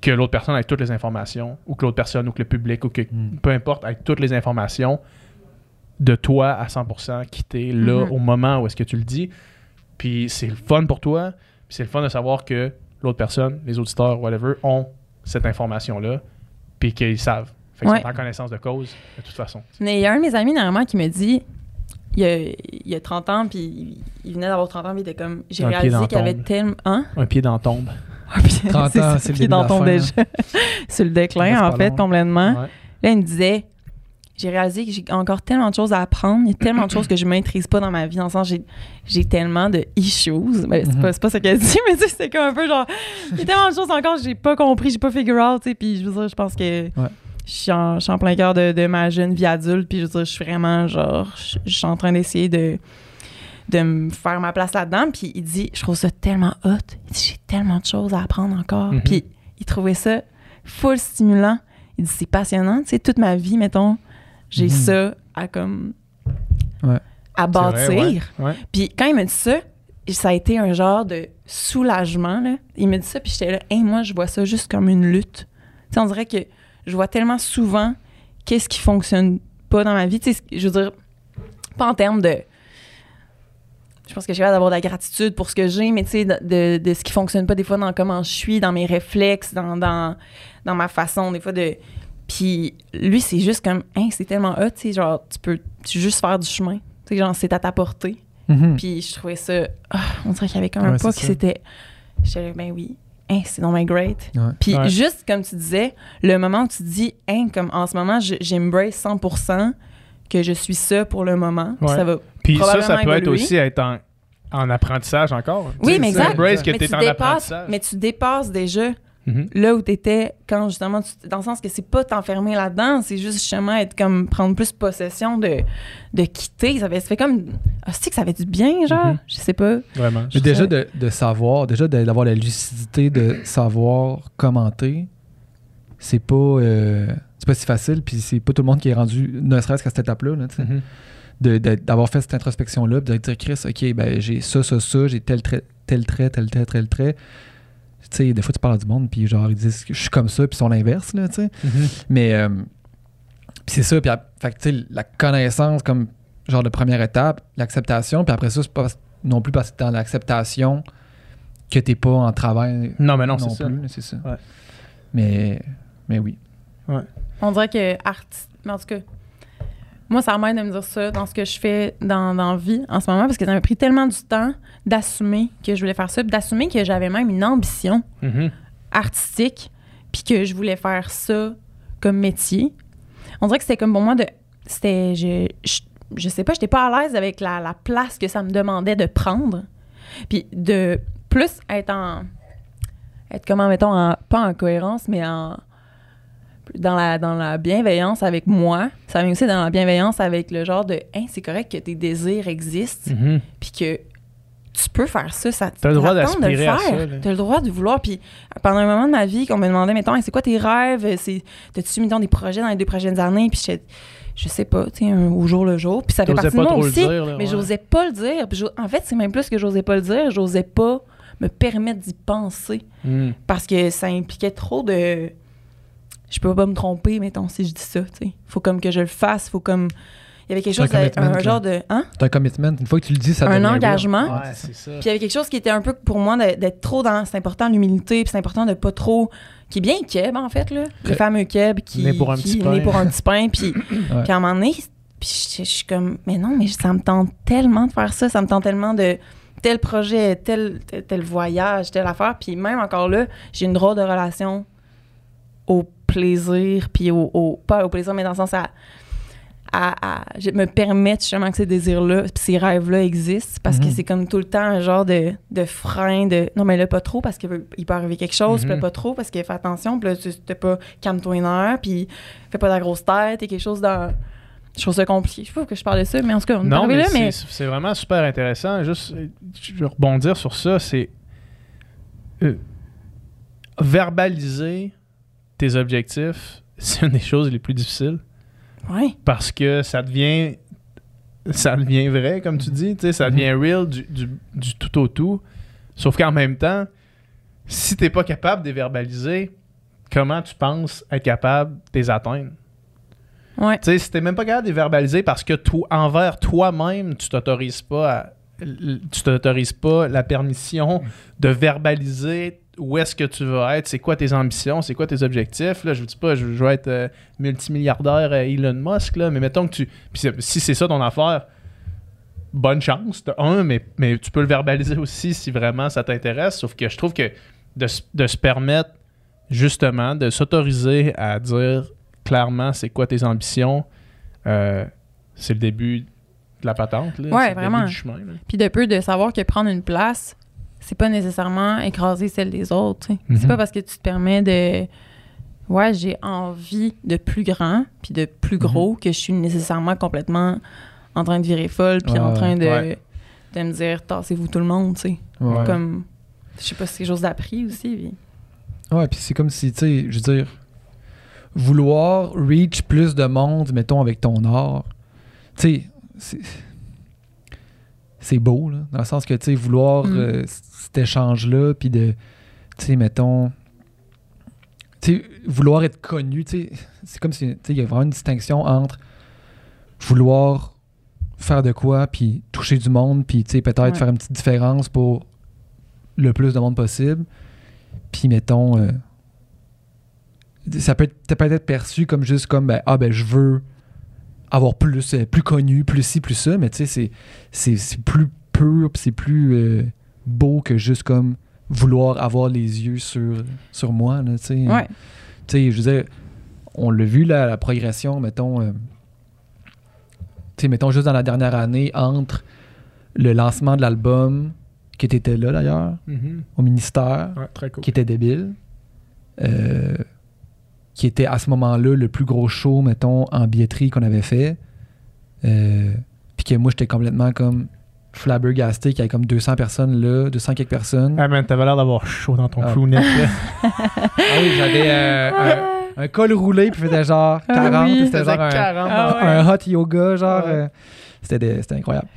que l'autre personne ait toutes les informations, ou que l'autre personne, ou que le public, ou que Mm. peu importe, ait toutes les informations de toi à 100% qui t'es là Mhm. au moment où est-ce que tu le dis. Puis c'est le fun pour toi, puis c'est le fun de savoir que l'autre personne, les auditeurs, whatever, ont cette information-là, puis qu'ils savent. Fait qu'ils Ouais. sont en connaissance de cause, de toute façon. Mais il y a un de mes amis, dernièrement, qui me dit, il y a, il y a 30 ans, puis il- venait d'avoir 30 ans, puis il était comme, j'ai réalisé qu'il y avait tombe. tellement... Hein? Un pied dans la tombe. Puis 30 ans, ça, c'est le pied dans fin, déjà. Sur le déclin, en fait, long. complètement. Ouais. Là, il me disait, j'ai réalisé que j'ai encore tellement de choses à apprendre. Il y a tellement de choses que je maîtrise pas dans ma vie. Dans le sens, j'ai, j'ai tellement de issues. Ben, c'est, Mhm. pas, c'est pas ce qu'elle dit, mais c'est comme un peu genre, il y a tellement de choses encore que j'ai pas compris, j'ai pas figure out, tu sais. Puis je veux dire, je pense que je, suis en, je suis en plein cœur de, de ma jeune vie adulte. Puis je veux dire, je suis vraiment genre, je, je suis en train d'essayer de de me faire ma place là-dedans. Puis il dit, je trouve ça tellement hot. Il dit, j'ai tellement de choses à apprendre encore. Mhm. Puis il trouvait ça full stimulant. Il dit, c'est passionnant. Tu sais, toute ma vie, mettons, j'ai Mhm. ça à comme. Ouais. à bâtir. ouais. Ouais. Puis quand il m'a dit ça, ça a été un genre de soulagement. Là. Il m'a dit ça, puis j'étais là, hey, moi, je vois ça juste comme une lutte. Tu sais, on dirait que je vois tellement souvent qu'est-ce qui fonctionne pas dans ma vie. Tu sais, je veux dire, pas en termes de. Je pense que j'ai hâte d'avoir de la gratitude pour ce que j'ai, mais tu sais, de, de- de ce qui fonctionne pas des fois dans comment je suis, dans mes réflexes, dans, dans, dans ma façon, des fois de. Puis lui, c'est juste comme, hein, c'est tellement hot, tu sais, genre, tu peux tu juste faire du chemin. Tu sais, genre, c'est à ta portée. Mhm. Puis je trouvais ça. ah, on dirait qu'il y avait comme un Ouais, pas c'est qui c'était. J'étais ben oui. Hein, c'est dans my great. Ouais. Puis Ouais. juste comme tu disais, le moment où tu dis, hein, comme en ce moment, je- j'embrace 100% que je suis ça pour le moment. Puis. Ça va. Puis ça, ça peut être aussi être en, en apprentissage encore. Oui, mais exact. embraces que mais, t'es tu en dépasses, apprentissage. mais tu dépasses déjà Mhm. là où tu étais quand justement, tu- dans le sens que c'est pas t'enfermer là-dedans, c'est juste justement être comme prendre plus possession de, de quitter. Ça fait, ça fait comme. Ah, que ça fait du bien, genre? Mhm. Je sais pas. Vraiment. Mais déjà de, de savoir, déjà d'avoir la lucidité de savoir commenter, c'est pas euh, c'est pas si facile, puis c'est pas tout le monde qui est rendu, ne serait-ce qu'à cette étape-là, là, tu sais. Mhm. d'avoir fait cette introspection-là, puis de dire Chris, ok, ben j'ai ça, ça, ça, j'ai tel trait, tel trait, tel trait, tel trait. Sais, des fois tu parles du monde, puis genre ils disent que je suis comme ça, puis ils sont l'inverse, là, tu sais. Mhm. Mais euh, puis c'est ça, puis fait que, tu sais, la connaissance comme genre de première étape, l'acceptation, puis après ça, c'est pas non plus parce que t'es dans l'acceptation que t'es pas en travail Non, mais non, non, c'est ça. c'est ça. Ouais. Mais, mais oui. On dirait que artiste. Mais en tout cas, moi, ça m'aide de me dire ça dans ce que je fais dans, dans la vie en ce moment parce que ça m'a pris tellement du temps d'assumer que je voulais faire ça, puis d'assumer que j'avais même une ambition Mhm. artistique, puis que je voulais faire ça comme métier. On dirait que c'était comme pour moi de. C'était. Je, je, je sais pas, j'étais pas à l'aise avec la, la place que ça me demandait de prendre. Puis de plus être en. Être comment, mettons, en, pas en cohérence, mais en. Dans la, dans la bienveillance avec moi. Ça vient aussi dans la bienveillance avec le genre de. Hein, c'est correct que tes désirs existent Mhm. puis que tu peux faire ça, ça T'as le droit de le faire. T'as le droit de vouloir. Puis pendant un moment de ma vie, qu'on me demandait, mettons, Hey, c'est quoi tes rêves? T'as-tu, mettons, des projets dans les deux prochaines années? Puis je, je sais pas, tu sais, au jour le jour. Puis ça fait partie de moi aussi. dire, là, mais ouais. j'osais pas le dire. Puis en fait, c'est même plus que j'osais pas le dire. J'osais pas me permettre d'y penser. Mhm. Parce que ça impliquait trop de. Je peux pas me tromper, mettons, si je dis ça, tu sais. Faut comme que je le fasse. Faut comme. Il y avait quelque un chose, commitment, un là. genre de. Hein? C'est un commitment. Une fois que tu le dis, ça Un engagement. Ouais, c'est ça. Puis il y avait quelque chose qui était un peu pour moi d'être trop dans. C'est important l'humilité, puis c'est important de pas trop. Qui est bien Keb, en fait, là. Le fameux Keb qui. Né pour un qui petit est pain. né pour un petit pain. Puis, Ouais. puis à un moment donné, puis je, je suis comme, mais non, mais ça me tente tellement de faire ça. Ça me tente tellement de tel projet, tel, tel, tel voyage, telle affaire. Puis même encore là, j'ai une drôle de relation au plaisir, puis au, au- Pas au plaisir, mais dans le sens à. à, à- je me permettre justement que ces désirs-là, puis ces rêves-là existent, parce que Mhm. c'est comme tout le temps un genre de, de frein de non, mais là, pas trop, parce qu'il peut, il peut arriver quelque chose, puis là, Mhm. pas trop, parce que fais attention, puis là, tu t'es pas, calme-toi une heure, puis fais pas de la grosse tête, et quelque chose dans. Je trouve ça compliqué. Je sais pas pourquoi je parle de ça, mais en tout cas, on est Non, mais, là, mais. c'est- vraiment super intéressant. Juste, je veux rebondir sur ça, c'est euh, verbaliser tes objectifs, c'est une des choses les plus difficiles Ouais. parce que ça devient ça devient vrai, comme tu dis, tu sais, ça Mhm. devient real du, du- du tout au tout. Sauf qu'en même temps, si t'es pas capable de les verbaliser, comment tu penses être capable de les atteindre? Ouais. Tu sais, si t'es même pas capable de les verbaliser parce que toi, envers toi-même, tu t'autorises pas à- tu t'autorises pas la permission de verbaliser où est-ce que tu vas être, c'est quoi tes ambitions, c'est quoi tes objectifs. Là, je vous dis pas, je, je vais être euh, multimilliardaire euh, Elon Musk, là, mais mettons que tu. Si c'est ça ton affaire, bonne chance, de un, mais, mais tu peux le verbaliser aussi si vraiment ça t'intéresse. Sauf que je trouve que de, de se permettre justement de s'autoriser à dire clairement c'est quoi tes ambitions, euh, c'est le début de la patente. Là. Ouais, C'est le vraiment. début du chemin. là. Puis de peu de savoir que prendre une place, c'est pas nécessairement écraser celle des autres. sais. Mhm. C'est pas parce que tu te permets de. Ouais, j'ai envie de plus grand, puis de plus gros, que je suis nécessairement complètement en train de virer folle, puis en train de, ouais. de me dire, tassez-vous tout le monde, tu sais. Ouais. Comme. Je sais pas si c'est chose d'appris aussi. puis- Ouais, puis c'est comme si, tu sais, je veux dire, vouloir reach plus de monde, mettons, avec ton art, tu sais, c'est- c'est beau, là, dans le sens que, tu sais, vouloir Mm. euh, cet échange-là, puis de, tu sais, mettons, tu sais, vouloir être connu, tu sais, c'est comme si, tu sais, il y a vraiment une distinction entre vouloir faire de quoi, puis toucher du monde, puis, tu sais, peut-être Ouais. faire une petite différence pour le plus de monde possible, puis, mettons, euh, ça peut être, peut être perçu comme juste comme, ben, ah, ben, je veux avoir plus, euh, plus connu, plus ci, plus ça, mais tu sais, c'est- plus pur, c'est plus euh, beau que juste comme vouloir avoir les yeux sur, sur moi, là, tu sais. Ouais. Tu sais, je veux dire, on l'a vu, là, la progression, mettons, euh, tu sais, mettons juste dans la dernière année, entre le lancement de l'album, qui était là d'ailleurs, au ministère, Ouais, très cool. qui était débile, euh, qui était à ce moment-là le plus gros show, mettons, en billetterie qu'on avait fait. Euh, Puis que moi, j'étais complètement comme flabbergasté qu'il y avait comme 200 personnes là, 200 quelques personnes. Ah man, t'avais l'air d'avoir chaud dans ton Ah. crewneck. là. Ah oui, j'avais euh, un, un col roulé, puis faisait genre Ah 40, oui, c'était genre un, 40 Ah ouais. un hot yoga, genre. Ouais. euh, c'était des- c'était incroyable.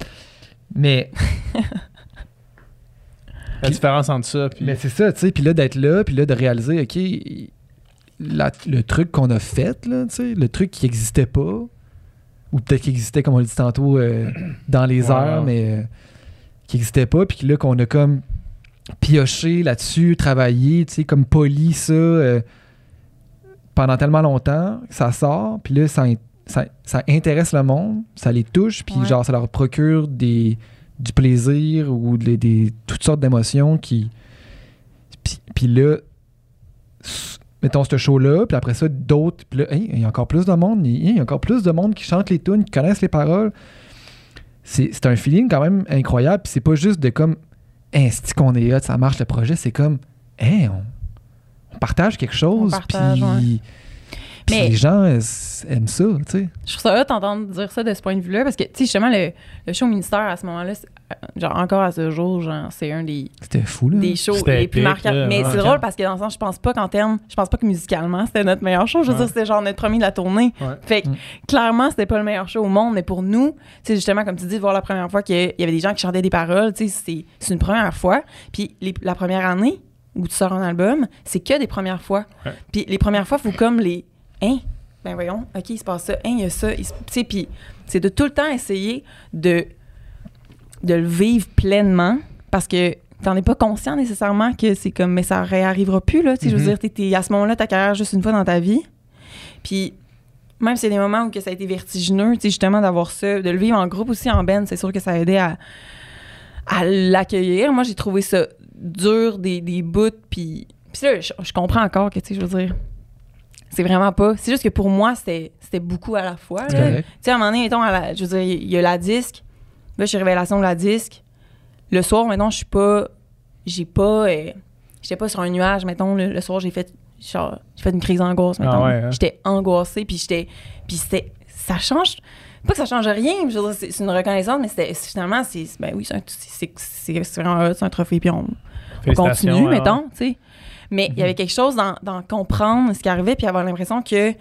Mais, La différence entre ça puis mais c'est ça, tu sais, puis là, d'être là, puis là, de réaliser, OK, la- le truc qu'on a fait, là, tu sais, le truc qui n'existait pas, ou peut-être qui existait, comme on l'a dit tantôt, euh, dans les Ouais. airs, mais euh, qui n'existait pas, puis là, qu'on a comme pioché là-dessus, travaillé, tu sais, comme poli ça, euh, pendant tellement longtemps, ça sort, puis là, ça, ça, ça intéresse le monde, ça les touche, puis Ouais. genre, ça leur procure des, du plaisir ou des, des- toutes sortes d'émotions qui. Puis, là, mettons ce show-là, puis après ça, d'autres, puis là, Hey, il y a encore plus de monde, il y a encore plus de monde qui chante les tunes, qui connaissent les paroles. C'est un feeling quand même incroyable, puis c'est pas juste de comme, hey, c'est qu'on est hot, ça marche le projet, c'est comme, hey, on, on partage quelque chose, partage, puis ouais. Puis Mais- les gens euh, aiment ça, tu sais. Je trouve ça hot d'entendre dire ça de ce point de vue-là parce que, tu sais, justement, le, le show ministère à ce moment-là, c'est- euh, genre encore à ce jour, genre, c'est un des, C'était fou, là. des shows C'était les plus marquants. Mais c'est drôle parce que dans le sens, je pense pas qu'en termes, je pense pas que musicalement, c'était notre meilleur show. Je veux Ouais. dire, c'était genre notre premier de la tournée. Ouais. Fait que Mm. clairement, c'était pas le meilleur show au monde, mais pour nous, c'est justement, comme tu dis, de voir la première fois qu'il y avait des gens qui chantaient des paroles, tu sais, c'est c'est une première fois. Puis les- la première année où tu sors un album, c'est que des premières fois. Ouais. Puis les premières fois, faut comme les. Hein? Ben voyons, OK, il se passe ça. Hein, il y a ça. Tu sais, puis c'est de tout le temps essayer de, de le vivre pleinement parce que t'en es pas conscient nécessairement que c'est comme, mais ça réarrivera plus, là. Tu sais, je veux Mhm. dire, t'es à ce moment-là, ta carrière juste une fois dans ta vie. Puis même si c'est des moments où que ça a été vertigineux, tu sais, justement, d'avoir ça, de le vivre en groupe aussi en band, c'est sûr que ça a aidé à, à l'accueillir. Moi, j'ai trouvé ça dur, des, des bouts, puis... Puis là, je, je comprends encore que, tu sais, je veux dire, c'est vraiment pas... C'est juste que pour moi, c'était beaucoup à la fois. Tu sais, à un moment donné, mettons, à la- je veux dire, il y a la disque. Là, je suis révélation de la disque. Le soir, maintenant, je suis pas. J'ai pas. euh, J'étais pas sur un nuage, mettons. Le, le soir, j'ai fait. genre, J'ai fait une crise d'angoisse, mettons. Ah ouais, hein? J'étais angoissée, puis j'étais. Puis c'était. Ça change. Pas que ça change rien, c'est une reconnaissance, mais finalement, c'est. Ben oui, c'est un- vraiment c'est un trophée, puis on, continue, mettons, tu sais. Mais il y avait quelque chose dans, comprendre ce qui arrivait, puis avoir l'impression que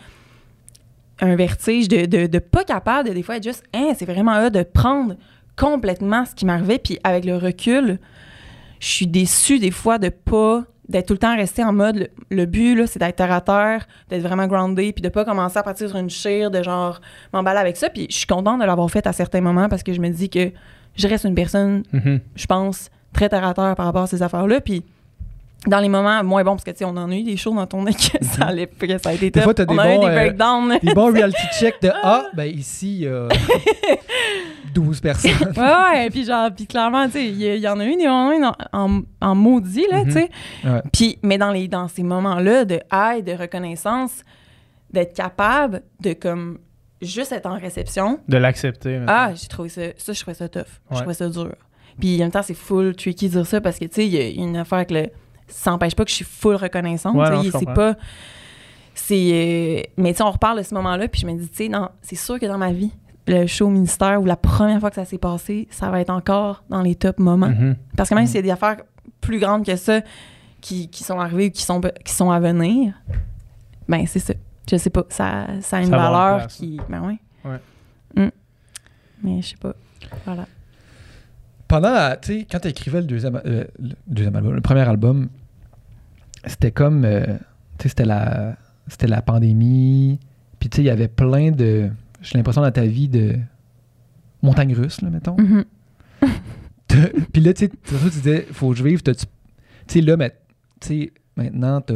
un vertige de, de, de pas capable de des fois être juste, hein, c'est vraiment hot de prendre complètement ce qui m'arrivait, puis avec le recul, je suis déçue des fois de pas d'être tout le temps resté en mode le, le but là c'est d'être terre à terre d'être vraiment groundé puis de pas commencer à partir sur une chire de genre m'emballer avec ça puis je suis contente de l'avoir fait à certains moments parce que je me dis que je reste une personne Mhm. je pense, très terre à terre par rapport à ces affaires-là. Puis dans les moments moins bons, parce que tu sais, on en a eu des shows dans ton nez que ça allait, que ça a été Des tough. fois, t'as des on a eu bons, des euh, breakdowns. Des bons reality check de Ah, ben ici, il y a 12 personnes. ouais, ouais, puis genre, puis clairement, tu sais, il y, en a eu des moments en, en, en maudit, là, Mhm. tu sais. Ouais. Puis, mais dans, les, dans ces moments-là de aide, de reconnaissance, d'être capable de, comme, juste être en réception, De l'accepter. Ah, j'ai trouvé ça, ça, je trouvais ça tough. Je trouvais ça dur. Puis en même temps, c'est full tricky de dire ça parce que, tu sais, il y a une affaire avec le. Ça n'empêche pas que je suis full reconnaissante. Ouais, c'est pas. C'est. euh, mais tu on reparle de ce moment-là, puis je me dis, tu sais, non, c'est sûr que dans ma vie, le show au ministère ou la première fois que ça s'est passé, ça va être encore dans les top moments. Mhm. Parce que même s'il y a des affaires plus grandes que ça qui, qui sont arrivées ou qui sont, qui sont à venir, ben c'est ça. Je sais pas. Ça, ça a une Ça valeur qui. Ben ouais. Ouais. Mm. Mais je sais pas. Voilà. Pendant la. Tu sais, quand tu écrivais le deuxième, euh, le deuxième album, le premier album, c'était comme. euh, tu sais, c'était la, c'était la pandémie. Puis, tu sais, il y avait plein de. J'ai l'impression dans ta vie de. Montagne russe, là, mettons. T'as- Puis là, tu sais, c'est ça, tu disais, faut que je vive. Tu sais, là, mais, tu sais, maintenant, t'as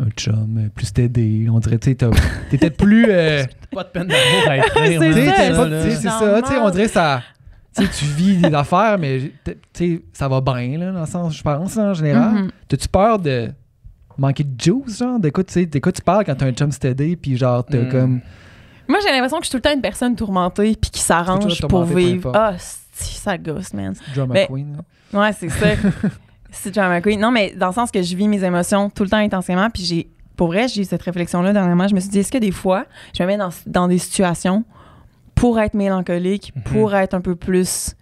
un chum euh, plus stédé. On dirait, tu sais, t'as- t'es peut-être plus. euh, Pas de peine d'amour à écrire. C'est ça, tu sais, c'est ça. Tu sais, on dirait ça. Tu sais, tu vis des affaires, mais ça va bien, là, dans le sens, je pense, là, en général. Mhm. T'as-tu peur de manquer de juice, genre? De quoi, tu sais, de quoi tu parles quand t'as un chum stédé, puis genre, t'as Mm. comme. Moi, j'ai l'impression que je suis tout le temps une personne tourmentée puis qui s'arrange pour vivre. Ah, si, ça gosse, man. Drama Mais- queen. là. Ouais, c'est ça. c'est drama queen. Non, mais dans le sens que je vis mes émotions tout le temps intensément puis j'ai... Pour vrai, j'ai eu cette réflexion-là dernièrement. Je me suis dit, est-ce que des fois, je me mets dans, dans des situations pour être mélancolique, Mhm. pour être un peu plus...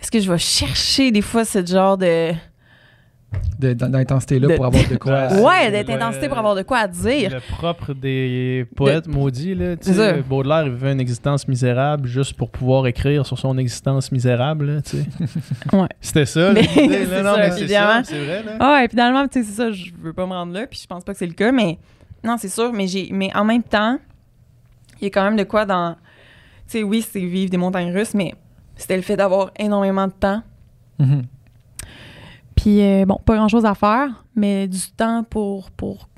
Est-ce que je vais chercher des fois ce genre de... L'intensité-là De- pour avoir de quoi. Ouais. Ouais, d'être le- intensité pour avoir de quoi à dire. Le propre des poètes maudits, là. Tu sais, Baudelaire, il vivait une existence misérable juste pour pouvoir écrire sur son existence misérable, là, tu sais. Ouais. C'était ça, Mais l'idée, là. c'est Non, ça, mais c'est évidemment. ça, c'est vrai, là. Ah, et finalement, tu sais, c'est ça, je veux pas me rendre là, puis je pense pas que c'est le cas, mais non, c'est sûr, mais j'ai mais en même temps, il y a quand même de quoi dans tu sais oui, c'est vivre des montagnes russes, mais c'était le fait d'avoir énormément de temps. Mhm. Puis euh, bon, pas grand-chose à faire, mais du temps pour pour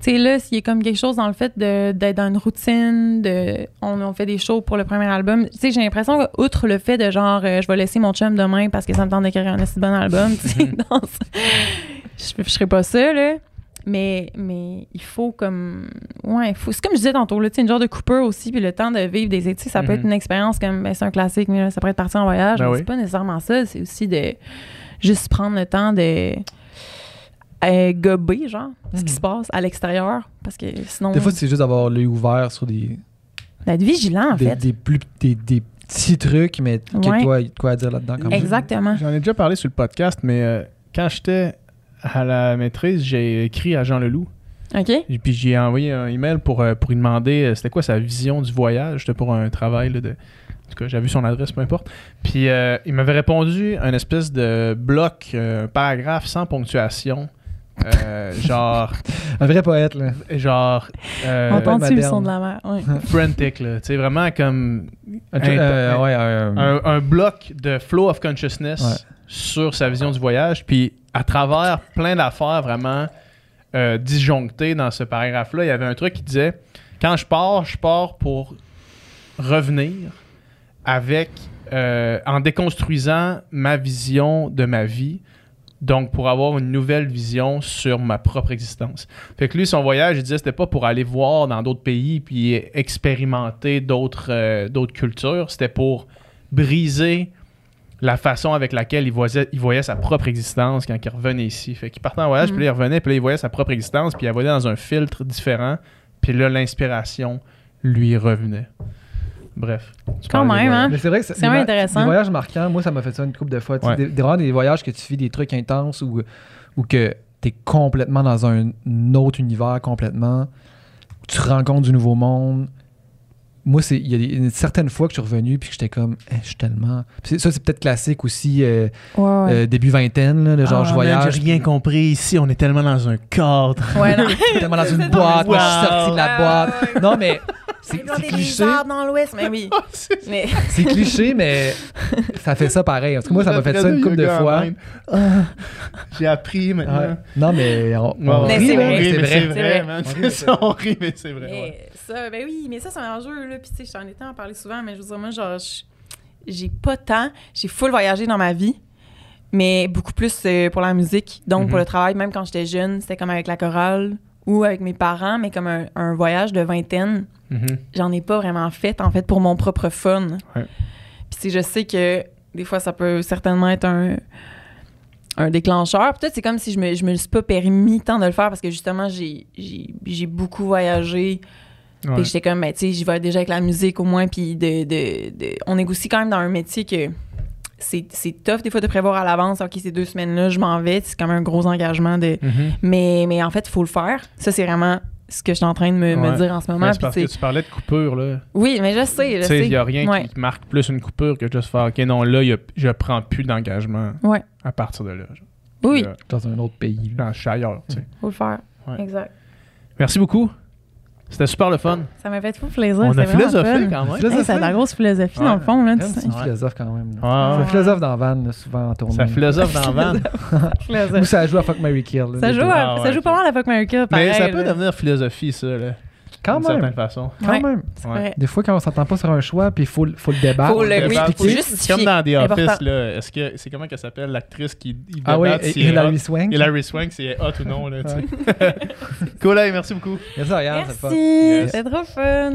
Tu sais, là, s'il y a comme quelque chose dans le fait de- d'être dans une routine, de, on, on fait des shows pour le premier album. Tu sais, j'ai l'impression que, outre le fait de genre, euh, je vais laisser mon chum demain parce que ça me tente d'écrire un assez bon album, tu sais, je, je ferais pas ça, là. Mais, mais il faut comme. Ouais, il faut, c'est comme je disais tantôt, là, tu sais, une genre de Cooper aussi, puis le temps de vivre des études, ça peut Mhm. être une expérience comme. Ben, c'est un classique, mais là, ça pourrait être partir en voyage. Ben mais oui. c'est pas nécessairement ça. C'est aussi de juste prendre le temps de. euh, gober, genre, ce qui Mhm. se passe à l'extérieur. Parce que sinon. Des fois, c'est juste d'avoir l'œil ouvert sur des, d'être vigilant, en des, fait. des plus, des, des petits trucs, mais que Ouais. toi, il y a de quoi à dire là-dedans. Quand même. Exactement. J'en ai déjà parlé sur le podcast, mais euh, quand j'étais à la maîtrise, j'ai écrit à Jean Leloup. OK? Et puis j'ai envoyé un email pour, euh, pour lui demander euh, c'était quoi sa vision du voyage. C'était pour un travail là, de. En tout cas, j'avais vu son adresse, peu importe. Puis euh, il m'avait répondu un espèce de bloc, euh, un paragraphe sans ponctuation. Euh, genre. Un vrai poète, là. Genre. euh, Entends-tu le moderne. son de la mer? Ouais. frantic, là. Tu sais, vraiment comme. Un, euh, ouais, un- un, un bloc de flow of consciousness Ouais. Sur sa vision du voyage, puis à travers plein d'affaires vraiment euh, disjonctées dans ce paragraphe-là, il y avait un truc qui disait quand je pars, je pars pour revenir avec euh, en déconstruisant ma vision de ma vie. Donc, pour avoir une nouvelle vision sur ma propre existence. Fait que lui, son voyage, il disait, c'était pas pour aller voir dans d'autres pays puis expérimenter d'autres euh, d'autres cultures. C'était pour briser la façon avec laquelle il voyait, il voyait sa propre existence quand il revenait ici. Fait qu'il partait en voyage, Mm. puis là, il revenait, puis là, il voyait sa propre existence, puis il la voyait dans un filtre différent, puis là, l'inspiration lui revenait. Bref. Quand même, hein? c'est vrai que C'est intéressant. Des voyages marquants, moi, ça m'a fait ça une couple de fois. Ouais. Des, des, vraiment des voyages que tu vis des trucs intenses ou, ou que tu es complètement dans un, autre univers complètement. où Tu rencontres du nouveau monde. Moi, c'est il y a des- une certaine fois que je suis revenu puis que j'étais comme, Eh, je suis tellement. Ça, c'est peut-être classique aussi, euh, Ouais, ouais. euh, début vingtaine, là, de genre, je voyage. J'ai rien compris ici, on est tellement dans un cadre. Ouais, non. tellement dans une boîte, moi, je suis sorti de la boîte. Non, mais c'est cliché. dans l'ouest, mais oui. mais C'est cliché, mais ça fait ça pareil. En tout cas, moi, ça m'a fait ça une couple de fois. Ah, J'ai appris maintenant. Ouais. Non, mais on, on. Mais rit, c'est vrai. c'est vrai. c'est vrai. On rit, C'est mais c'est vrai. ça, ben oui, mais ça, c'est un enjeu, là. Puis, tu sais, j'en étais à en parler souvent, mais je veux dire, moi, genre, j'ai pas tant. J'ai full voyagé dans ma vie, mais beaucoup plus euh, pour la musique. Donc, Mhm. pour le travail, même quand j'étais jeune, c'était comme avec la chorale ou avec mes parents, mais comme un, un voyage de vingtaine. Mhm. J'en ai pas vraiment fait, en fait, pour mon propre fun. Ouais. Puis, sais, je sais que des fois, ça peut certainement être un un déclencheur. Peut-être c'est comme si je me, je me suis pas permis tant de le faire parce que justement, j'ai beaucoup voyagé. Ouais. Puis j'étais comme, ben, tu sais, j'y vais déjà avec la musique au moins. Puis de, de, de- on est aussi quand même dans un métier que c'est tough des fois de prévoir à l'avance. OK, ces deux semaines-là, je m'en vais. C'est quand même un gros engagement. de Mhm. mais, mais en fait, il faut le faire. Ça, c'est vraiment ce que je suis en train de me, dire en ce moment. Ben, parce que tu parlais de coupure, là. Oui, mais je sais. Tu sais, il n'y a rien Ouais. qui, marque plus une coupure que juste faire OK, non, là, y a- je prends plus d'engagement à partir de là. Oui, Là, Dans un autre pays. là. suis ailleurs, tu sais. faut le faire. Exact. Merci beaucoup. C'était super le fun. Ça m'a fait tout plaisir. On c'est a philosophé quand même. Hey, c'est de la grosse philosophie Ouais. dans le fond. Là, tu C'est sais. un philosophe quand même. Ouais, C'est un ouais. philosophe dans Van, là, souvent en tournée. Ça philosophe dans la vanne. Philosophe. Ou ça joue à Fuck Mary Kill. là, Ça joue, à- Ah, ça joue pas mal à Fuck Mary Kill, pareil. Mais ça peut devenir philosophie, ça, là. Quand D'une même. certaine façon. Quand Ouais. même. C'est vrai. Des fois, quand on s'entend pas sur un choix, puis il faut, le- faut le débattre. Faut le- faut oui, l'expliquer. faut C'est justifier. comme dans The Important. Office, là. Est-ce que c'est comment qu'elle s'appelle l'actrice qui il Ah oui, si et elle est Hilary hot? Swank. Hilary Swank, si elle est hot ou non, là, tu sais. cool, hey, merci beaucoup. Merci, Ariane, c'est le fun. Merci, Yes. c'était trop fun.